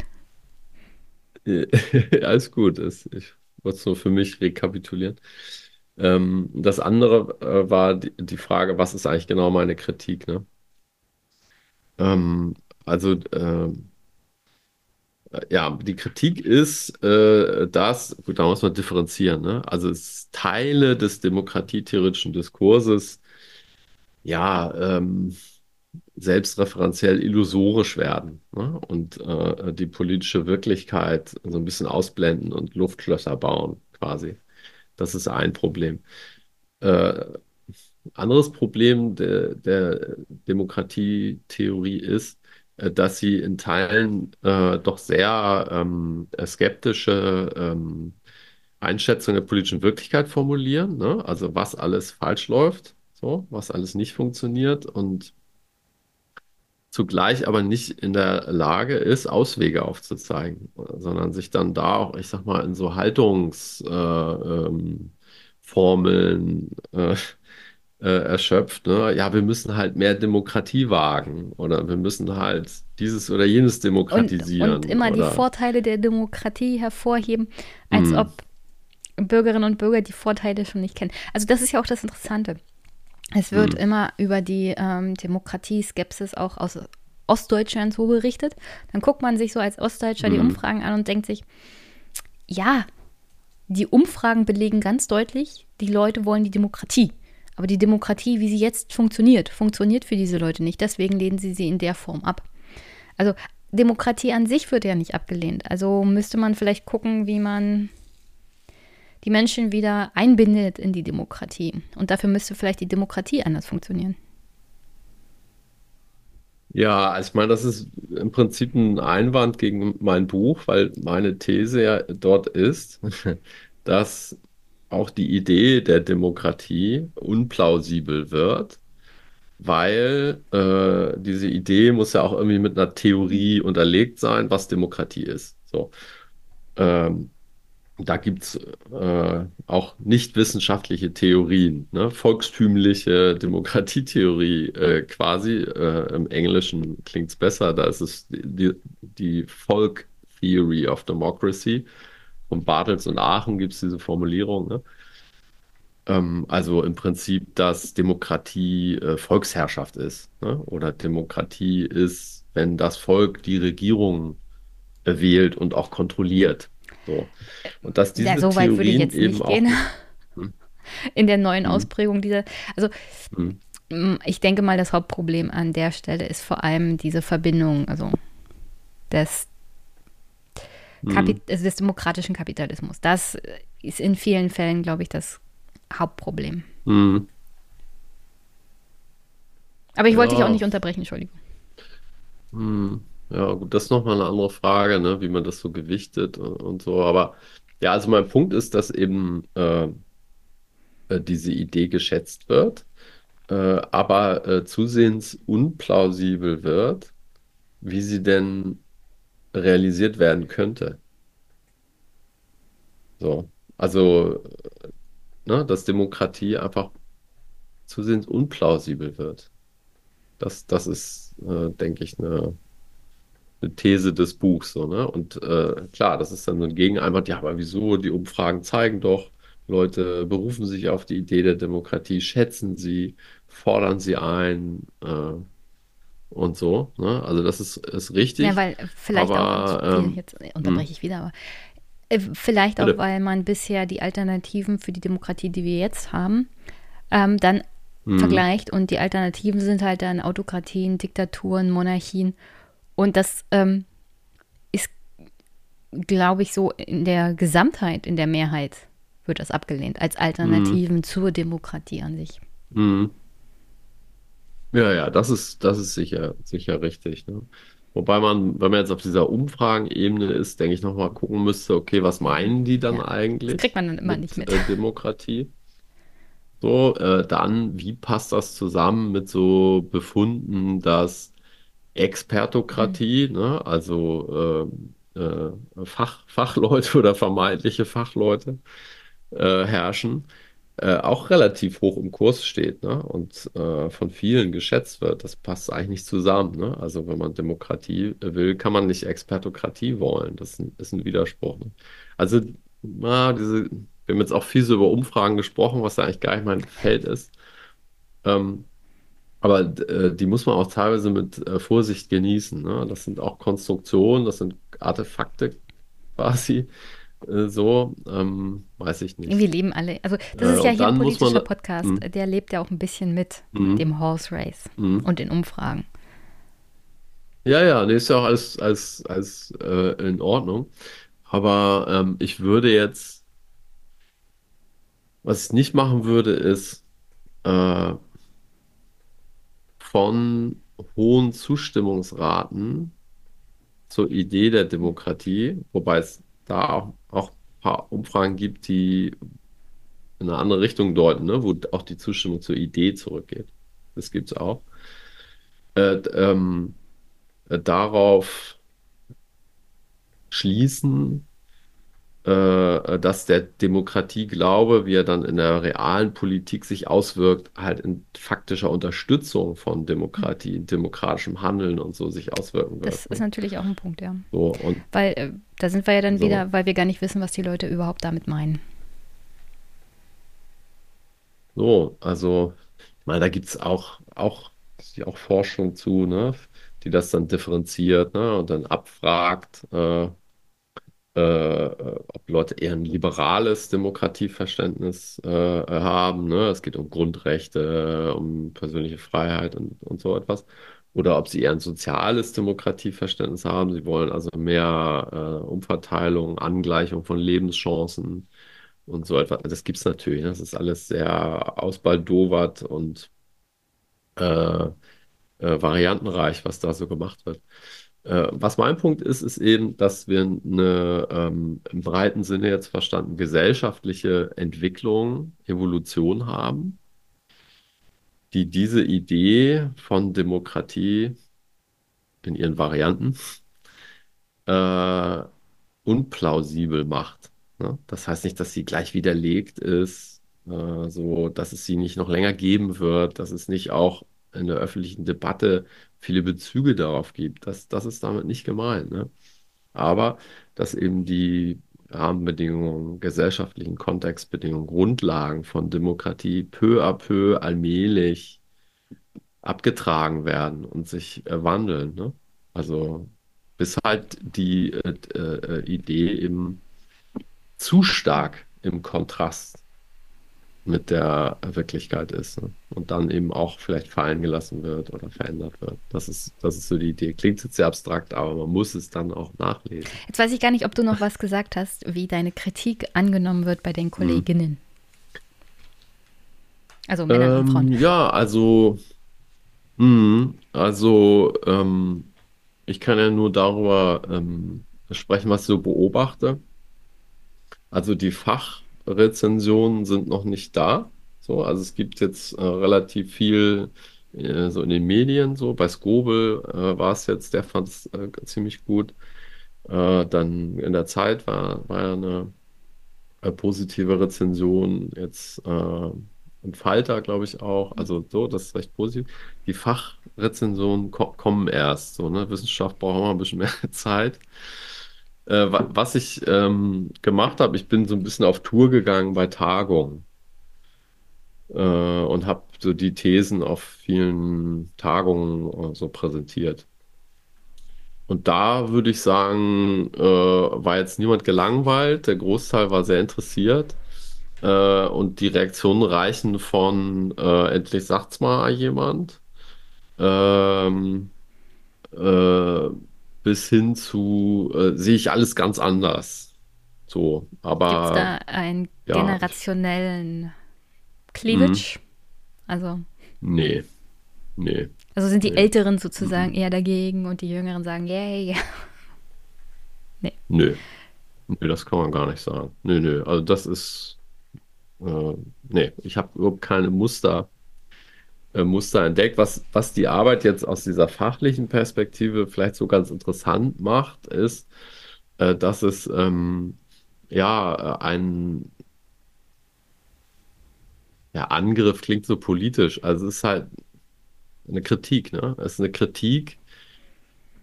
Äh, *laughs* Alles gut, es- ich wollte es nur für mich rekapitulieren. Ähm, das andere äh, war die, die Frage, was ist eigentlich genau meine Kritik, ne? Ähm, also, Äh, Ja, die Kritik ist, äh, dass, gut, da muss man differenzieren, ne? Also es Teile des demokratietheoretischen Diskurses, ja, ähm, selbstreferenziell illusorisch werden, ne? Und äh, die politische Wirklichkeit so ein bisschen ausblenden und Luftschlösser bauen, quasi. Das ist ein Problem. Äh, anderes Problem der, der Demokratietheorie ist, dass sie in Teilen äh, doch sehr ähm, skeptische ähm, Einschätzungen der politischen Wirklichkeit formulieren, ne? Also was alles falsch läuft, so, was alles nicht funktioniert und zugleich aber nicht in der Lage ist, Auswege aufzuzeigen, sondern sich dann da auch, ich sag mal, in so Haltungsformeln äh, ähm, äh, äh, erschöpft, ne? Ja, wir müssen halt mehr Demokratie wagen oder wir müssen halt dieses oder jenes Und, und demokratisieren immer die oder Vorteile der Demokratie hervorheben, als hm, ob Bürgerinnen und Bürger die Vorteile schon nicht kennen. Also das ist ja auch das Interessante. Es wird hm, immer über die ähm, Demokratie-Skepsis auch aus Ostdeutschland so berichtet. Dann guckt man sich so als Ostdeutscher die hm, Umfragen an und denkt sich, ja, die Umfragen belegen ganz deutlich, die Leute wollen die Demokratie. Aber die Demokratie, wie sie jetzt funktioniert, funktioniert für diese Leute nicht. Deswegen lehnen sie sie in der Form ab. Also Demokratie an sich wird ja nicht abgelehnt. Also müsste man vielleicht gucken, wie man die Menschen wieder einbindet in die Demokratie. Und dafür müsste vielleicht die Demokratie anders funktionieren. Ja, ich meine, das ist im Prinzip ein Einwand gegen mein Buch, weil meine These ja dort ist, *laughs* dass auch die Idee der Demokratie unplausibel wird, weil äh, diese Idee muss ja auch irgendwie mit einer Theorie unterlegt sein, was Demokratie ist. So. Ähm, da gibt es äh, auch nicht wissenschaftliche Theorien, ne? Volkstümliche Demokratietheorie äh, quasi. Äh, im Englischen klingt es besser, da ist es die, die Folk Theory of Democracy. Von Bartels und Aachen gibt es diese Formulierung. Ne? Ähm, also im Prinzip, dass Demokratie äh, Volksherrschaft ist. Ne? Oder Demokratie ist, wenn das Volk die Regierung äh, wählt und auch kontrolliert. So. Und dass Ja, diese so weit würde ich Theorien jetzt eben nicht gehen *laughs* Hm, in der neuen hm, Ausprägung dieser. Also hm, mm, ich denke mal, das Hauptproblem an der Stelle ist vor allem diese Verbindung, also des, hm, Kapi also des demokratischen Kapitalismus. Das ist in vielen Fällen, glaube ich, das Hauptproblem. hm. Aber ich wollte dich auch nicht unterbrechen, Entschuldigung. hm. Ja, gut, das ist nochmal eine andere Frage, ne? Wie man das so gewichtet und, und so. Aber ja, also mein Punkt ist, dass eben äh, äh, diese Idee geschätzt wird, äh, aber äh, zusehends unplausibel wird, wie sie denn realisiert werden könnte. So. Also, ne, dass Demokratie einfach zusehends unplausibel wird. Das, das ist, äh, denke ich, eine, eine These des Buchs, so, ne? Und äh, klar, das ist dann so ein Gegeneinwand, ja, aber wieso? Die Umfragen zeigen doch, Leute berufen sich auf die Idee der Demokratie, schätzen sie, fordern sie ein, äh, und so, ne? Also das ist, ist Ja, richtig, weil äh, vielleicht auch, aber Entschuldigung, ähm, jetzt unterbreche ich wieder, aber äh, vielleicht auch, weil man bisher die Alternativen für die Demokratie, die wir jetzt haben, ähm, dann Hm, vergleicht und die Alternativen sind halt dann Autokratien, Diktaturen, Monarchien und das ähm, ist, glaube ich, so in der Gesamtheit, in der Mehrheit wird das abgelehnt als Alternativen zur Demokratie an sich. hm. Ja, ja, das ist, das ist sicher, sicher richtig, ne? Wobei man, wenn man jetzt auf dieser Umfragenebene ist, denke ich, nochmal gucken müsste, okay, was meinen die dann Ja, das kriegt eigentlich man dann immer nicht mit mit. äh, Demokratie? So, äh, dann, wie passt das zusammen mit so Befunden, dass Mhm. Expertokratie, ne, also äh, äh, Fach, Fachleute *laughs* oder vermeintliche Fachleute äh, herrschen, äh, auch relativ hoch im Kurs steht, ne, und äh, von vielen geschätzt wird. Das passt eigentlich nicht zusammen, ne? Also wenn man Demokratie will, kann man nicht Expertokratie wollen. Das ist ein, ist ein Widerspruch, ne? Also, na, diese, wir haben jetzt auch viel so über Umfragen gesprochen, was ja eigentlich gar nicht mein Feld ist. Ähm, Aber äh, die muss man auch teilweise mit äh, Vorsicht genießen. Ne? Das sind auch Konstruktionen, das sind Artefakte quasi. Äh, so, ähm, weiß ich nicht. Wir leben alle. Also, das Äh, ist ja hier ein politischer man. Podcast. Mhm. Der lebt ja auch ein bisschen mit Mhm. dem Horse Race Mhm. und den Umfragen. Ja, ja, nee, ist ja auch alles, alles, alles äh, in Ordnung. Aber ähm, ich würde jetzt, was ich nicht machen würde, ist äh, von hohen Zustimmungsraten zur Idee der Demokratie, wobei es da auch, auch ein paar Umfragen gibt, die in eine andere Richtung deuten, ne, wo auch die Zustimmung zur Idee zurückgeht. Das gibt es auch. Äh, ähm, äh, darauf schließen, dass der Demokratieglaube, wie er dann in der realen Politik sich auswirkt, halt in faktischer Unterstützung von Demokratie, demokratischem Handeln und so sich auswirken Das wird. ist Ne? natürlich auch ein Punkt, ja. So, und Weil äh, da sind wir ja dann so. wieder, weil wir gar nicht wissen, was die Leute überhaupt damit meinen. So, also, ich meine, da gibt es auch, auch, auch Forschung zu, ne, die das dann differenziert, ne, und dann abfragt, äh, äh, äh, ob Leute eher ein liberales Demokratieverständnis äh, haben, ne, es geht um Grundrechte, um persönliche Freiheit und, und so etwas, oder ob sie eher ein soziales Demokratieverständnis haben, sie wollen also mehr äh, Umverteilung, Angleichung von Lebenschancen und so etwas. Das gibt es natürlich. Ne? Das ist alles sehr ausbaldowert und äh, äh, variantenreich, was da so gemacht wird. Äh, was mein Punkt ist, ist eben, dass wir eine ähm, im breiten Sinne jetzt verstanden gesellschaftliche Entwicklung, Evolution haben, die diese Idee von Demokratie in ihren Varianten äh, unplausibel macht. Ne? Das heißt nicht, dass sie gleich widerlegt ist, äh, so dass es sie nicht noch länger geben wird, dass es nicht auch in der öffentlichen Debatte viele Bezüge darauf gibt. Das, das ist damit nicht gemeint. Ne? Aber dass eben die Rahmenbedingungen, gesellschaftlichen Kontextbedingungen, Grundlagen von Demokratie peu à peu allmählich abgetragen werden und sich äh, wandeln. Ne? Also bis halt die äh, äh, Idee eben zu stark im Kontrast mit der Wirklichkeit ist. Ne? Und dann eben auch vielleicht fallen gelassen wird oder verändert wird. Das ist, das ist so die Idee. Klingt jetzt sehr abstrakt, aber man muss es dann auch nachlesen. Jetzt weiß ich gar nicht, ob du noch was gesagt hast, wie deine Kritik angenommen wird bei den Kolleginnen. Also Männern und Ähm, Frauen. ja, also, mh, also ähm, ich kann ja nur darüber ähm, sprechen, was ich so beobachte. Also die Fachrezensionen sind noch nicht da. So, also es gibt jetzt äh, relativ viel äh, so in den Medien. So bei Skobel äh, war es jetzt, der fand es äh, ziemlich gut. Äh, dann in der Zeit war, war ja eine äh, positive Rezension jetzt im Falter, glaube ich auch. Also so, das ist recht positiv. Die Fachrezensionen ko kommen erst. So, ne? Wissenschaft braucht immer ein bisschen *laughs* mehr Zeit. Äh, wa was ich ähm, gemacht habe, ich bin so ein bisschen auf Tour gegangen bei Tagungen äh, und habe so die Thesen auf vielen Tagungen äh, so präsentiert. Und da würde ich sagen, äh, war jetzt niemand gelangweilt, der Großteil war sehr interessiert. Äh, und die Reaktionen reichen von äh, endlich sagt's mal jemand ähm, äh, bis hin zu äh, sehe ich alles ganz anders. So, Gibt es aber da einen ja, generationellen Cleavage? Also, nee, nee, also sind die nee, Älteren sozusagen eher dagegen und die Jüngeren sagen, yay. *laughs* Nee. nö, nö, das kann man gar nicht sagen. Nö, nö, also das ist, äh, nee, ich habe überhaupt keine Muster. Äh, Muster entdeckt. Was, was die Arbeit jetzt aus dieser fachlichen Perspektive vielleicht so ganz interessant macht, ist, äh, dass es ähm, ja äh, ein ja, Angriff klingt so politisch. Also es ist halt eine Kritik, ne? Es ist eine Kritik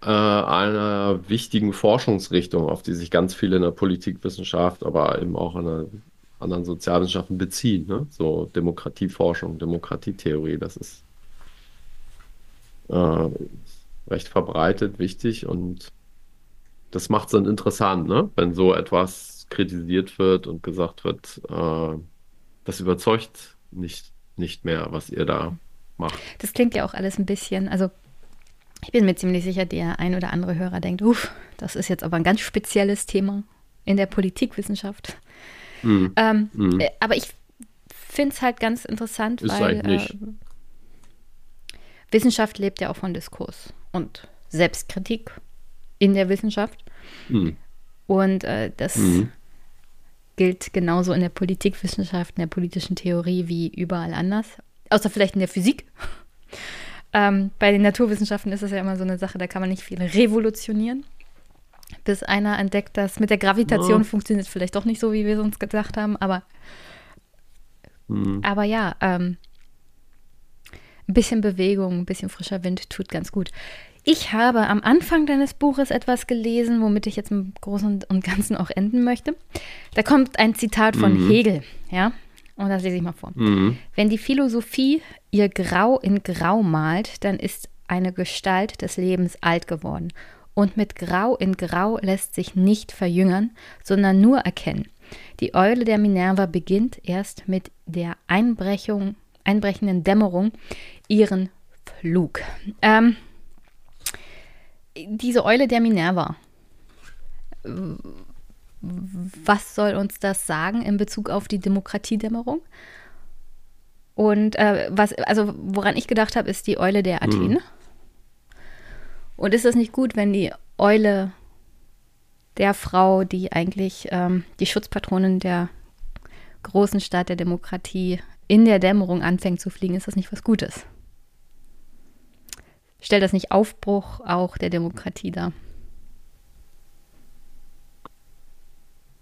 äh, einer wichtigen Forschungsrichtung, auf die sich ganz viele in der Politikwissenschaft, aber eben auch in der anderen Sozialwissenschaften beziehen, ne? So Demokratieforschung, Demokratietheorie, das ist äh, recht verbreitet, wichtig und das macht es dann interessant, ne? Wenn so etwas kritisiert wird und gesagt wird, äh, das überzeugt nicht, nicht mehr, was ihr da macht. Das klingt ja auch alles ein bisschen, also ich bin mir ziemlich sicher, der ein oder andere Hörer denkt, uff, das ist jetzt aber ein ganz spezielles Thema in der Politikwissenschaft. Mhm. Ähm, mhm. Aber ich finde es halt ganz interessant, ist weil äh, Wissenschaft lebt ja auch von Diskurs und Selbstkritik in der Wissenschaft. Mhm. Und äh, das mhm. gilt genauso in der Politikwissenschaft, in der politischen Theorie wie überall anders. Außer vielleicht in der Physik. *laughs* ähm, bei den Naturwissenschaften ist es ja immer so eine Sache, da kann man nicht viel revolutionieren. Bis einer entdeckt, dass mit der Gravitation oh. funktioniert vielleicht doch nicht so, wie wir es uns gedacht haben. Aber, mhm. aber ja, ähm, ein bisschen Bewegung, ein bisschen frischer Wind tut ganz gut. Ich habe am Anfang deines Buches etwas gelesen, womit ich jetzt im Großen und Ganzen auch enden möchte. Da kommt ein Zitat von mhm. Hegel, ja, und das lese ich mal vor. Mhm. Wenn die Philosophie ihr Grau in Grau malt, dann ist eine Gestalt des Lebens alt geworden. Und mit Grau in Grau lässt sich nicht verjüngern, sondern nur erkennen. Die Eule der Minerva beginnt erst mit der Einbrechung, einbrechenden Dämmerung ihren Flug. Ähm, diese Eule der Minerva. Was soll uns das sagen in Bezug auf die Demokratiedämmerung? Und äh, was, also woran ich gedacht habe, ist die Eule der Athen. Mhm. Und ist das nicht gut, wenn die Eule der Frau, die eigentlich ähm, die Schutzpatronin der großen Stadt der Demokratie in der Dämmerung anfängt zu fliegen, ist das nicht was Gutes? stellt das nicht Aufbruch auch der Demokratie dar?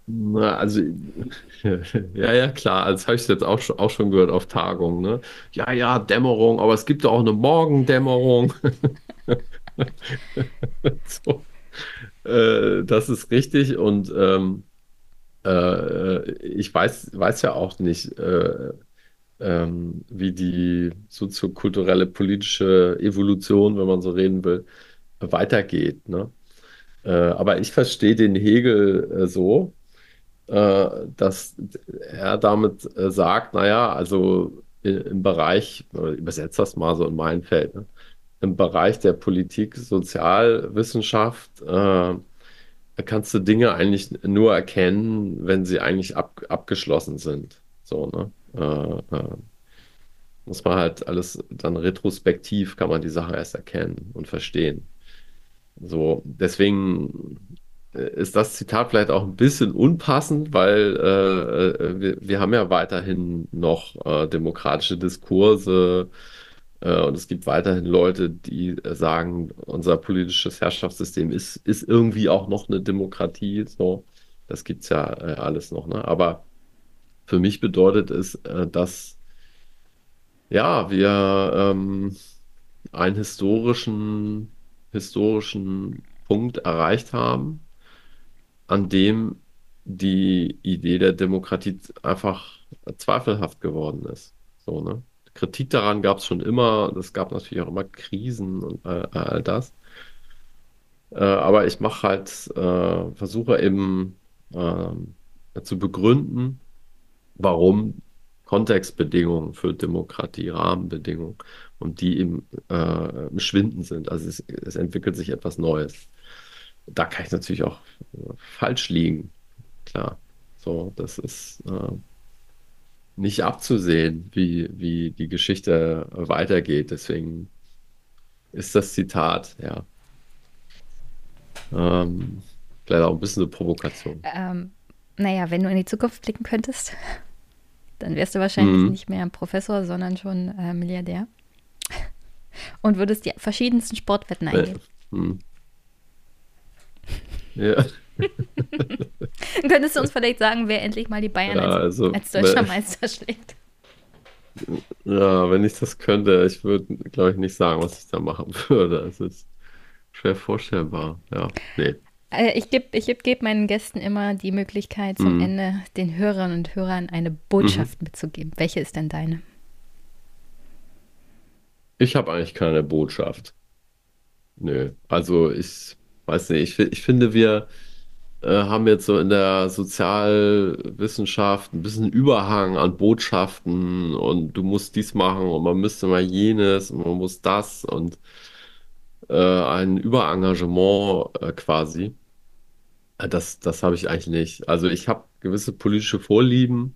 Na, also, *laughs* ja, ja, klar, also, das habe ich jetzt auch schon, auch schon gehört auf Tagungen, ne? Ja, ja, Dämmerung, aber es gibt auch eine Morgendämmerung. *laughs* *laughs* so. äh, das ist richtig und ähm, äh, ich weiß, weiß ja auch nicht, äh, ähm, wie die soziokulturelle politische Evolution, wenn man so reden will, weitergeht. Ne? Äh, aber ich verstehe den Hegel äh, so, äh, dass er damit sagt, naja, also im Bereich, übersetzt das mal so in mein Feld, ne? Im Bereich der Politik, Sozialwissenschaft, äh, kannst du Dinge eigentlich nur erkennen, wenn sie eigentlich ab, abgeschlossen sind. So, ne? Äh, äh, muss man halt alles dann retrospektiv kann man die Sache erst erkennen und verstehen. So, deswegen äh, ist das Zitat vielleicht auch ein bisschen unpassend, weil äh, äh, wir, wir, haben ja weiterhin noch äh, demokratische Diskurse und es gibt weiterhin Leute, die sagen, unser politisches Herrschaftssystem ist, ist irgendwie auch noch eine Demokratie. So, das gibt es ja alles noch. Ne? Aber für mich bedeutet es, äh, dass ja, wir ähm, einen historischen, historischen Punkt erreicht haben, an dem die Idee der Demokratie einfach zweifelhaft geworden ist. So, ne? Kritik daran gab es schon immer, es gab natürlich auch immer Krisen und all, all das. Äh, aber ich mache halt, äh, versuche eben äh, zu begründen, warum Kontextbedingungen für Demokratie, Rahmenbedingungen und die im, äh, im Schwinden sind. Also es, es, entwickelt sich etwas Neues. Da kann ich natürlich auch äh, falsch liegen. Klar. So, das ist äh, nicht abzusehen, wie, wie die Geschichte weitergeht. Deswegen ist das Zitat, ja. Ähm, vielleicht auch ein bisschen eine Provokation. Ähm, naja, wenn du in die Zukunft blicken könntest, *laughs* dann wärst du wahrscheinlich mhm. nicht mehr ein Professor, sondern schon äh, Milliardär. *laughs* Und würdest die verschiedensten Sportwetten eingehen. Mhm. Ja. *laughs* Könntest du uns vielleicht sagen, wer endlich mal die Bayern ja, als, also, als, deutscher ne, Meister schlägt? Ja, wenn ich das könnte, ich würde, glaube ich, nicht sagen, was ich da machen *laughs* würde. Es ist schwer vorstellbar. Ja, nee. Äh, ich gebe ich geb meinen Gästen immer die Möglichkeit, zum mhm. Ende den Hörern und Hörern eine Botschaft mhm. mitzugeben. Welche ist denn deine? Ich habe eigentlich keine Botschaft. nö. Also ich weiß nicht, ich, ich finde, wir äh, haben jetzt so in der Sozialwissenschaft ein bisschen Überhang an Botschaften und du musst dies machen und man müsste mal jenes und man muss das und äh, ein Überengagement äh, quasi. Äh, Das, das habe ich eigentlich nicht. Also ich habe gewisse politische Vorlieben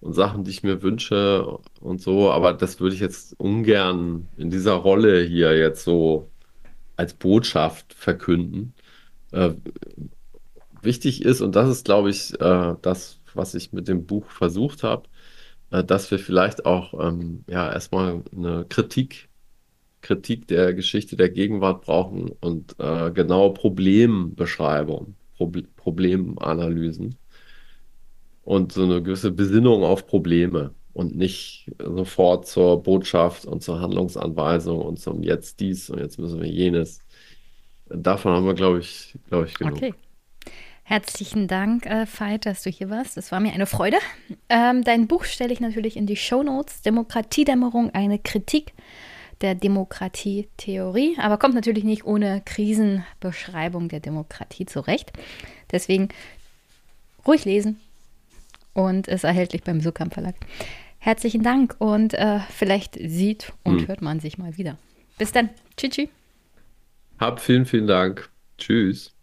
und Sachen, die ich mir wünsche und so, aber das würde ich jetzt ungern in dieser Rolle hier jetzt so als Botschaft verkünden. Äh, wichtig ist, und das ist, glaube ich, äh, das, was ich mit dem Buch versucht habe, äh, dass wir vielleicht auch ähm, ja erstmal eine Kritik, Kritik der Geschichte der Gegenwart brauchen und äh, genaue Problembeschreibung, Proble Problemanalysen und so eine gewisse Besinnung auf Probleme und nicht sofort zur Botschaft und zur Handlungsanweisung und zum jetzt dies und jetzt müssen wir jenes. Davon haben wir, glaube ich, glaube ich, genug. Okay. Herzlichen Dank, äh, Veit, dass du hier warst. Es war mir eine Freude. Ähm, dein Buch stelle ich natürlich in die Shownotes. Demokratiedämmerung, eine Kritik der Demokratietheorie, aber kommt natürlich nicht ohne Krisenbeschreibung der Demokratie zurecht. Deswegen ruhig lesen und ist erhältlich beim Sukamp Verlag. Herzlichen Dank und äh, vielleicht sieht und Hm. hört man sich mal wieder. Bis dann. Tschüss. tschüss. Hab vielen, vielen Dank. Tschüss.